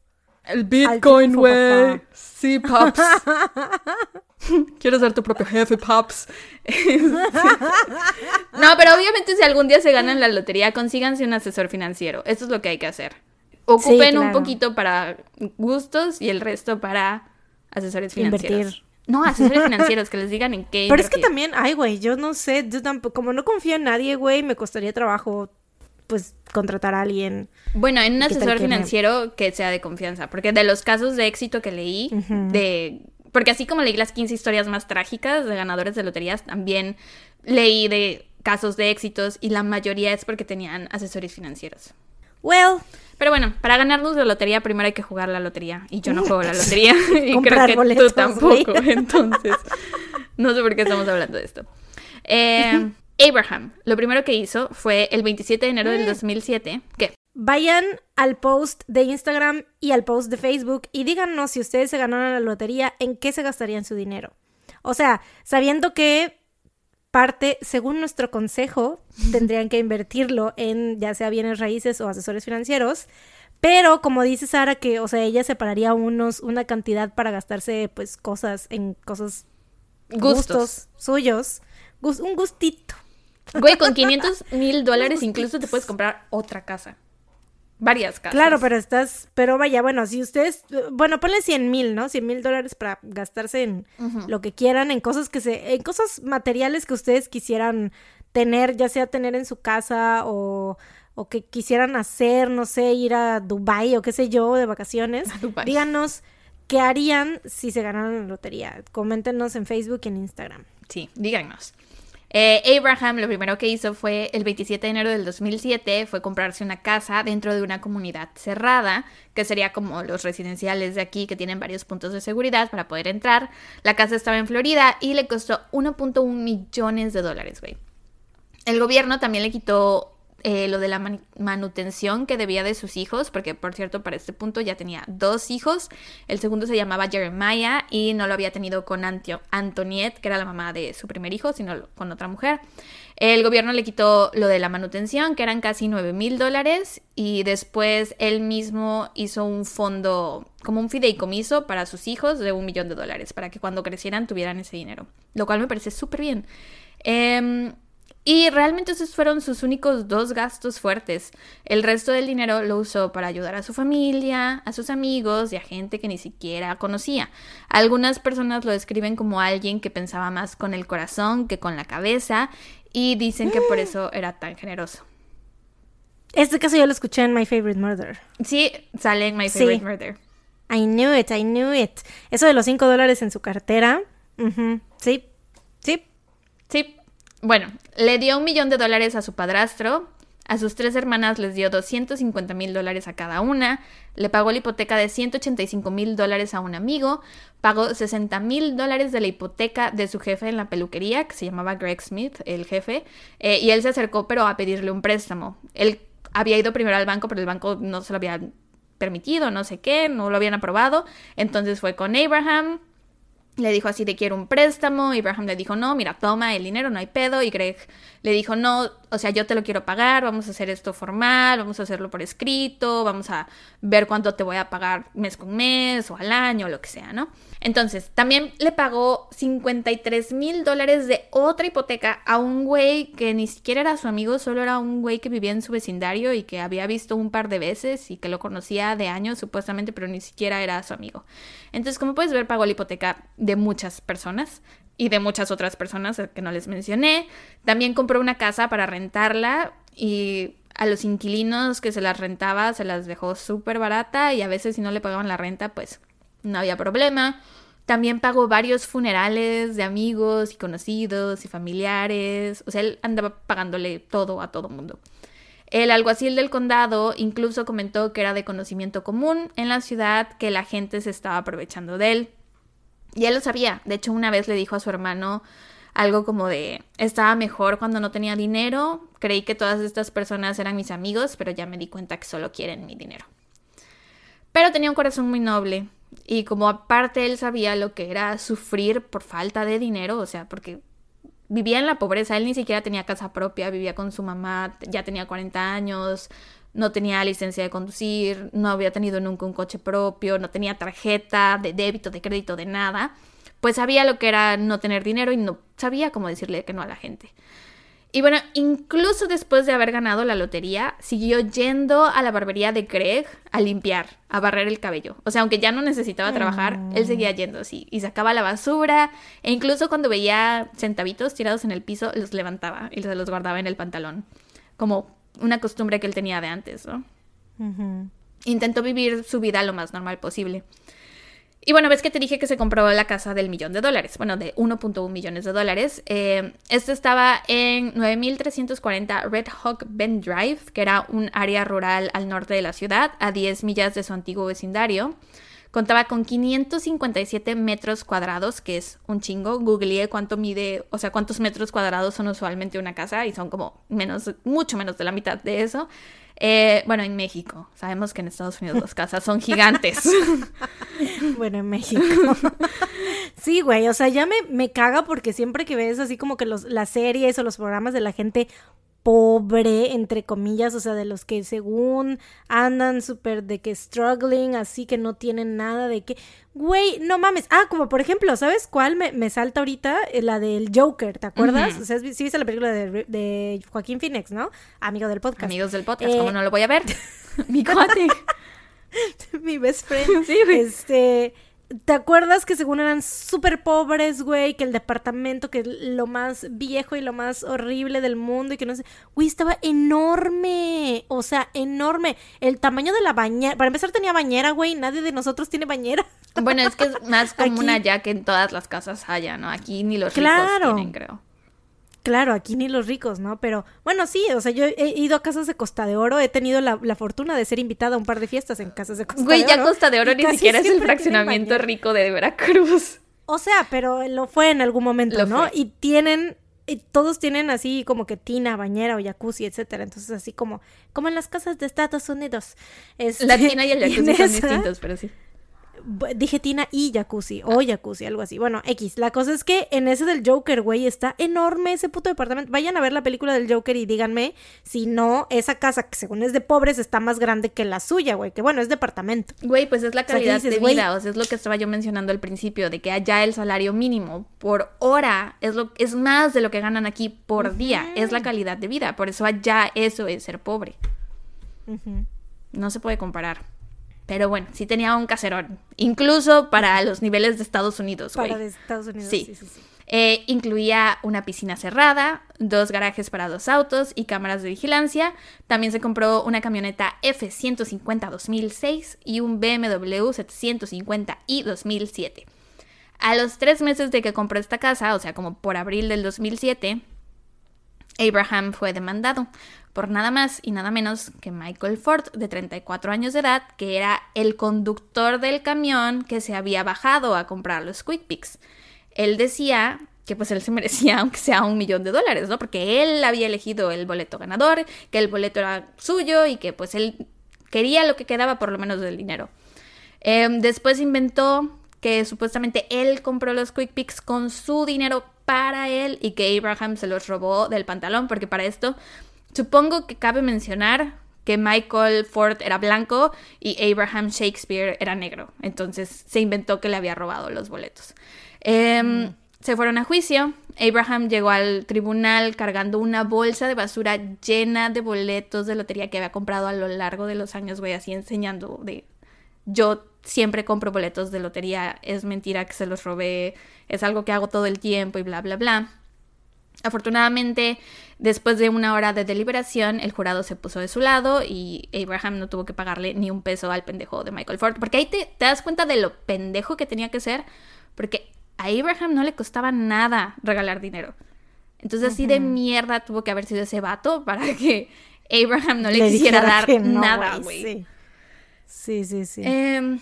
C: El Bitcoin, güey. Sí, paps. Quieres ser tu propio jefe, paps.
B: No, pero obviamente si algún día se ganan la lotería, consíganse un asesor financiero. Eso es lo que hay que hacer. Ocupen un
A: claro.
B: poquito para gustos y el resto para asesores financieros.
A: Invertir.
B: No, asesores financieros que les digan en qué
A: Pero es que también, ay, güey, yo no sé, yo tampoco, como no confío en nadie, güey, me costaría trabajo, pues, contratar a alguien.
B: Bueno, en un
A: ¿Qué tal
B: asesor
A: que me-
B: financiero que sea de confianza, porque de los casos de éxito que leí, de porque así como leí las 15 historias más trágicas de ganadores de loterías, también leí de casos de éxitos y la mayoría es porque tenían asesores financieros.
A: Well,
B: Pero bueno, para ganarnos la lotería primero hay que jugar la lotería y yo no juego la lotería y creo que
A: boletos,
B: tú tampoco, entonces no sé por qué estamos hablando de esto. Eh, Abraham, lo primero que hizo fue el 27 de enero del 2007, que
A: vayan al post de Instagram y al post de Facebook y díganos si ustedes se ganaron la lotería, en qué se gastarían su dinero. O sea, sabiendo que parte, según nuestro consejo, tendrían que invertirlo en ya sea bienes raíces o asesores financieros. Pero como dice Sara que, o sea, ella separaría unos, una cantidad para gastarse pues cosas en cosas
B: gustos.
A: gustos suyos. Un gustito.
B: Güey, con 500 mil dólares incluso te puedes comprar otra casa. Varias casas.
A: Claro, pero estás, pero vaya, bueno, si ustedes, bueno, ponle 100 mil, ¿no? 100 mil dólares para gastarse en lo que quieran, en cosas que se, en cosas materiales que ustedes quisieran tener, ya sea tener en su casa o, o que quisieran hacer, no sé, ir a Dubai o qué sé yo, de vacaciones. Díganos qué harían si se ganaran la lotería. Coméntenos en Facebook y en Instagram.
B: Sí, díganos. Eh, Abraham lo primero que hizo fue el 27 de enero del 2007 fue comprarse una casa dentro de una comunidad cerrada, que sería como los residenciales de aquí que tienen varios puntos de seguridad para poder entrar. La casa estaba en Florida y le costó 1.1 millones de dólares, güey. El gobierno también le quitó eh, lo de la man- manutención que debía de sus hijos, porque por cierto, para este punto ya tenía dos hijos. El segundo se llamaba Jeremiah y no lo había tenido con Antio- Antoniette, que era la mamá de su primer hijo, sino con otra mujer. El gobierno le quitó lo de la manutención, que eran casi 9 mil dólares, y después él mismo hizo un fondo, como un fideicomiso para sus hijos de un millón de dólares, para que cuando crecieran tuvieran ese dinero, lo cual me parece súper bien. Em, y realmente esos fueron sus únicos dos gastos fuertes. El resto del dinero lo usó para ayudar a su familia, a sus amigos y a gente que ni siquiera conocía. Algunas personas lo describen como alguien que pensaba más con el corazón que con la cabeza y dicen que por eso era tan generoso.
A: Este caso yo lo escuché en My Favorite Murder.
B: Sí, sale en My
A: Sí.
B: Favorite Murder.
A: I knew it, I knew it. Eso de los 5 dólares en su cartera. Sí, sí.
B: Sí. Bueno, le dio un millón de dólares a su padrastro. A sus tres hermanas les dio 250 mil dólares a cada una. Le pagó la hipoteca de 185 mil dólares a un amigo. Pagó 60 mil dólares de la hipoteca de su jefe en la peluquería, que se llamaba Greg Smith, el jefe. eh, y él se acercó, pero a pedirle un préstamo. Él había ido primero al banco, pero el banco no se lo había permitido, no sé qué, no lo habían aprobado. Entonces fue con Abraham, le dijo así, te quiero un préstamo. Abraham le dijo, no, mira, toma el dinero, no hay pedo. Y Greg le dijo, no, o sea, yo te lo quiero pagar, vamos a hacer esto formal, vamos a hacerlo por escrito, vamos a ver cuánto te voy a pagar mes con mes o al año, lo que sea, ¿no? Entonces, también le pagó 53 mil dólares de otra hipoteca a un güey que ni siquiera era su amigo, solo era un güey que vivía en su vecindario y que había visto un par de veces y que lo conocía de años supuestamente, pero ni siquiera era su amigo. Entonces, como puedes ver, pagó la hipoteca de muchas personas y de muchas otras personas que no les mencioné. También compró una casa para rentarla y a los inquilinos que se las rentaba se las dejó súper barata y a veces si no le pagaban la renta pues no había problema. También pagó varios funerales de amigos y conocidos y familiares. O sea, él andaba pagándole todo a todo mundo. El alguacil del condado incluso comentó que era de conocimiento común en la ciudad que la gente se estaba aprovechando de él. Y él lo sabía. De hecho, una vez le dijo a su hermano algo como de, estaba mejor cuando no tenía dinero, creí que todas estas personas eran mis amigos, pero ya me di cuenta que solo quieren mi dinero. Pero tenía un corazón muy noble y como aparte él sabía lo que era sufrir por falta de dinero, o sea, porque vivía en la pobreza, él ni siquiera tenía casa propia, vivía con su mamá, ya tenía 40 años, no tenía licencia de conducir, no había tenido nunca un coche propio, no tenía tarjeta de débito, de crédito, de nada, pues sabía lo que era no tener dinero y no sabía cómo decirle que no a la gente. Y bueno, incluso después de haber ganado la lotería, siguió yendo a la barbería de Greg a limpiar, a barrer el cabello. O sea, aunque ya no necesitaba trabajar, él seguía yendo así. Y sacaba la basura. E incluso cuando veía centavitos tirados en el piso, los levantaba y se los guardaba en el pantalón. Como una costumbre que él tenía de antes, ¿no? Intentó vivir su vida lo más normal posible. Y bueno, ves que te dije que se compró la casa del millón de dólares, bueno, de 1.1 millones de dólares. Eh, esto estaba en 9340 Red Hawk Bend Drive, que era un área rural al norte de la ciudad, a 10 millas de su antiguo vecindario. Contaba con 557 metros cuadrados, que es un chingo. Googleé cuánto mide, o sea, cuántos metros cuadrados son usualmente una casa y son como menos, mucho menos de la mitad de eso. Eh, bueno, en México. Sabemos que en Estados Unidos las casas son gigantes.
A: bueno, en México. sí, güey. O sea, ya me, me caga porque siempre que ves así como que los, las series o los programas de la gente pobre, entre comillas, o sea, de los que según andan súper de que struggling, así que no tienen nada de que, güey, no mames. Ah, como por ejemplo, ¿sabes cuál me, salta ahorita? Eh, la del Joker, ¿te acuerdas? O sea, sí viste la película de, Joaquín Phoenix, ¿no? Amigo del podcast.
B: Amigos del podcast, ¿cómo eh, no lo voy a ver? Mi cuate.
A: Mi best friend. Sí, güey. Este ¿Te acuerdas que según eran súper pobres, güey? Que el departamento, que lo más viejo y lo más horrible del mundo y que no sé. Güey, estaba enorme. O sea, enorme. El tamaño de la bañera. Para empezar, tenía bañera, güey. Nadie de nosotros tiene bañera.
B: Bueno, es que es más común allá que en todas las casas haya, ¿no? Aquí ni los ricos tienen, creo.
A: Claro, aquí ni los ricos, ¿no? Pero bueno, sí, o sea, yo he ido a casas de Costa de Oro, he tenido la, fortuna de ser invitada a un par de fiestas en casas de Costa
B: de
A: Oro.
B: Güey, ya Costa de Oro ni siquiera es el fraccionamiento rico de Veracruz.
A: O sea, pero lo fue en algún momento, ¿no? Y tienen, y todos tienen así como que tina, bañera o jacuzzi, etcétera. Entonces, así como, como en las casas de Estados Unidos.
B: Este, la tina y el jacuzzi son distintos, pero sí
A: dije tina y jacuzzi, o jacuzzi, algo así. Bueno, X. La cosa es que en ese del Joker, güey, está enorme ese puto departamento. Vayan a ver la película del Joker y díganme si no, esa casa, que según es de pobres, está más grande que la suya, güey. Que bueno, es departamento.
B: Güey, pues es la calidad de vida. O sea, es lo que estaba yo mencionando al principio, de que allá el salario mínimo por hora es, lo, es más de lo que ganan aquí por día. Es la calidad de vida. Por eso allá eso es ser pobre. No se puede comparar. Pero bueno, sí tenía un caserón. Incluso para los niveles de Estados Unidos.
A: Para de Estados Unidos, sí, sí, sí.
B: Eh, incluía una piscina cerrada, dos garajes para dos autos y cámaras de vigilancia. También se compró una camioneta F-150 2006 y un BMW 750i 2007. A los tres meses de que compró esta casa, o sea, como por abril del 2007, Abraham fue demandado por nada más y nada menos que Michael Ford, de 34 años de edad, que era el conductor del camión que se había bajado a comprar los Quick Picks. Él decía que pues él se merecía aunque sea un millón de dólares, ¿no? Porque él había elegido el boleto ganador, que el boleto era suyo y que pues él quería lo que quedaba por lo menos del dinero. Em, después inventó que supuestamente él compró los Quick Picks con su dinero para él y que Abraham se los robó del pantalón, porque para esto supongo que cabe mencionar que Michael Ford era blanco y Abraham Shakespeare era negro. Entonces se inventó que le había robado los boletos. Em, mm. Se fueron a juicio. Abraham llegó al tribunal cargando una bolsa de basura llena de boletos de lotería que había comprado a lo largo de los años, güey, así enseñando de yo siempre compro boletos de lotería, es mentira que se los robé, es algo que hago todo el tiempo y bla, bla, bla. Afortunadamente, después de una hora de deliberación, el jurado se puso de su lado y Abraham no tuvo que pagarle ni un peso al pendejo de Michael Ford. Porque ahí te, das cuenta de lo pendejo que tenía que ser, porque a Abraham no le costaba nada regalar dinero. Entonces, así de mierda tuvo que haber sido ese vato para que Abraham no le, quisiera dar nada, güey.
A: Sí, sí, sí.
B: Em,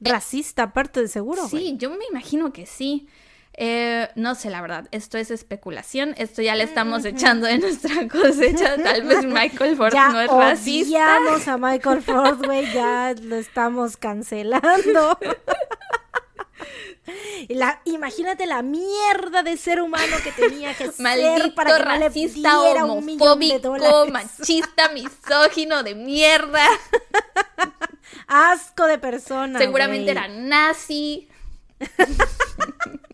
A: Racista, aparte de seguro.
B: Sí, yo me imagino que sí. Eh, no sé, la verdad, esto es especulación, esto ya le estamos echando de nuestra cosecha, tal vez Michael Ford no es racista.
A: Ya a Michael Ford, güey, ya lo estamos cancelando. La, imagínate la mierda de ser humano que tenía que ser para que racista, no le homofóbico,
B: machista, misógino de mierda.
A: Asco de persona.
B: Seguramente era nazi.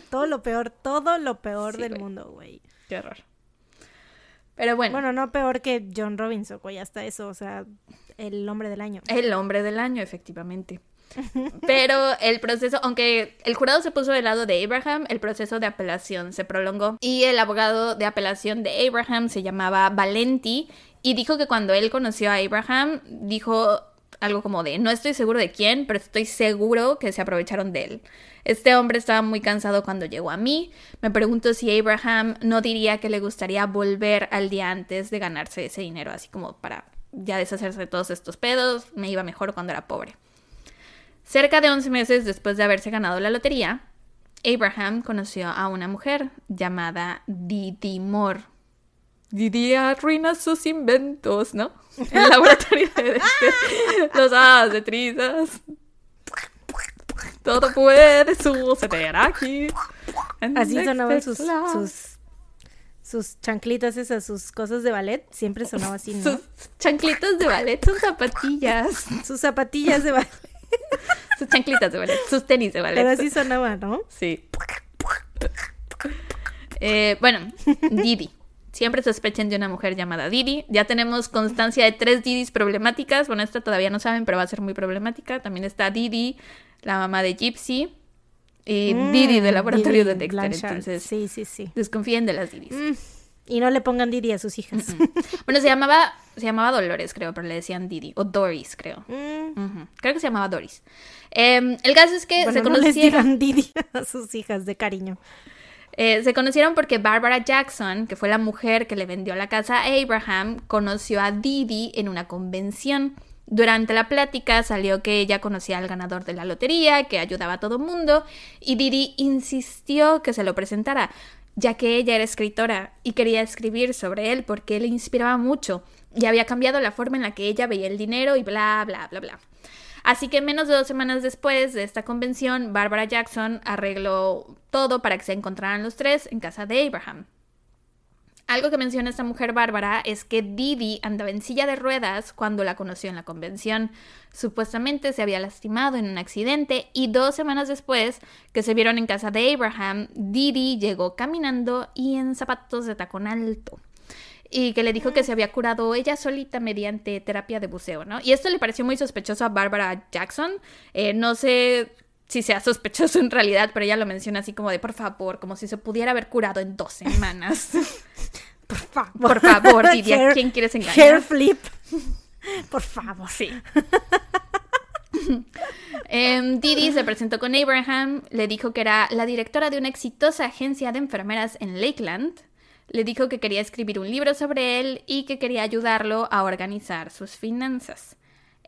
A: todo lo peor, todo lo peor del mundo, güey.
B: Qué horror. Pero bueno.
A: Bueno, no peor que John Robinson, güey, hasta eso, o sea, el hombre del año.
B: El hombre del año, efectivamente. Pero el proceso, aunque el jurado se puso del lado de Abraham, el proceso de apelación se prolongó y el abogado de apelación de Abraham se llamaba Valenti y dijo que cuando él conoció a Abraham, dijo algo como de, no estoy seguro de quién, pero estoy seguro que se aprovecharon de él. Este hombre estaba muy cansado cuando llegó a mí. Me pregunto si Abraham no diría que le gustaría volver al día antes de ganarse ese dinero, así como para ya deshacerse de todos estos pedos. Me iba mejor cuando era pobre. Cerca de 11 meses después de haberse ganado la lotería, Abraham conoció a una mujer llamada Didi Moore.
C: Didi arruina sus inventos, ¿no? El laboratorio de este, los de trizas. Todo puede suceder aquí.
A: Así sonaban sus, sus, sus chanclitas esas, sus cosas de ballet. Siempre sonaba así, ¿no?
B: Sus chanclitas de ballet son zapatillas.
A: Sus zapatillas de ballet.
B: sus chanclitas de ballet, sus tenis de ballet.
A: Pero así sonaba, ¿no?
B: Sí. Eh, bueno, Didi. Siempre sospechen de una mujer llamada Didi. Ya tenemos constancia de tres Didis problemáticas. Bueno, esta todavía no saben, pero va a ser muy problemática. También está Didi, la mamá de Gypsy. Y mm, Didi del laboratorio de Dexter. Entonces,
A: sí, sí, sí.
B: Desconfíen de las Didis. Mm,
A: y no le pongan Didi a sus hijas.
B: bueno, se llamaba, se llamaba Dolores, creo, pero le decían Didi. O Doris, creo. Mm. Creo que se llamaba Doris. Em, el caso es que se conocieron. No les
A: digan Didi a sus hijas de cariño.
B: Eh, se conocieron porque Barbara Jackson, que fue la mujer que le vendió la casa a Abraham, conoció a Didi en una convención. Durante la plática salió que ella conocía al ganador de la lotería, que ayudaba a todo mundo, y Didi insistió que se lo presentara, ya que ella era escritora y quería escribir sobre él porque le inspiraba mucho y había cambiado la forma en la que ella veía el dinero y bla, bla, bla, bla. Así que menos de dos semanas después de esta convención, Barbara Jackson arregló todo para que se encontraran los tres en casa de Abraham. Algo que menciona esta mujer bárbara es que Didi andaba en silla de ruedas cuando la conoció en la convención. Supuestamente se había lastimado en un accidente y dos semanas después que se vieron en casa de Abraham, Didi llegó caminando y en zapatos de tacón alto y que le dijo que se había curado ella solita mediante terapia de buceo, ¿no? Y esto le pareció muy sospechoso a Barbara Jackson. Eh, no sé si sea sospechoso en realidad, pero ella lo menciona así como de por favor, como si se pudiera haber curado en dos semanas.
A: por favor.
B: Por favor, Didia, ¿quién quieres engañar?
A: Hair flip. Por favor.
B: Sí. Em, Didi se presentó con Abraham, le dijo que era la directora de una exitosa agencia de enfermeras en Lakeland le dijo que quería escribir un libro sobre él y que quería ayudarlo a organizar sus finanzas.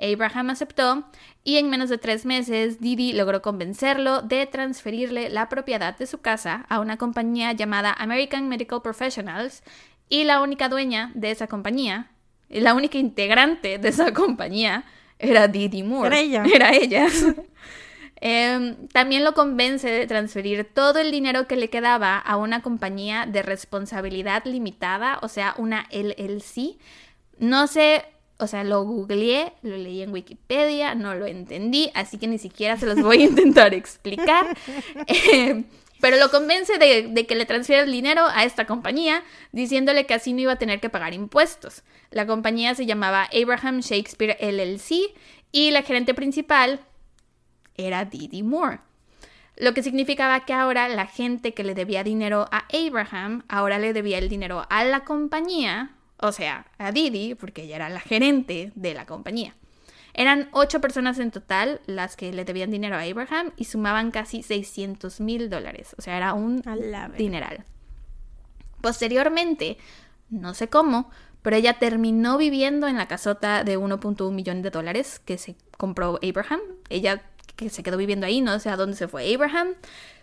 B: Abraham aceptó y en menos de tres meses Didi logró convencerlo de transferirle la propiedad de su casa a una compañía llamada American Medical Professionals y la única dueña de esa compañía, la única integrante de esa compañía era Didi Moore.
A: Era ella.
B: Era ella. Em, también lo convence de transferir todo el dinero que le quedaba a una compañía de responsabilidad limitada, o sea, una LLC. No sé, o sea, lo googleé, lo leí en Wikipedia, no lo entendí, así que ni siquiera se los voy a intentar explicar. Em, pero lo convence de, de, que le transfiera el dinero a esta compañía, diciéndole que así no iba a tener que pagar impuestos. La compañía se llamaba Abraham Shakespeare LLC y la gerente principal era Didi Moore. Lo que significaba que ahora la gente que le debía dinero a Abraham, ahora le debía el dinero a la compañía, o sea, a Didi, porque ella era la gerente de la compañía. Eran ocho personas en total las que le debían dinero a Abraham y sumaban casi 600 mil dólares. O sea, era un dineral. Posteriormente, no sé cómo, pero ella terminó viviendo en la casota de 1.1 millón de dólares que se compró Abraham. Ella que se quedó viviendo ahí, no sé a dónde se fue Abraham.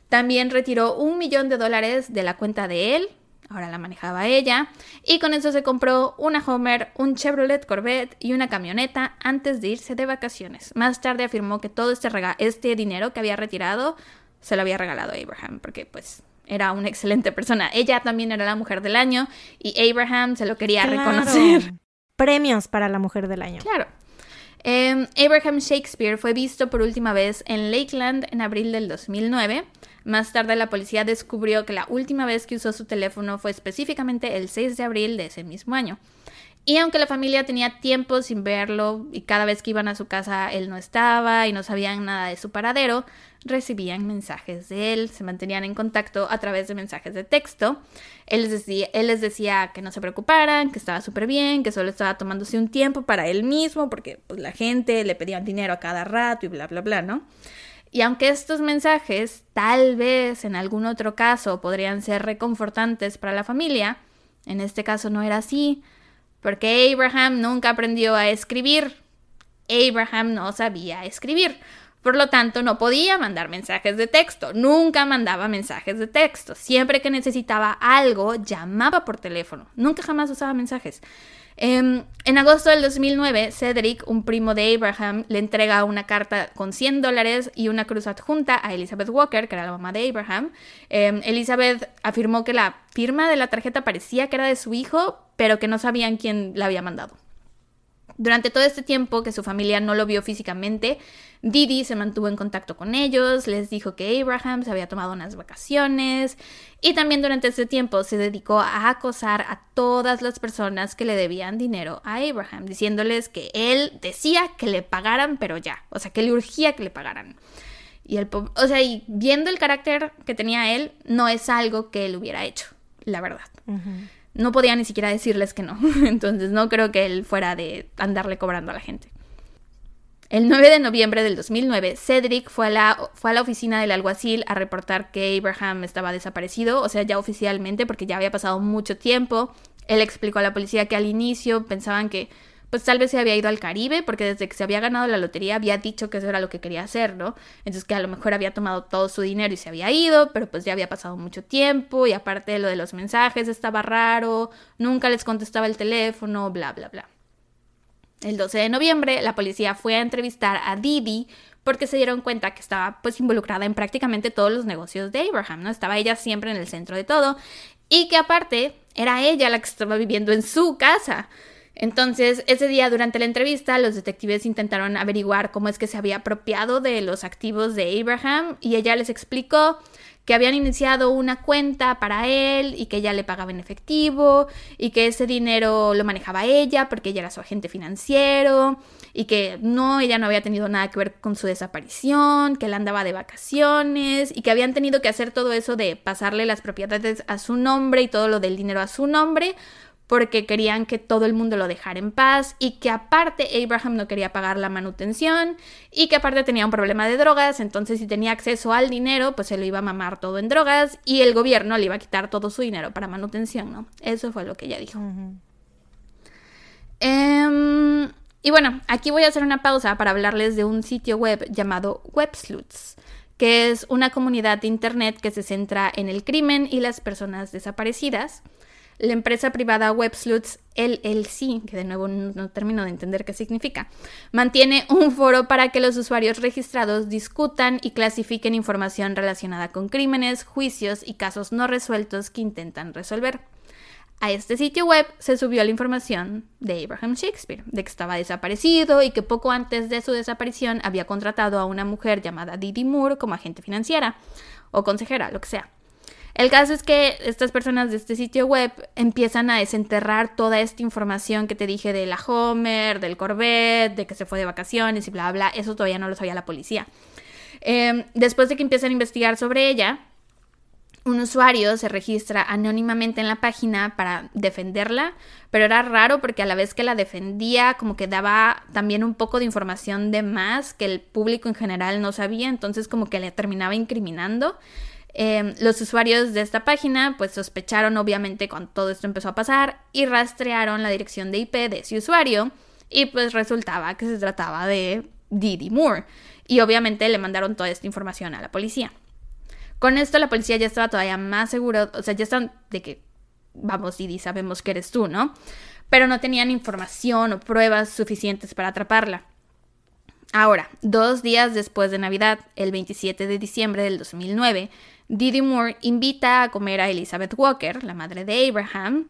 B: También retiró un millón de dólares de la cuenta de él, ahora la manejaba ella, y con eso se compró una Homer, un Chevrolet Corvette y una camioneta antes de irse de vacaciones. Más tarde afirmó que todo este, este dinero que había retirado se lo había regalado a Abraham, porque pues era una excelente persona. Ella también era la mujer del año y Abraham se lo quería reconocer.
A: Premios para la mujer del año.
B: Claro. Em, Abraham Shakespeare fue visto por última vez en Lakeland en abril del 2009. Más tarde la policía descubrió que la última vez que usó su teléfono fue específicamente el 6 de abril de ese mismo año. Y aunque la familia tenía tiempo sin verlo y cada vez que iban a su casa él no estaba y no sabían nada de su paradero, recibían mensajes de él, se mantenían en contacto a través de mensajes de texto. Él les decía, él les decía que no se preocuparan, que estaba súper bien, que solo estaba tomándose un tiempo para él mismo porque pues, la gente le pedía dinero a cada rato y bla, bla, bla, ¿no? Y aunque estos mensajes tal vez en algún otro caso podrían ser reconfortantes para la familia, en este caso no era así porque Abraham nunca aprendió a escribir. Abraham no sabía escribir. Por lo tanto, no podía mandar mensajes de texto. Nunca mandaba mensajes de texto. Siempre que necesitaba algo, llamaba por teléfono. Nunca jamás usaba mensajes. Em, en agosto del 2009, Cedric, un primo de Abraham, le entrega una carta con 100 dólares y una cruz adjunta a Elizabeth Walker, que era la mamá de Abraham. Em, Elizabeth afirmó que la firma de la tarjeta parecía que era de su hijo, pero que no sabían quién la había mandado. Durante todo este tiempo que su familia no lo vio físicamente, Didi se mantuvo en contacto con ellos, les dijo que Abraham se había tomado unas vacaciones y también durante ese tiempo se dedicó a acosar a todas las personas que le debían dinero a Abraham, diciéndoles que él decía que le pagaran, pero ya, o sea, que le urgía que le pagaran. Y el o sea, y viendo el carácter que tenía él, no es algo que él hubiera hecho, la verdad no podía ni siquiera decirles que no. Entonces no creo que él fuera de andarle cobrando a la gente. El 9 de noviembre del 2009, Cedric fue a, la, fue a la oficina del alguacil a reportar que Abraham estaba desaparecido, o sea, ya oficialmente, porque ya había pasado mucho tiempo. Él explicó a la policía que al inicio pensaban que pues tal vez se había ido al Caribe, porque desde que se había ganado la lotería había dicho que eso era lo que quería hacer, ¿no? Entonces que a lo mejor había tomado todo su dinero y se había ido, pero pues ya había pasado mucho tiempo y aparte de lo de los mensajes estaba raro, nunca les contestaba el teléfono, bla, bla, bla. El 12 de noviembre la policía fue a entrevistar a Didi porque se dieron cuenta que estaba pues involucrada en prácticamente todos los negocios de Abraham, ¿no? Estaba ella siempre en el centro de todo y que aparte era ella la que estaba viviendo en su casa. Entonces, ese día durante la entrevista, los detectives intentaron averiguar cómo es que se había apropiado de los activos de Abraham y ella les explicó que habían iniciado una cuenta para él y que ella le pagaba en efectivo y que ese dinero lo manejaba ella porque ella era su agente financiero y que no, ella no había tenido nada que ver con su desaparición, que él andaba de vacaciones y que habían tenido que hacer todo eso de pasarle las propiedades a su nombre y todo lo del dinero a su nombre porque querían que todo el mundo lo dejara en paz y que aparte Abraham no quería pagar la manutención y que aparte tenía un problema de drogas, entonces si tenía acceso al dinero, pues se lo iba a mamar todo en drogas y el gobierno le iba a quitar todo su dinero para manutención, ¿no? Eso fue lo que ella dijo. Em, Y bueno, aquí voy a hacer una pausa para hablarles de un sitio web llamado WebSleuths, que es una comunidad de internet que se centra en el crimen y las personas desaparecidas. La empresa privada WebSleuths LLC, que de nuevo no termino de entender qué significa, mantiene un foro para que los usuarios registrados discutan y clasifiquen información relacionada con crímenes, juicios y casos no resueltos que intentan resolver. A este sitio web se subió la información de Abraham Shakespeare, de que estaba desaparecido y que poco antes de su desaparición había contratado a una mujer llamada Didi Moore como agente financiera o consejera, lo que sea. El caso es que estas personas de este sitio web empiezan a desenterrar toda esta información que te dije de la Homer, del Corvette, de que se fue de vacaciones y bla, bla. Eso todavía no lo sabía la policía. Em, después de que empiezan a investigar sobre ella, un usuario se registra anónimamente en la página para defenderla, pero era raro porque a la vez que la defendía como que daba también un poco de información de más que el público en general no sabía, entonces como que le terminaba incriminando. Em, los usuarios de esta página pues sospecharon obviamente cuando todo esto empezó a pasar y rastrearon la dirección de IP de ese usuario y pues resultaba que se trataba de Didi Moore y obviamente le mandaron toda esta información a la policía. Con esto la policía ya estaba todavía más seguro, o sea, ya están de que, vamos, Didi, sabemos que eres tú, ¿no? Pero no tenían información o pruebas suficientes para atraparla. Ahora, dos días después de Navidad, el 27 de diciembre del 2009, Didi Moore invita a comer a Elizabeth Walker, la madre de Abraham.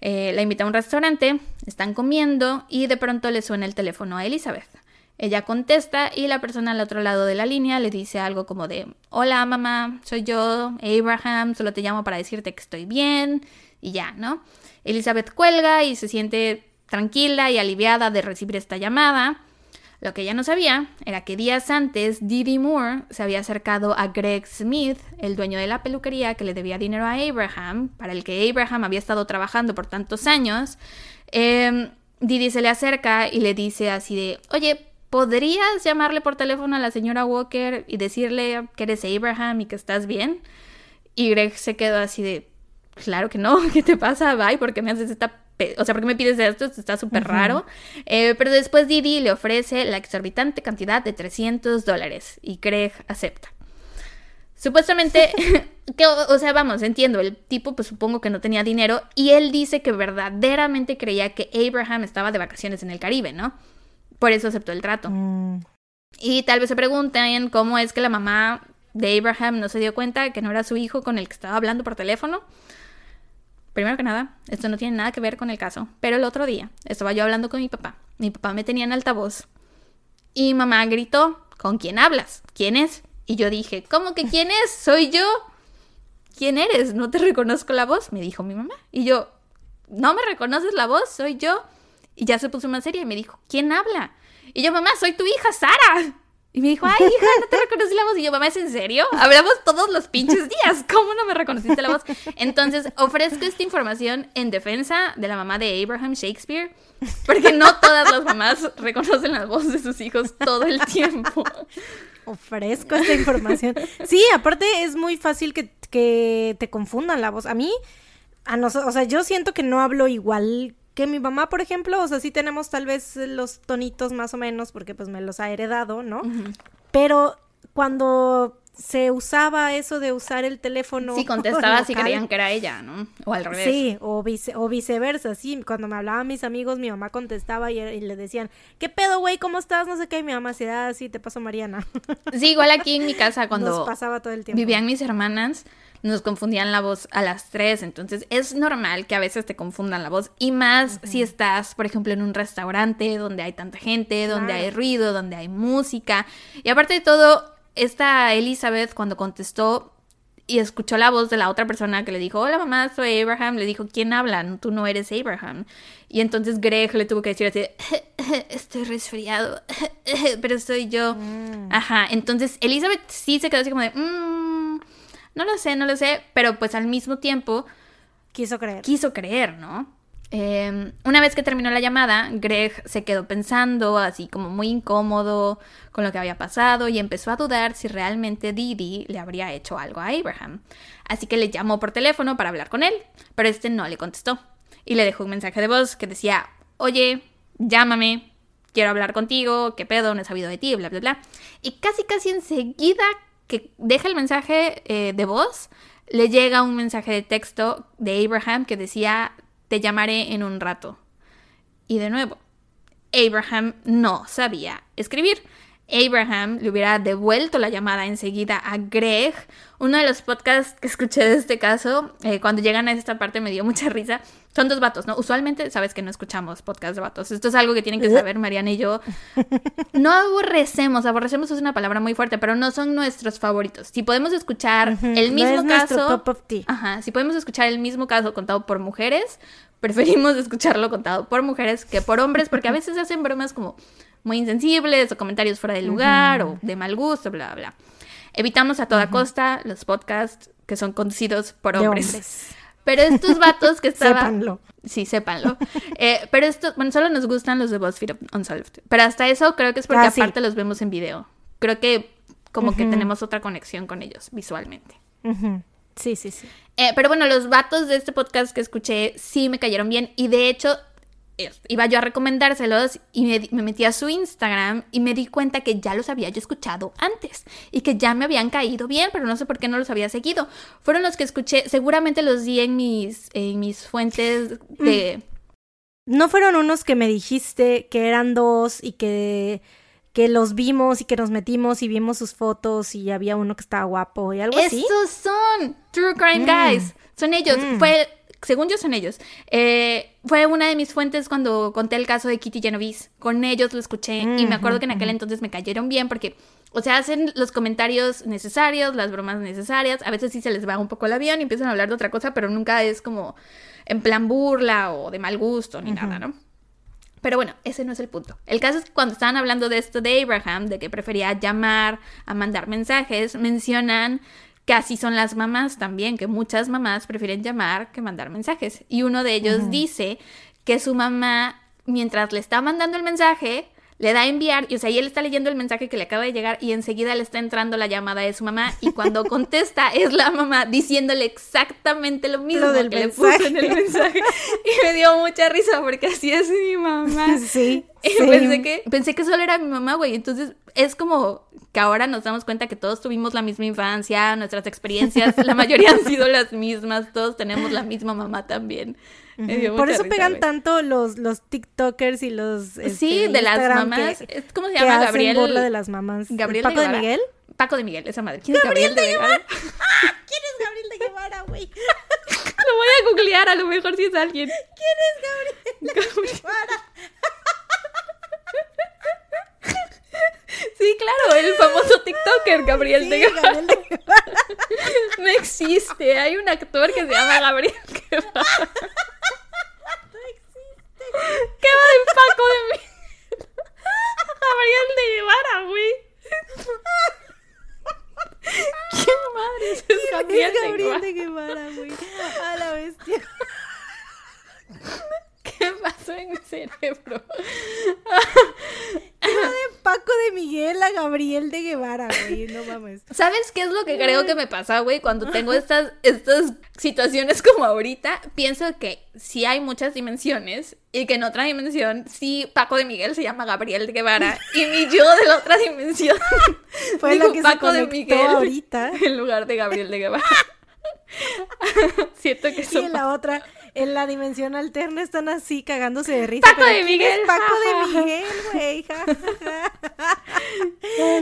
B: Eh, la invita a un restaurante, están comiendo y de pronto le suena el teléfono a Elizabeth. Ella contesta y la persona al otro lado de la línea le dice algo como de, hola mamá, soy yo, Abraham, solo te llamo para decirte que estoy bien y ya, ¿no? Elizabeth cuelga y se siente tranquila y aliviada de recibir esta llamada. Lo que ella no sabía era que días antes Didi Moore se había acercado a Greg Smith, el dueño de la peluquería que le debía dinero a Abraham, para el que Abraham había estado trabajando por tantos años. Eh, Didi se le acerca y le dice así de, oye, ¿podrías llamarle por teléfono a la señora Walker y decirle que eres Abraham y que estás bien? Y Greg se quedó así de, claro que no, ¿qué te pasa? Bye, ¿por qué me haces esta... O sea, ¿por qué me pides esto? Esto está súper raro. Eh, pero después Didi le ofrece la exorbitante cantidad de 300 dólares y Greg acepta. Supuestamente, que, o sea, vamos, entiendo, el tipo pues supongo que no tenía dinero y él dice que verdaderamente creía que Abraham estaba de vacaciones en el Caribe, ¿no? Por eso aceptó el trato. Mm. Y tal vez se pregunten cómo es que la mamá de Abraham no se dio cuenta que no era su hijo con el que estaba hablando por teléfono. Primero que nada, esto no tiene nada que ver con el caso, pero el otro día estaba yo hablando con mi papá. Mi papá me tenía en altavoz y mamá gritó, ¿con quién hablas? ¿Quién es? Y yo dije, ¿cómo que quién es? Soy yo. ¿Quién eres? No te reconozco la voz, me dijo mi mamá. Y yo, ¿no me reconoces la voz? Soy yo. Y ya se puso más seria y me dijo, ¿quién habla? Y yo, mamá, soy tu hija, Sara. Y me dijo, ay, hija, no te reconocí la voz. Y yo, mamá, ¿es en serio? Hablamos todos los pinches días. ¿Cómo no me reconociste la voz? Entonces, ofrezco esta información en defensa de la mamá de Abraham Shakespeare. Porque no todas las mamás reconocen la voz de sus hijos todo el tiempo.
A: Ofrezco esta información. Sí, aparte es muy fácil que, que te confundan la voz. A mí, a nosotros, o sea, yo siento que no hablo igual que mi mamá, por ejemplo, o sea, sí tenemos tal vez los tonitos más o menos, porque pues me los ha heredado, ¿no? Pero cuando se usaba eso de usar el teléfono.
B: Sí, contestaba si creían que era ella, ¿no? O al revés.
A: Sí, o, o viceversa, sí. Cuando me hablaban mis amigos, mi mamá contestaba y, le decían, ¿qué pedo, güey? ¿Cómo estás? No sé qué. Y mi mamá decía, ah, sí, te paso Mariana.
B: Sí, igual aquí en mi casa, cuando
A: Nos pasaba todo el tiempo.
B: vivían mis hermanas, nos confundían la voz a las tres, entonces es normal que a veces te confundan la voz y más si estás, por ejemplo, en un restaurante donde hay tanta gente, donde hay ruido, donde hay música y aparte de todo, esta Elizabeth cuando contestó y escuchó la voz de la otra persona que le dijo, hola mamá, soy Abraham, le dijo, ¿quién habla? Tú no eres Abraham. Y entonces Greg le tuvo que decir así, estoy resfriado, pero soy yo. Mm. Ajá, entonces Elizabeth sí se quedó así como de, mmm, no lo sé, no lo sé, pero pues al mismo tiempo...
A: Quiso creer.
B: Quiso creer, ¿no? Em, una vez que terminó la llamada, Greg se quedó pensando, así como muy incómodo con lo que había pasado, y empezó a dudar si realmente Didi le habría hecho algo a Abraham. Así que le llamó por teléfono para hablar con él, pero este no le contestó. Y le dejó un mensaje de voz que decía, oye, llámame, quiero hablar contigo, qué pedo, no he sabido de ti, bla, bla, bla. Y casi, casi enseguida que deja el mensaje eh, de voz, le llega un mensaje de texto de Abraham que decía, te llamaré en un rato. Y de nuevo, Abraham no sabía escribir. Abraham le hubiera devuelto la llamada enseguida a Greg. Uno de los podcasts que escuché de este caso, eh, cuando llegan a esta parte me dio mucha risa. Son dos vatos, ¿no? Usualmente sabes que no escuchamos podcasts de vatos. Esto es algo que tienen que saber Mariana y yo. No aborrecemos, aborrecemos es una palabra muy fuerte, pero no son nuestros favoritos. Si podemos escuchar el
A: No
B: mismo
A: es
B: caso...
A: top of tea.
B: Ajá, si podemos escuchar el mismo caso contado por mujeres, preferimos escucharlo contado por mujeres que por hombres, porque a veces hacen bromas como muy insensibles o comentarios fuera de lugar o de mal gusto, bla, bla, bla. Evitamos a toda costa los podcasts que son conducidos por hombres.
A: hombres.
B: Pero estos vatos que estaban...
A: Sépanlo.
B: Sí, sépanlo. Eh, pero estos, bueno, solo nos gustan los de BuzzFeed Unsolved. Pero hasta eso creo que es porque
A: Ah, sí.
B: aparte los vemos en video. Creo que como que tenemos otra conexión con ellos visualmente.
A: Sí, sí, sí.
B: Eh, pero bueno, los vatos de este podcast que escuché sí me cayeron bien y de hecho iba yo a recomendárselos y me, me metí a su Instagram y me di cuenta que ya los había yo escuchado antes y que ya me habían caído bien, pero no sé por qué no los había seguido. Fueron los que escuché, seguramente los di en mis, en mis fuentes de...
A: ¿No fueron unos que me dijiste que eran dos y que, que los vimos y que nos metimos y vimos sus fotos y había uno que estaba guapo y algo así?
B: Esos son True Crime
A: Mm.
B: Guys. Son ellos.
A: Mm.
B: Fue, según yo, son ellos. Eh, fue una de mis fuentes cuando conté el caso de Kitty Genovese. Con ellos lo escuché y me acuerdo que en aquel entonces me cayeron bien porque, o sea, hacen los comentarios necesarios, las bromas necesarias. A veces sí se les va un poco el avión y empiezan a hablar de otra cosa, pero nunca es como en plan burla o de mal gusto ni nada, ¿no? Pero bueno, ese no es el punto. El caso es que cuando estaban hablando de esto de Abraham, de que prefería llamar a mandar mensajes, mencionan que así son las mamás también, que muchas mamás prefieren llamar que mandar mensajes. Y uno de ellos dice que su mamá, mientras le está mandando el mensaje, le da a enviar, y o sea, y él está leyendo el mensaje que le acaba de llegar y enseguida le está entrando la llamada de su mamá y cuando contesta es la mamá diciéndole exactamente lo mismo
A: del
B: que le puso en el
A: mensaje.
B: mensaje. Y me dio mucha risa porque así es mi mamá.
A: Sí.
B: Y
A: sí.
B: pensé que, pensé que solo era mi mamá, güey. Entonces es como que ahora nos damos cuenta que todos tuvimos la misma infancia, nuestras experiencias, la mayoría han sido las mismas, todos tenemos la misma mamá también.
A: Por eso
B: risa,
A: pegan
B: güey.
A: tanto los, los TikTokers y los.
B: Sí,
A: este,
B: de las
A: Instagram
B: mamás.
A: que-
B: ¿Cómo se llama? Gabriel.
A: burla de las mamás.
B: Gabriel
A: ¿Paco de
B: Guevara.
A: Miguel?
B: Paco de Miguel, esa madre. ¿Quién es Gabriel, de Guevara?
A: ¿Quién es Gabriel de Guevara, güey?
B: Lo voy a googlear, a lo mejor si es alguien.
A: ¿Quién es Gabriel de Guevara?
B: Sí, claro, el famoso TikToker Gabriel de
A: Sí. Gabriel de.
B: No existe. Hay un actor que se llama Gabriel Guevara. ¿Qué va de Paco de mí? Gabriel de Guevara, güey. ¿Quién madre es Gabriel,
A: es Gabriel
B: de Guevara,
A: güey. A la bestia.
B: ¿Qué pasó en mi cerebro?
A: De Paco de Miguel a Gabriel de Guevara, güey. No mames.
B: ¿Sabes qué es lo que creo que me pasa, güey? Cuando tengo estas, estas situaciones como ahorita, pienso que sí hay muchas dimensiones y que en otra dimensión sí Paco de Miguel se llama Gabriel de Guevara y mi yo de la otra dimensión
A: Fue la que se conectó ahorita.
B: en lugar de Gabriel de Guevara. Siento que
A: Y
B: eso
A: en la otra, en la dimensión alterna, están así cagándose de risa.
B: Paco
A: pero
B: de
A: ¿quién
B: Miguel,
A: es Paco de Miguel, güey.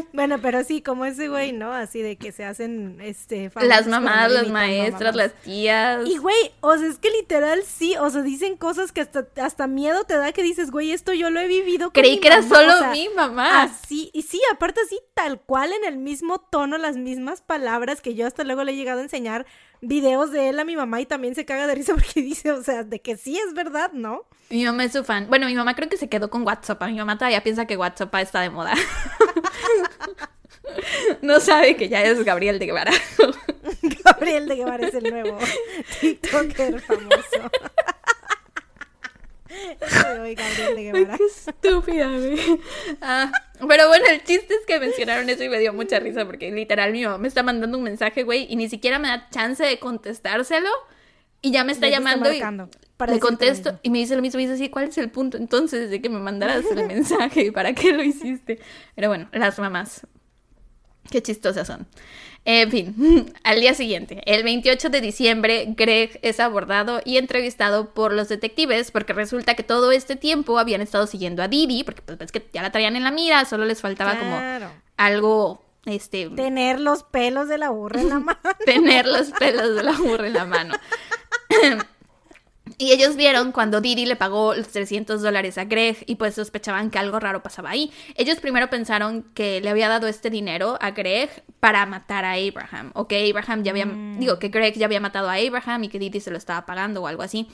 A: bueno, pero sí, como ese güey, ¿no? Así de que se hacen este
B: las mamás, las maestras,
A: mamás.
B: las tías.
A: Y güey, o sea, es que literal sí, o sea, dicen cosas que hasta, hasta miedo te da que dices, güey, esto yo lo he vivido. con
B: Creí
A: mi
B: que era
A: mamá",
B: solo
A: o sea,
B: mi mamá.
A: Así, y sí, aparte así, tal cual, en el mismo tono, las mismas palabras que yo hasta luego le he llegado a enseñar videos de él a mi mamá y también se caga de risa porque dice, o sea, de que sí es verdad, ¿no?
B: Mi mamá es su fan. Bueno, mi mamá creo que se quedó con WhatsApp. Mi mamá todavía piensa que WhatsApp está de moda. no sabe que ya es Gabriel de Guevara.
A: Gabriel de Guevara es el nuevo TikToker famoso. Ese de hoy, Gabriel de Guevara.
B: Qué estúpida, güey. Ah, pero bueno, el chiste es que mencionaron eso y me dio mucha risa porque literal mi mamá me está mandando un mensaje, güey, y ni siquiera me da chance de contestárselo. Y ya me está
A: Ya te está
B: llamando y le contesto
A: mismo.
B: y me dice lo mismo. Y dice, sí, ¿cuál es el punto entonces de que me mandaras el mensaje? ¿Para qué lo hiciste? Pero bueno, las mamás. Qué chistosas son. En fin, al día siguiente, el 28 de diciembre, Greg es abordado y entrevistado por los detectives porque resulta que todo este tiempo habían estado siguiendo a Didi, porque pues ves que ya la traían en la mira, solo les faltaba como algo, este,
A: Tener los pelos de la burra en la mano.
B: tener los pelos de la burra en la mano. Y ellos vieron cuando Didi le pagó los 300 dólares a Greg y pues sospechaban que algo raro pasaba ahí. Ellos primero pensaron que le había dado este dinero a Greg para matar a Abraham. O que Abraham ya había, digo, que Greg ya había matado a Abraham y que Didi se lo estaba pagando o algo así.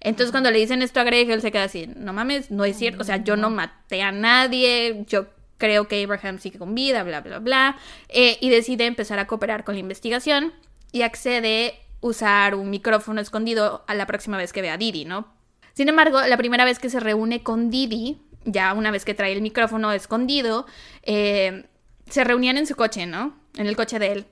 B: Entonces cuando le dicen esto a Greg, él se queda así, no mames, no es cierto. O sea, yo no maté a nadie, yo creo que Abraham sigue con vida, bla, bla, bla. Eh, y decide empezar a cooperar con la investigación y accede usar un micrófono escondido a la próxima vez que vea a Didi, ¿no? Sin embargo, la primera vez que se reúne con Didi, ya una vez que trae el micrófono escondido, eh, se reunían en su coche, ¿no? En el coche de él.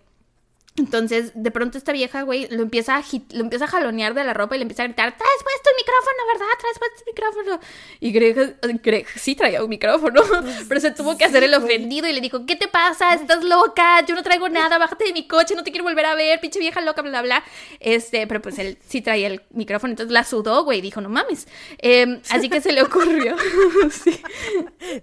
B: Entonces, de pronto esta vieja, güey, lo empieza a lo empieza a jalonear de la ropa y le empieza a gritar, traes puesto el micrófono, ¿verdad? Traes puesto el micrófono. Y Greg, Greg sí traía un micrófono, pero se tuvo que hacer el ofendido y le dijo, ¿qué te pasa? ¿Estás loca? Yo no traigo nada, bájate de mi coche, no te quiero volver a ver, pinche vieja loca, bla, bla. Este, pero pues él sí traía el micrófono, entonces la sudó, güey, y dijo, no mames. Eh, así que se le ocurrió. sí.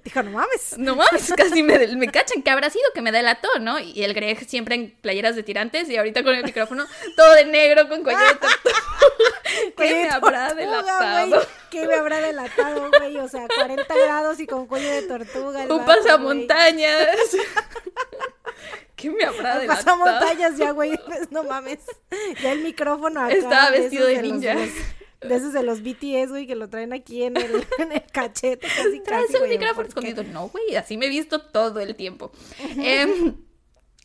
A: Dijo, no mames.
B: No mames, casi me, me cachan. ¿Qué habrá sido que me delató, no? Y el Greg siempre en playeras de tirantes y ahorita con el micrófono todo de negro con cuello de tortuga. ¿Qué
A: de
B: me habrá delatado?
A: ¿Qué me habrá delatado, güey? O sea, 40 grados y con cuello de tortuga.
B: Un pasamontañas. ¿Qué me habrá delatado?
A: Pasamontañas ya, güey. Pues, no mames. Ya el micrófono acá.
B: Estaba
A: de
B: vestido de
A: los-
B: ninja.
A: los- de esos de los BTS, güey, que lo traen aquí en el, en el cachete. Casi,
B: Traes
A: casi,
B: el
A: güey,
B: micrófono escondido. No, güey, así me he visto todo el tiempo. Em,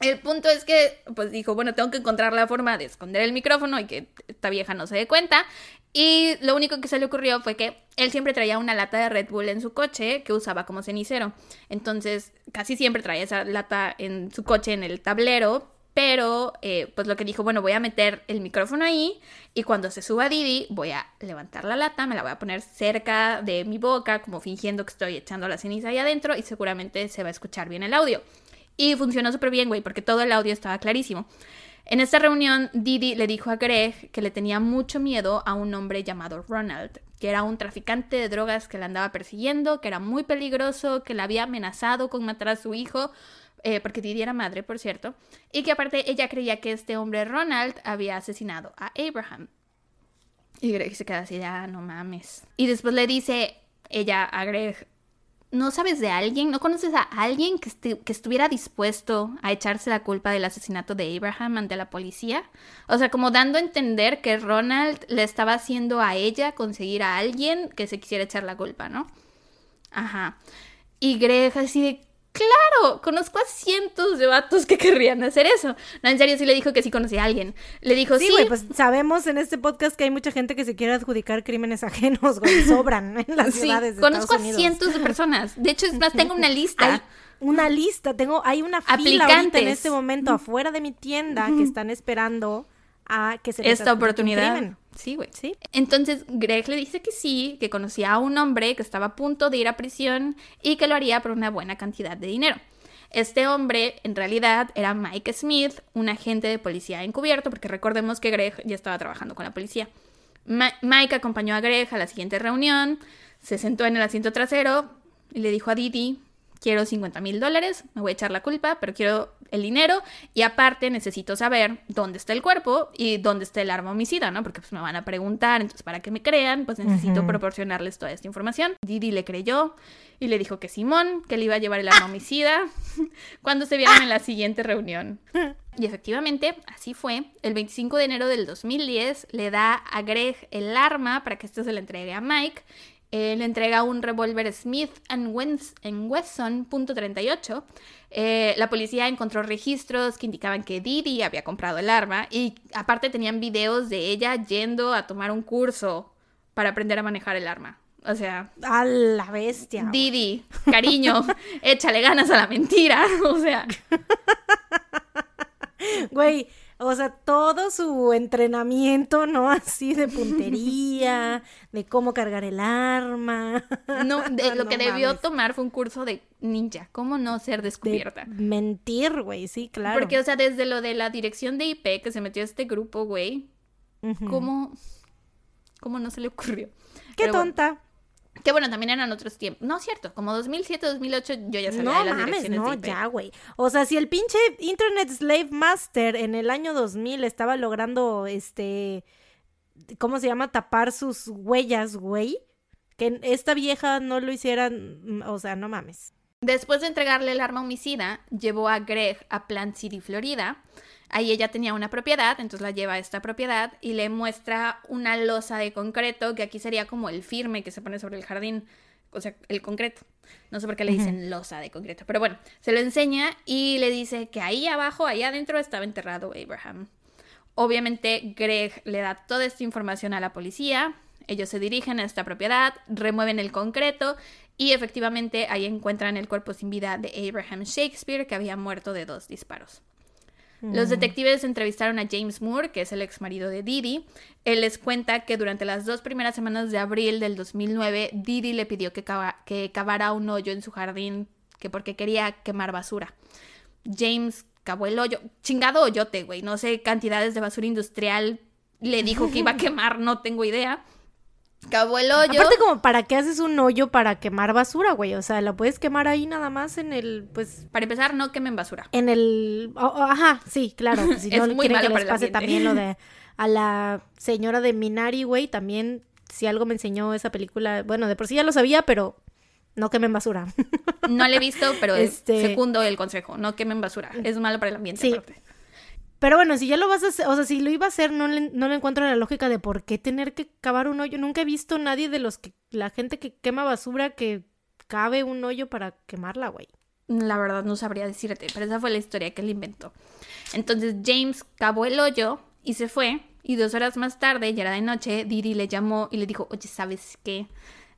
B: el punto es que, pues dijo, bueno, tengo que encontrar la forma de esconder el micrófono y que esta vieja no se dé cuenta. Y lo único que se le ocurrió fue que él siempre traía una lata de Red Bull en su coche que usaba como cenicero. Entonces, casi siempre traía esa lata en su coche en el tablero. Pero, eh, pues lo que dijo, bueno, voy a meter el micrófono ahí y cuando se suba Didi, voy a levantar la lata, me la voy a poner cerca de mi boca, como fingiendo que estoy echando la ceniza ahí adentro y seguramente se va a escuchar bien el audio. Y funcionó súper bien, güey, porque todo el audio estaba clarísimo. En esta reunión, Didi le dijo a Greg que le tenía mucho miedo a un hombre llamado Ronald, que era un traficante de drogas que la andaba persiguiendo, que era muy peligroso, que la había amenazado con matar a su hijo, eh, porque Didi era madre, por cierto, y que aparte ella creía que este hombre Ronald había asesinado a Abraham. Y Greg se queda así, ah, no mames. Y después le dice ella a Greg, ¿no sabes de alguien? ¿No conoces a alguien que, estu- que estuviera dispuesto a echarse la culpa del asesinato de Abraham ante la policía? O sea, como dando a entender que Ronald le estaba haciendo a ella conseguir a alguien que se quisiera echar la culpa, ¿no? Ajá. Y Greg así de, claro, conozco a cientos de vatos que querrían hacer eso. No, en serio, sí le dijo que sí conocía a alguien. Le dijo, sí,
A: Sí, güey, pues sabemos en este podcast que hay mucha gente que se quiere adjudicar crímenes ajenos, güey, sobran en las
B: sí,
A: ciudades de
B: conozco
A: Estados
B: a
A: Unidos.
B: cientos de personas. De hecho, es más, tengo una lista.
A: Hay una lista, tengo, hay una fila ahorita en este momento afuera de mi tienda que están esperando a que se les
B: esta
A: un
B: oportunidad.
A: crimen.
B: Sí, güey.
A: Sí.
B: Entonces Greg le dice que sí, que conocía a un hombre que estaba a punto de ir a prisión y que lo haría por una buena cantidad de dinero. Este hombre en realidad era Mike Smith, un agente de policía encubierto, porque recordemos que Greg ya estaba trabajando con la policía. Ma- Mike acompañó a Greg a la siguiente reunión, se sentó en el asiento trasero y le dijo a Didi, quiero 50 mil dólares, me voy a echar la culpa, pero quiero el dinero y aparte necesito saber dónde está el cuerpo y dónde está el arma homicida, ¿no? Porque pues me van a preguntar, entonces para que me crean, pues necesito proporcionarles toda esta información. Didi le creyó y le dijo que Simón, que le iba a llevar el arma homicida cuando se vieran en la siguiente reunión. Y efectivamente, así fue. El 25 de enero del 2010 le da a Greg el arma para que esto se le entregue a Mike. Eh, le entrega un revólver Smith Wesson .38. Eh, la policía encontró registros que indicaban que Didi había comprado el arma y aparte tenían videos de ella yendo a tomar un curso para aprender a manejar el arma. O sea,
A: A la bestia.
B: Didi, cariño, échale ganas a la mentira. O sea,
A: Güey, O sea, todo su entrenamiento, ¿no? Así de puntería, de cómo cargar el arma.
B: No, de- lo
A: No
B: que debió tomar fue un curso de ninja, cómo no ser
A: De
B: descubierta.
A: mentir, güey, sí, claro.
B: Porque, o sea, desde lo de la dirección de IP que se metió a este grupo, güey. ¿cómo, ¿cómo no se le ocurrió?
A: Qué
B: Pero
A: tonta.
B: Que bueno, también eran otros tiempos. No, cierto, como 2007, 2008 yo ya sabía
A: No
B: de las
A: mames,
B: direcciones
A: no,
B: de IP.
A: ya, güey. O sea, si el pinche Internet Slave Master en el año 2000 estaba logrando, este, ¿cómo se llama? Tapar sus huellas, güey. Que esta vieja no lo hiciera, mm, o sea, no mames.
B: Después de entregarle el arma homicida, llevó a Greg a Plant City, Florida. Ahí ella tenía una propiedad, entonces la lleva a esta propiedad y le muestra una losa de concreto, que aquí sería como el firme que se pone sobre el jardín, o sea, el concreto. No sé por qué le dicen losa de concreto, pero bueno, se lo enseña y le dice que ahí abajo, ahí adentro estaba enterrado Abraham. Obviamente Greg le da toda esta información a la policía, ellos se dirigen a esta propiedad, remueven el concreto y efectivamente ahí encuentran el cuerpo sin vida de Abraham Shakespeare que había muerto de dos disparos. Los detectives entrevistaron a James Moore, que es el ex marido de Didi. Él les cuenta que durante las dos primeras semanas de abril del 2009, Didi le pidió que, cava- que cavara un hoyo en su jardín, que porque quería quemar basura. James cavó el hoyo, chingado hoyote, güey, no sé cantidades de basura industrial, le dijo que iba a quemar, no tengo idea. Cavó el hoyo.
A: Aparte, como, ¿para qué haces un hoyo para quemar basura, güey? O sea, la puedes quemar ahí nada más en el, pues,
B: Para empezar, no quemen basura.
A: en el... oh, oh, ajá, sí, claro. Si
B: Es
A: no
B: muy
A: quieren
B: malo
A: que
B: para
A: les pase también lo de a la señora de Minari, güey, también, si algo me enseñó esa película, bueno, de por sí ya lo sabía, pero no quemen basura.
B: No le he visto, pero
A: Este-
B: segundo el consejo, no quemen basura. Es malo para el ambiente.
A: Sí.
B: aparte.
A: Pero bueno, si ya lo vas a hacer, o sea, si lo iba a hacer, no le, no le encuentro la lógica de por qué tener que cavar un hoyo. Nunca he visto nadie de los que, la gente que quema basura que cabe un hoyo para quemarla, güey.
B: La verdad no sabría decirte, pero esa fue la historia que él inventó. Entonces James cavó el hoyo y se fue. Y dos horas más tarde, ya era de noche, Didi le llamó y le dijo, oye, ¿sabes qué?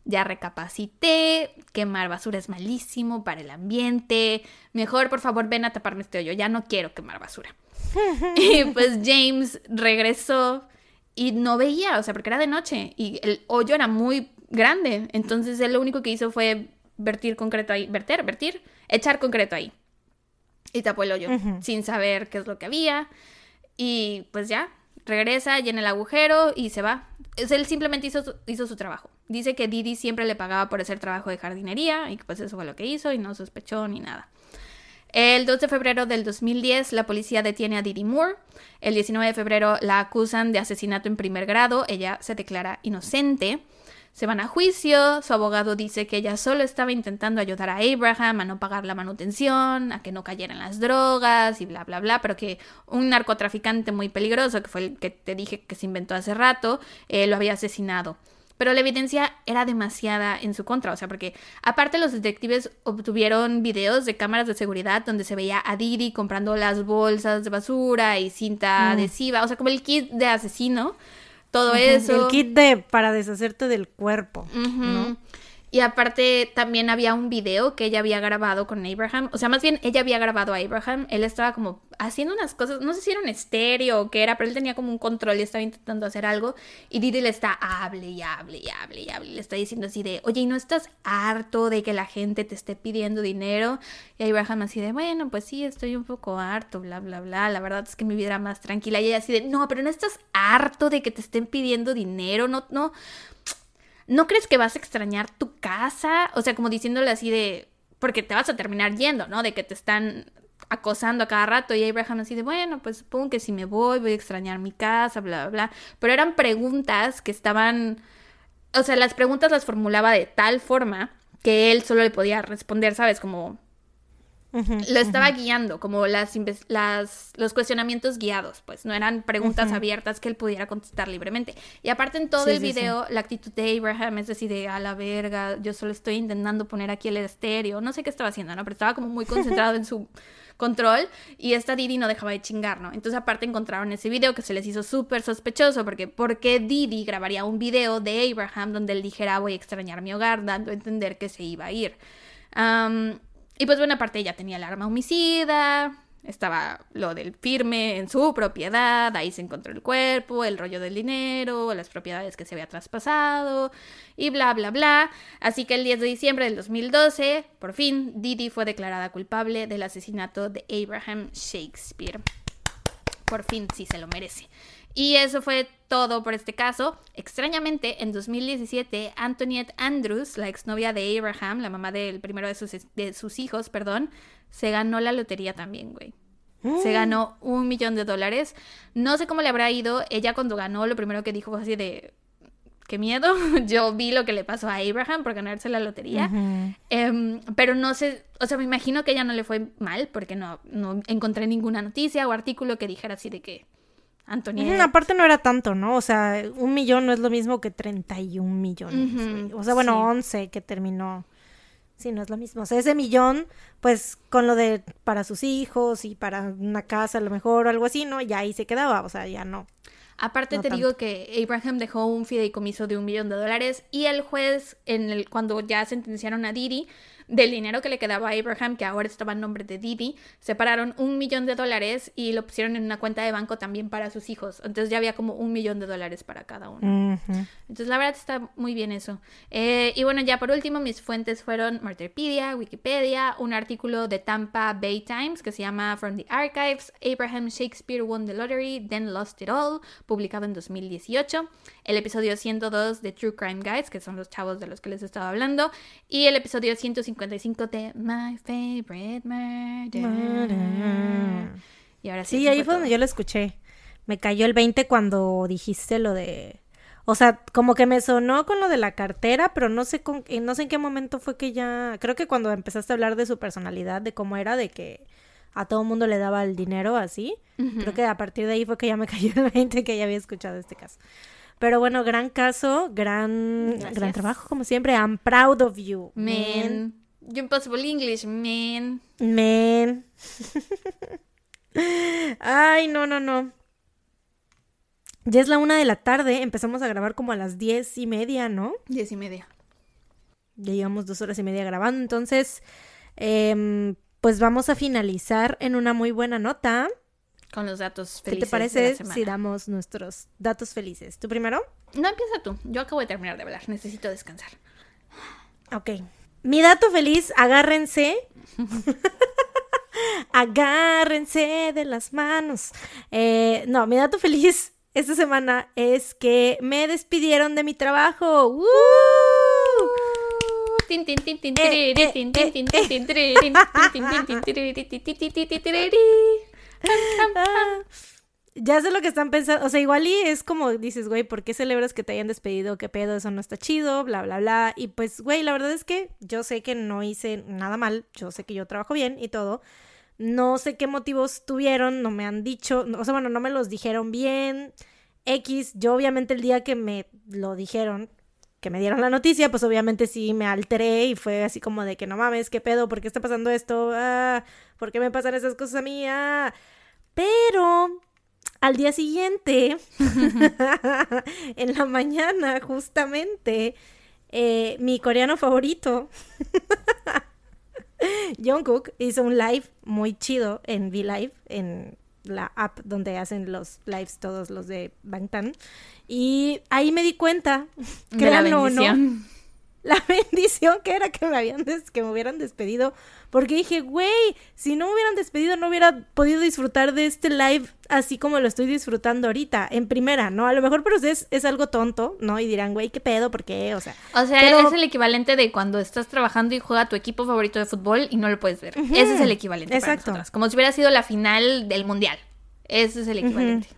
B: Ya recapacité, quemar basura es malísimo para el ambiente. Mejor, por favor, ven a taparme este hoyo. Ya no quiero quemar basura. y pues James regresó y no veía, o sea, porque era de noche y el hoyo era muy grande. Entonces él lo único que hizo fue vertir concreto ahí, verter, vertir, echar concreto ahí. Y tapó el hoyo sin saber qué es lo que había. Y pues ya, regresa, llena el agujero y se va. Es- Él simplemente hizo su trabajo. Dice que Didi siempre le pagaba por hacer trabajo de jardinería y que pues eso fue lo que hizo y no sospechó ni nada. El 2 de febrero del 2010, la policía detiene a Didi Moore. El 19 de febrero la acusan de asesinato en primer grado. Ella se declara inocente. Se van a juicio. Su abogado dice que ella solo estaba intentando ayudar a Abraham a no pagar la manutención, a que no cayera en las drogas y bla, bla, bla. Pero que un narcotraficante muy peligroso, que fue el que te dije que se inventó hace rato, eh, lo había asesinado. Pero la evidencia era demasiada en su contra, o sea, porque aparte los detectives obtuvieron videos de cámaras de seguridad donde se veía a Didi comprando las bolsas de basura y cinta adhesiva, o sea, como el kit de asesino, todo eso.
A: El kit de para deshacerte del cuerpo.
B: Y aparte también había un video que ella había grabado con Abraham. O sea, más bien ella había grabado a Abraham. Él estaba como haciendo unas cosas, no sé si era un estéreo o qué era, pero él tenía como un control y estaba intentando hacer algo. Y Didi le está hable y hable y hable y hable. Le está diciendo así de, oye, ¿y no estás harto de que la gente te esté pidiendo dinero? Y Abraham así de, bueno, pues sí, estoy un poco harto, bla, bla, bla. La verdad es que mi vida era más tranquila. Y ella así de, no, pero no estás harto de que te estén pidiendo dinero, no, no. ¿No crees que vas a extrañar tu casa? O sea, como diciéndole así de, porque te vas a terminar yendo, ¿no? De que te están acosando a cada rato y Abraham así de, bueno, pues supongo que si me voy voy a extrañar mi casa, bla, bla, bla. Pero eran preguntas que estaban, o sea, las preguntas las formulaba de tal forma que él solo le podía responder, ¿sabes? Como Lo estaba guiando, como las, los cuestionamientos guiados, pues no eran preguntas abiertas que él pudiera contestar libremente. Y aparte en todo
A: Sí,
B: el
A: sí, sí.
B: video, la actitud de Abraham es decir, de a la verga, yo solo estoy intentando poner aquí el estéreo, no sé qué estaba haciendo, ¿no? Pero estaba como muy concentrado en su control y esta Didi no dejaba de chingar, ¿no? Entonces aparte encontraron ese video que se les hizo súper sospechoso porque ¿por qué Didi grabaría un video de Abraham donde él dijera voy a extrañar mi hogar, dando a entender que se iba a ir? Y pues bueno, aparte ella tenía el arma homicida, Estaba lo del firme en su propiedad, ahí se encontró el cuerpo, el rollo del dinero, las propiedades que se había traspasado y bla, bla, bla. Así que el 10 de diciembre del 2012, por fin, Didi fue declarada culpable del asesinato de Abraham Shakespeare. Por fin, sí se lo merece. Y eso fue todo por este caso. Extrañamente, en 2017, Antoinette Andrews, la exnovia de Abraham, la mamá del primero de sus, de sus hijos, perdón, se ganó la lotería también, güey. Se ganó un millón de dólares. No sé cómo le habrá ido. Ella cuando ganó, lo primero que dijo fue así de... ¡Qué miedo! Yo vi lo que le pasó a Abraham por ganarse la lotería. Em, pero no sé, o sea, me imagino que ella no le fue mal porque no, no encontré ninguna noticia o artículo que dijera así de que Antonia.
A: Ujú, Aparte no era tanto, ¿no? O sea, un millón no es lo mismo que 31 millones.
B: Ujú,
A: güey. O sea, bueno,
B: sí.
A: 11 que terminó. Sí, no es lo mismo. O sea, ese millón, pues con lo de para sus hijos y para una casa a lo mejor o algo así, ¿no? Ya ahí se quedaba. O sea, ya no.
B: Aparte
A: No
B: te
A: tanto.
B: digo que Abraham dejó un fideicomiso de un millón de dólares y el juez, en el, cuando ya sentenciaron a Didi, del dinero que le quedaba a Abraham, que ahora estaba en nombre de Didi, separaron un millón de dólares y lo pusieron en una cuenta de banco también para sus hijos. Entonces ya había como un millón de dólares para cada uno. Entonces, la verdad está muy bien eso. Eh, y bueno, ya por último, mis fuentes fueron Murderpedia, Wikipedia, un artículo de Tampa Bay Times que se llama From the Archives, Abraham Shakespeare won the lottery, then lost it all, publicado en 2018, el episodio 102 de True Crime Guides, que son los chavos de los que les estaba hablando, y el episodio 155 de My Favorite Murder. Y ahora sí.
A: Sí, ahí fue
B: todo.
A: donde yo lo escuché. Me cayó el 20 cuando dijiste lo de... O sea, como que me sonó con lo de la cartera, pero no sé con, eh, no sé en qué momento fue que ya... Creo que cuando empezaste a hablar de su personalidad, de cómo era, de que a todo mundo le daba el dinero así. Creo que a partir de ahí fue que ya me cayó el 20 que ya había escuchado este caso. Pero bueno, gran caso, gran,
B: Gracias.
A: gran trabajo, como siempre. I'm proud of you.
B: Man. Impossible English, man.
A: Man. Ay, no, no, no. Ya es la una de la tarde, empezamos a grabar como a las diez y media, ¿no?
B: Diez y media.
A: Ya llevamos dos horas y media grabando, entonces, em, pues vamos a finalizar en una muy buena nota.
B: Con los datos
A: ¿Qué
B: felices
A: te
B: de la
A: parece
B: semana.
A: si damos nuestros datos felices? ¿Tú primero?
B: No, empieza tú. Yo acabo de terminar de hablar. Necesito descansar.
A: Ok. Mi dato feliz, agárrense. agárrense de las manos. Eh, no, mi dato feliz esta semana es que me despidieron de mi trabajo. Ya sé lo que están pensando. O sea, igual y es como dices, güey, ¿por qué celebras que te hayan despedido? ¿Qué pedo? Eso no está chido, bla, bla, bla. Y pues, güey, la verdad es que yo sé que no hice nada mal. Yo sé que yo trabajo bien y todo. No sé qué motivos tuvieron, no me han dicho. O sea, bueno, no me los dijeron bien. X, yo obviamente el día que me lo dijeron, que me dieron la noticia, pues obviamente sí me alteré y fue así como de que no mames, qué pedo, ¿por qué está pasando esto? Ah, ¿por qué me pasan esas cosas a mí? Ah. Pero al día siguiente, en la mañana, justamente, eh, mi coreano favorito, Jungkook, hizo un live muy chido en V-Live, en la app donde hacen los lives todos los de Bangtan. Y ahí me di cuenta, créanlo o no. La bendición que era que me habían des- que me hubieran despedido porque dije güey si no me hubieran despedido no hubiera podido disfrutar de este live así como lo estoy disfrutando ahorita en primera no a lo mejor para ustedes es algo tonto no y dirán güey qué pedo por qué o sea
B: O sea,
A: Pero-
B: es el equivalente de cuando estás trabajando y juega tu equipo favorito de fútbol y no lo puedes ver. Ese es el equivalente para
A: exacto.
B: nosotras. Como si hubiera sido la final del mundial. Ese es el equivalente.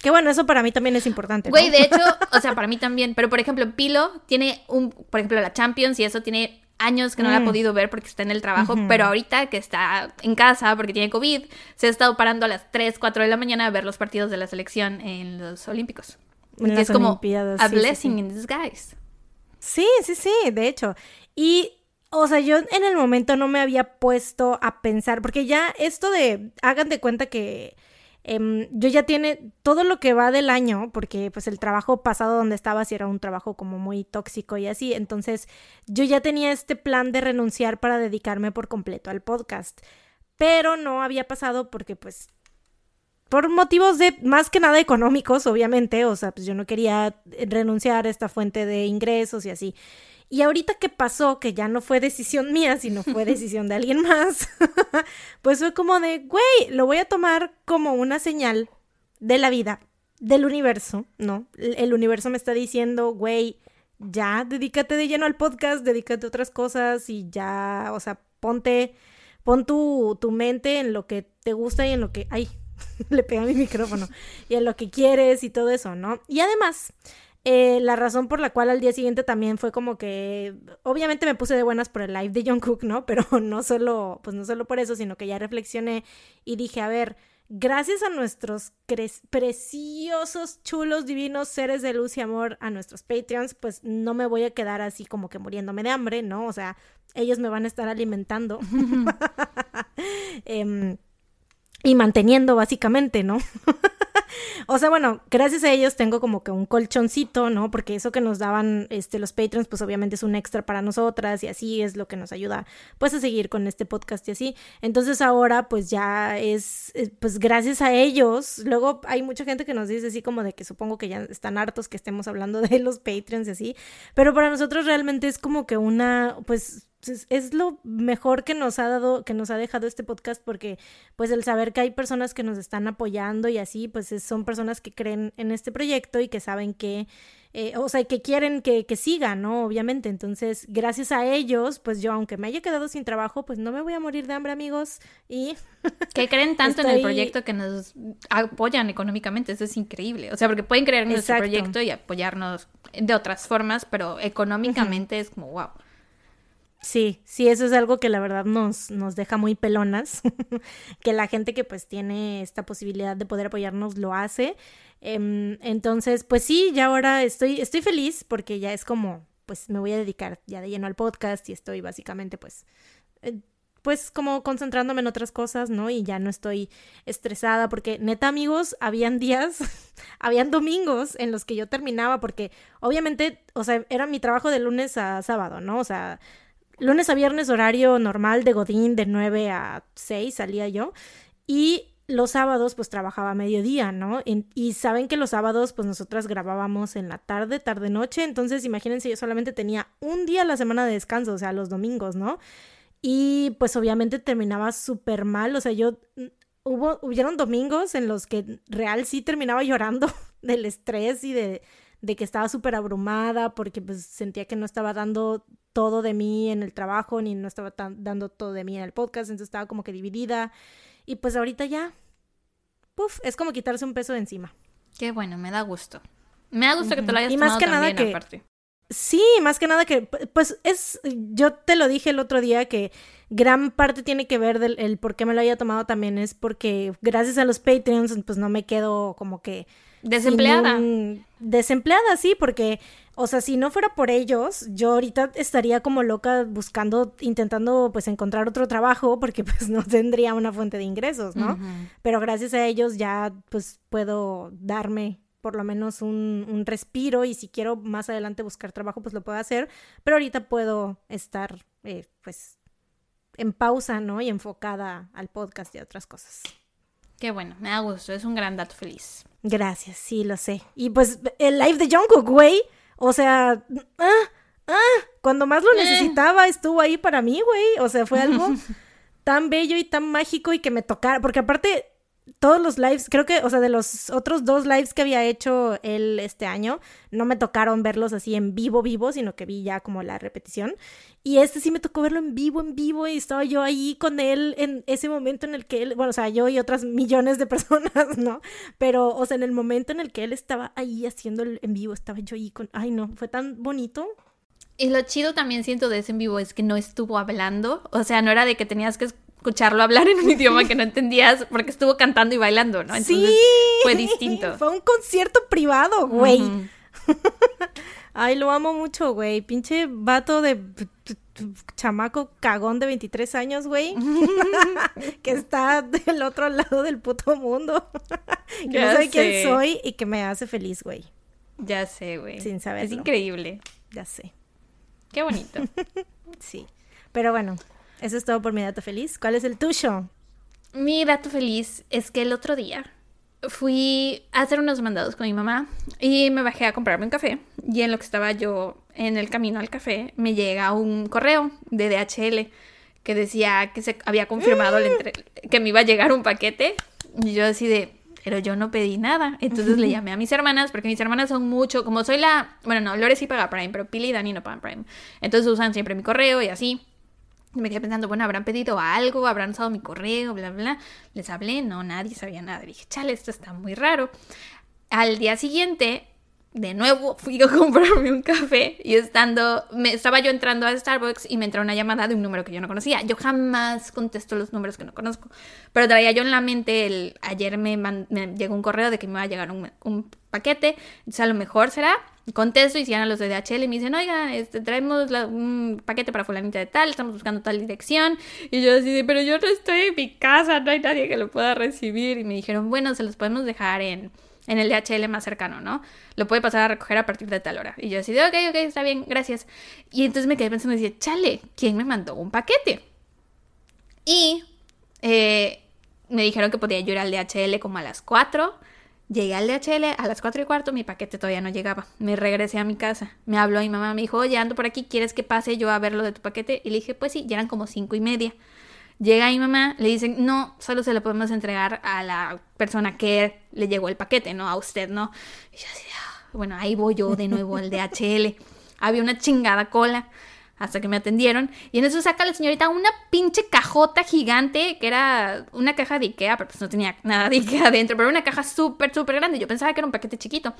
A: Que bueno eso para mí también es importante ¿no?
B: Güey, de hecho, o sea, para mí también. Pero por ejemplo, Pilo tiene un, por ejemplo, la Champions y eso tiene años que no la ha
A: Mm.
B: podido ver porque está en el trabajo, pero ahorita que está en casa porque tiene COVID, se ha estado parando a las 3, 4 de la mañana a ver los partidos de la selección en los Olímpicos.
A: En
B: Y
A: las
B: es como a
A: sí, sí,
B: blessing
A: sí.
B: in disguise.
A: Sí, sí, sí, de hecho. Y, o sea, yo en el momento no me había puesto a pensar, porque ya esto de, hagan de cuenta que em, yo ya tiene todo lo que va del año, porque pues el trabajo pasado donde estaba sí era un trabajo como muy tóxico y así, entonces yo ya tenía este plan de renunciar para dedicarme por completo al podcast. pero no había pasado porque pues por motivos de más que nada económicos, obviamente, o sea, pues yo no quería renunciar a esta fuente de ingresos y así. Y ahorita que pasó, que ya no fue decisión mía, sino fue decisión de alguien más, pues fue como de, güey, lo voy a tomar como una señal de la vida, del universo, ¿no? El universo me está diciendo, güey, ya, dedícate de lleno al podcast, dedícate a otras cosas y ya, o sea, ponte, pon tu, tu mente en lo que te gusta y en lo que, ay, le pega mi micrófono, y en lo que quieres y todo eso, ¿no? Y además, eh, la razón por la cual al día siguiente también fue como que, obviamente me puse de buenas por el live de John Cook, ¿no? Pero no solo, pues no solo por eso, sino que ya reflexioné y dije, a ver, gracias a nuestros preciosos, chulos, divinos seres de luz y amor, a nuestros Patreons, pues no me voy a quedar así como que muriéndome de hambre, ¿no? O sea, ellos me van a estar alimentando. eh, y manteniendo básicamente, ¿no? o sea, bueno, gracias a ellos tengo como que un colchoncito, ¿no? Porque eso que nos daban este, los patrons, pues obviamente es un extra para nosotras y así es lo que nos ayuda pues a seguir con este podcast y así. Entonces ahora pues ya es, pues gracias a ellos, luego hay mucha gente que nos dice así como de que supongo que ya están hartos que estemos hablando de los patrons y así, pero para nosotros realmente es como que una, pues es lo mejor que nos ha dado, que nos ha dejado este podcast, porque pues el saber que hay personas que nos están apoyando y así, pues son personas que creen en este proyecto y que saben que, eh, o sea, que quieren que, que siga, ¿no? Obviamente. Entonces, gracias a ellos, pues yo, aunque me haya quedado sin trabajo, pues no me voy a morir de hambre, amigos. Y...
B: que creen tanto en el proyecto que nos apoyan económicamente, eso es increíble. O sea, porque pueden creer en nuestro proyecto y apoyarnos de otras formas, pero económicamente es como, wow.
A: Sí, sí, eso es algo que la verdad nos, nos deja muy pelonas, que la gente que pues tiene esta posibilidad de poder apoyarnos lo hace. Em, entonces, pues sí, ya ahora estoy, estoy feliz porque ya es como, pues me voy a dedicar ya de lleno al podcast y estoy básicamente pues, eh, pues como concentrándome en otras cosas, ¿no? Y ya no estoy estresada porque neta amigos, habían días, habían domingos en los que yo terminaba porque obviamente, o sea, era mi trabajo de lunes a sábado, ¿no? O sea lunes a viernes horario normal de Godín de 9 a 6 salía yo y los sábados pues trabajaba a mediodía, ¿no? y saben que los sábados pues nosotras grabábamos en la tarde, tarde noche, entonces imagínense yo solamente tenía un día a la semana de descanso, o sea, los domingos, ¿no? Y pues obviamente terminaba súper mal, o sea, yo mm, hubo hubieron domingos en los que real sí terminaba llorando del estrés y de de que estaba súper abrumada porque pues sentía que no estaba dando todo de mí en el trabajo ni no estaba dando todo de mí en el podcast, entonces estaba como que dividida y pues ahorita ya, puff, es como quitarse un peso de encima.
B: Qué bueno, me da gusto. Me da gusto que te lo hayas y más que nada que aparte.
A: Sí, más que nada que, pues es, yo te lo dije el otro día que gran parte tiene que ver del el por qué me lo haya tomado también es porque gracias a los Patreons pues no me quedo como que
B: Desempleada.
A: Desempleada, sí, porque, o sea, si no fuera por ellos, yo ahorita estaría como loca buscando, intentando pues encontrar otro trabajo porque pues no tendría una fuente de ingresos, ¿no? Pero gracias a ellos ya pues puedo darme por lo menos un, un, respiro y si quiero más adelante buscar trabajo pues lo puedo hacer, pero ahorita puedo estar eh, pues en pausa, ¿no? Y enfocada al podcast y a otras cosas.
B: Qué bueno, me da gusto, es un gran dato feliz.
A: Gracias, sí, lo sé. Y pues el live de Jungkook, güey. O sea, ah, ah, cuando más lo eh. necesitaba estuvo ahí para mí, güey. O sea, fue algo tan bello y tan mágico y que me tocara. Porque aparte, todos los lives, creo que, o sea, de los otros dos lives que había hecho él este año, no me tocaron verlos así en vivo, vivo, sino que vi ya como la repetición. Y este sí me tocó verlo en vivo, en vivo, y estaba yo ahí con él en ese momento en el que él, bueno, o sea, yo y otras millones de personas, ¿no? Pero, o sea, en el momento en el que él estaba ahí haciendo el en vivo, estaba yo ahí con, ay, no, fue tan bonito.
B: Y lo chido también siento de ese en vivo es que no estuvo hablando, o sea, no era de que tenías que escucharlo hablar en un idioma que no entendías porque estuvo cantando y bailando, ¿no?
A: Entonces sí,
B: fue distinto.
A: Fue un concierto privado, güey. Ay, lo amo mucho, güey. Pinche vato de chamaco cagón de 23 años, güey. que está del otro lado del puto mundo. que no sé quién soy y que me hace feliz, güey.
B: Ya sé, güey.
A: Sin saber.
B: Es increíble.
A: Ya sé.
B: Qué bonito.
A: sí. Pero bueno, eso es todo por mi dato feliz. ¿Cuál es el tuyo?
B: mi dato feliz es que el otro día fui a hacer unos mandados con mi mamá y me bajé a comprarme un café. Y en lo que estaba yo en el camino al café, me llega un correo de DHL que decía que se había confirmado que me iba a llegar un paquete. Y yo así pero yo no pedí nada. Entonces le llamé a mis hermanas, porque mis hermanas son mucho, como soy la, bueno, no, Lore sí paga Prime, pero Pili y Dani no pagan Prime. Entonces usan siempre mi correo y así. Me quedé pensando, bueno, habrán pedido algo, habrán usado mi correo, bla, bla. Les hablé, no, nadie sabía nada. Dije, chale, esto está muy raro. Al día siguiente, de nuevo fui a comprarme un café y estando, me, estaba yo entrando a Starbucks y me entró una llamada de un número que yo no conocía. Yo jamás contesto los números que no conozco, pero traía yo en la mente el, ayer me, man- me llegó un correo de que me va a llegar un, un paquete, entonces a lo mejor será, contesto y si a los de DHL y me dicen, oiga, este, traemos la- un paquete para fulanita de tal, estamos buscando tal dirección, y yo así pero yo no estoy en mi casa, no hay nadie que lo pueda recibir, y me dijeron, bueno, se los podemos dejar en en el DHL más cercano, ¿no? Lo puede pasar a recoger a partir de tal hora. Y yo así ok, ok, está bien, gracias. Y entonces me quedé pensando y decía, chale, ¿quién me mandó un paquete? Y eh, me dijeron que podía yo ir al DHL como a las 4. Llegué al DHL a las 4 y cuarto, mi paquete todavía no llegaba. Me regresé a mi casa. Me habló mi mamá, me dijo, oye, ando por aquí, ¿quieres que pase yo a ver lo de tu paquete? Y le dije, pues sí, ya eran como 5 y media. Llega mi mamá, le dicen, no, solo se lo podemos entregar a la persona que le llegó el paquete, no a usted, ¿no? Y yo así, "Ah". bueno, ahí voy yo de nuevo al DHL. Había una chingada cola hasta que me atendieron. Y en eso saca la señorita una pinche cajota gigante, que era una caja de Ikea, pero pues no tenía nada de Ikea adentro, pero era una caja súper, súper grande. Yo pensaba que era un paquete chiquito.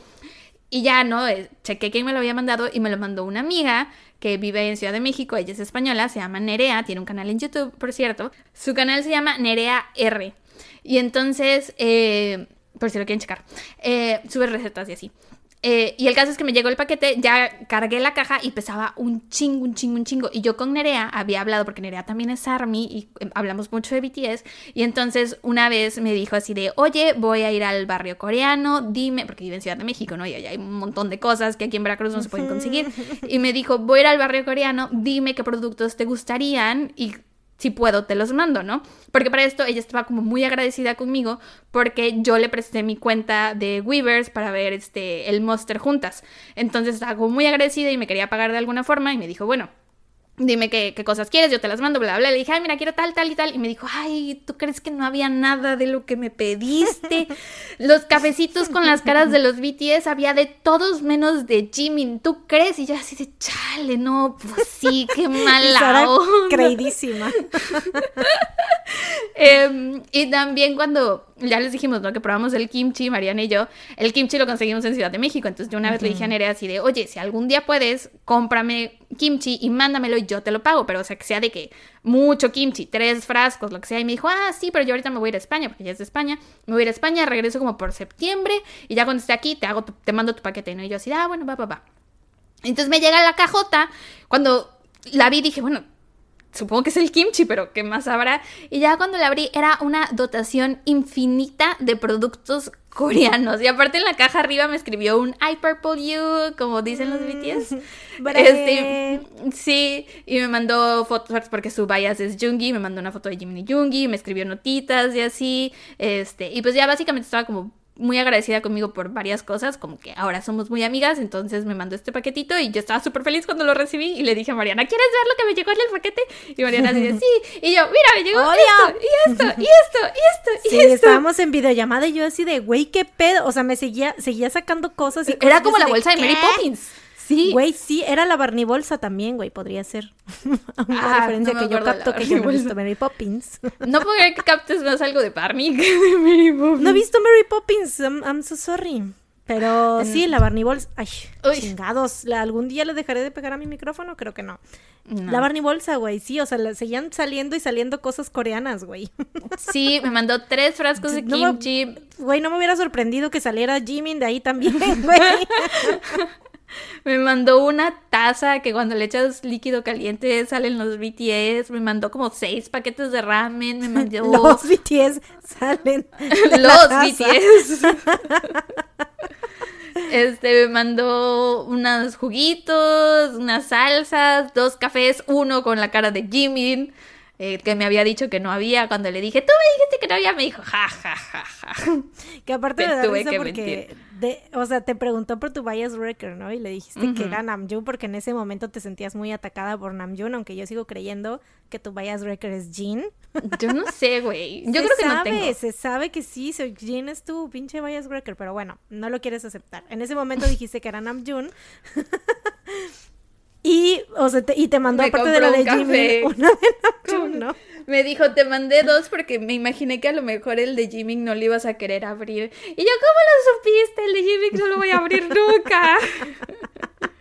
B: Y ya, ¿no? Eh, Chequé quién me lo había mandado y me lo mandó una amiga que vive en Ciudad de México. Ella es española, se llama Nerea, tiene un canal en YouTube, por cierto. Su canal se llama Nerea R. Y entonces, eh, por si lo quieren checar, eh, sube recetas y así. Eh, y el caso es que me llegó el paquete, ya cargué la caja y pesaba un chingo, un chingo, un chingo. Y yo con Nerea había hablado, porque Nerea también es Army y eh, hablamos mucho de BTS. Y entonces una vez me dijo así de, oye, voy a ir al barrio coreano, dime, porque vive en Ciudad de México, ¿no? Y allá hay un montón de cosas que aquí en Veracruz no se pueden conseguir. Y me dijo, voy a ir al barrio coreano, dime qué productos te gustarían y si puedo, te los mando, ¿no? Porque para esto ella estaba como muy agradecida conmigo porque yo le presté mi cuenta de Weavers para ver este, el Monster juntas. Entonces estaba como muy agradecida y me quería pagar de alguna forma y me dijo, bueno, dime qué, qué cosas quieres, yo te las mando, bla, bla. Le dije, ay, mira, quiero tal, tal y tal. Y me dijo, ay, ¿tú crees que no había nada de lo que me pediste? los cafecitos con las caras de los BTS había de todos menos de Jimin. ¿Tú crees? Y yo así de, chale, no, pues sí, qué mala onda.
A: creidísima.
B: Em, y también cuando ya les dijimos, ¿no? Que probamos el kimchi, Mariana y yo, el kimchi lo conseguimos en Ciudad de México. Entonces yo una vez le dije a Nerea así de, oye, si algún día puedes, cómprame kimchi y mándamelo y yo te lo pago. Pero o sea, que sea de que mucho kimchi, tres frascos, lo que sea. Y me dijo, ah, sí, pero yo ahorita me voy a ir a España, porque ella es de España. Me voy a ir a España, regreso como por septiembre y ya cuando esté aquí te hago, tu- te mando tu paquete. ¿no? Y yo así, ah, bueno, va, va, va. Entonces me llega la cajota. Cuando la vi dije, bueno, supongo que es el kimchi, pero ¿qué más habrá? Y ya cuando la abrí era una dotación infinita de productos coreanos. Y aparte en la caja arriba me escribió un I purple you, como dicen los BTS.
A: Bre.
B: Este, sí, y me mandó fotos porque su bias es Jungi, me mandó una foto de Jimin y Jungi, me escribió notitas y así. Este, y pues ya básicamente estaba como muy agradecida conmigo por varias cosas, como que ahora somos muy amigas, entonces me mandó este paquetito y yo estaba súper feliz cuando lo recibí y le dije a Mariana, ¿quieres ver lo que me llegó en el paquete? Y Mariana de, sí, y yo, mira, me llegó esto, y esto, y esto, y esto, y
A: Sí,
B: esto.
A: estábamos en videollamada y yo así de, güey, qué pedo. O sea, me seguía, seguía sacando cosas y
B: Era
A: cosas,
B: como
A: yo
B: la bolsa de Mary
A: ¿qué?
B: Sí.
A: Güey, sí, era la Barney Bolsa también, güey, podría ser. Una
B: Ah,
A: referencia
B: no
A: que yo
B: la
A: capto que yo no he visto Mary Poppins.
B: No puedo creer que captes más algo de Barney que de Mary Poppins.
A: no he visto Mary Poppins, I'm, I'm so sorry. Pero sí, la Barney Bolsa. Ay,
B: Uy.
A: chingados. ¿la- ¿Algún día le dejaré de pegar a mi micrófono? Creo que no.
B: No.
A: La Barney Bolsa, güey, sí, o sea, le seguían saliendo y saliendo cosas coreanas, güey.
B: Sí, me mandó tres frascos de
A: No
B: kimchi.
A: Güey, no me hubiera sorprendido que saliera Jimin de ahí también, güey.
B: Me mandó una taza que cuando le echas líquido caliente salen los BTS. Me mandó como seis paquetes de ramen. Me mandó
A: Los BTS salen. de
B: los. BTS. Este, me mandó unos juguitos, unas salsas, dos cafés, uno con la cara de Jimin. Eh, que me había dicho que no había. Cuando le dije, tú me dijiste que no había, me dijo, ja, ja, ja, ja.
A: Que aparte me da
B: tuve que
A: porque, de, o sea, te preguntó por tu bias wrecker, ¿no? Y le dijiste que era Namjoon porque en ese momento te sentías muy atacada por Namjoon, aunque yo sigo creyendo que tu bias wrecker es Jin.
B: Yo no sé, güey. Yo
A: se
B: creo que
A: sabe,
B: no tengo.
A: Se sabe que sí, so- Jin es tu pinche bias wrecker, pero bueno, no lo quieres aceptar. En ese momento dijiste que era Namjoon. y, o sea, te, y te mandó
B: Me
A: aparte de lo de Jimin,
B: café.
A: una de ¿no?
B: Me dijo, te mandé dos porque me imaginé que a lo mejor el de Jimmy no lo ibas a querer abrir. Y yo, ¿cómo lo supiste? El de Jimmy no lo voy a abrir nunca.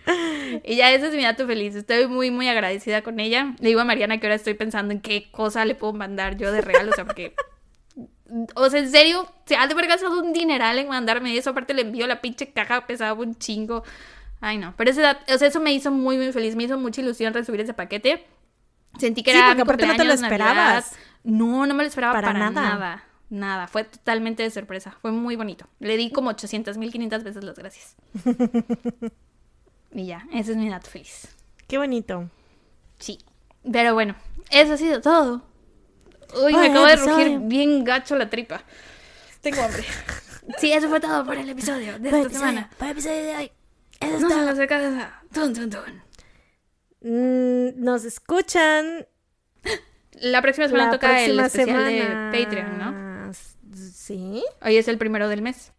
B: y ya ese es mi dato feliz. Estoy muy, muy agradecida con ella. Le digo a Mariana que ahora estoy pensando en qué cosa le puedo mandar yo de regalo. O sea, porque... O sea, en serio, se ha de haber gastado un dineral en mandarme eso. Aparte le envío la pinche caja, pesaba un chingo. Ay, no. Pero ese o sea, eso me hizo muy, muy feliz. Me hizo mucha ilusión recibir ese paquete. Sentí que
A: Sí,
B: era
A: porque
B: mi
A: aparte no te lo
B: Navidad.
A: esperabas.
B: No, no me lo esperaba
A: Para
B: para,
A: nada.
B: nada. nada. Fue totalmente de sorpresa. Fue muy bonito. Le di como 800 mil 500 veces las gracias. y ya, ese es mi dato feliz.
A: Qué bonito.
B: Sí. Pero bueno, eso ha sido todo. Uy, me acabo de
A: episodio.
B: rugir bien gacho la tripa. Tengo hambre. sí, eso fue todo por el episodio de esta semana.
A: Para el episodio de hoy. Eso es
B: No nos de casa. Tun, tun, tun.
A: Mm, nos escuchan
B: La próxima semana
A: la
B: toca el especial
A: semana.
B: de Patreon, ¿no?
A: Sí.
B: Hoy es el primero del mes.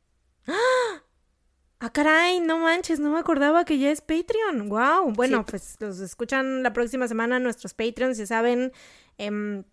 A: Ah, caray, no manches, no me acordaba que ya es Patreon. Wow. Bueno,
B: Sí.
A: pues los escuchan la próxima semana nuestros Patreons, ya saben. em,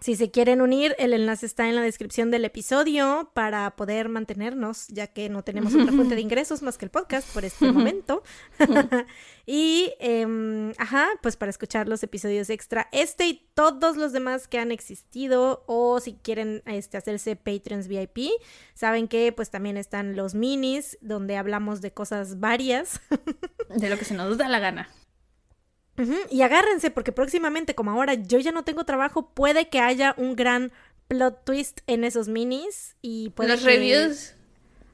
A: si se quieren unir, el enlace está en la descripción del episodio para poder mantenernos, ya que no tenemos otra fuente de ingresos más que el podcast por este momento. y, em, ajá, pues para escuchar los episodios extra, este y todos los demás que han existido, o si quieren este, hacerse Patreons VIP, saben que pues también están los minis, donde hablamos de cosas varias.
B: De lo que se nos da la gana.
A: Y agárrense, porque próximamente, como ahora yo ya no tengo trabajo, puede que haya un gran plot twist en esos minis y puede
B: Los
A: que
B: reviews.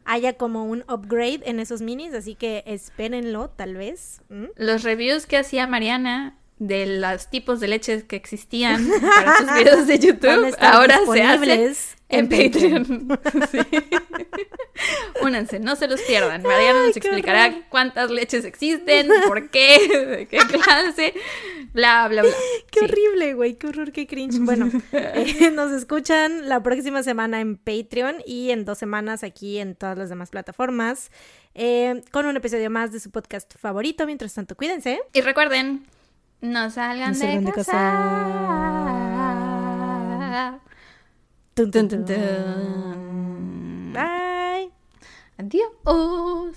A: haya como un upgrade en esos minis, así que espérenlo, tal vez. ¿Mm?
B: Los reviews que hacía Mariana de los tipos de leches que existían para sus videos de YouTube ahora se hacen en Patreon. Sí. Únanse, no se los pierdan. Mariana nos explicará
A: horror.
B: cuántas leches existen, por qué, de qué clase, bla, bla, bla.
A: Qué
B: Sí.
A: horrible, güey, qué horror, qué cringe. Bueno, eh, nos escuchan la próxima semana en Patreon y en dos semanas aquí en todas las demás plataformas eh, con un episodio más de su podcast favorito. Mientras tanto, cuídense.
B: Y recuerden, no salgan,
A: No salgan
B: de,
A: de
B: casa. tun.
A: Bye.
B: Adiós.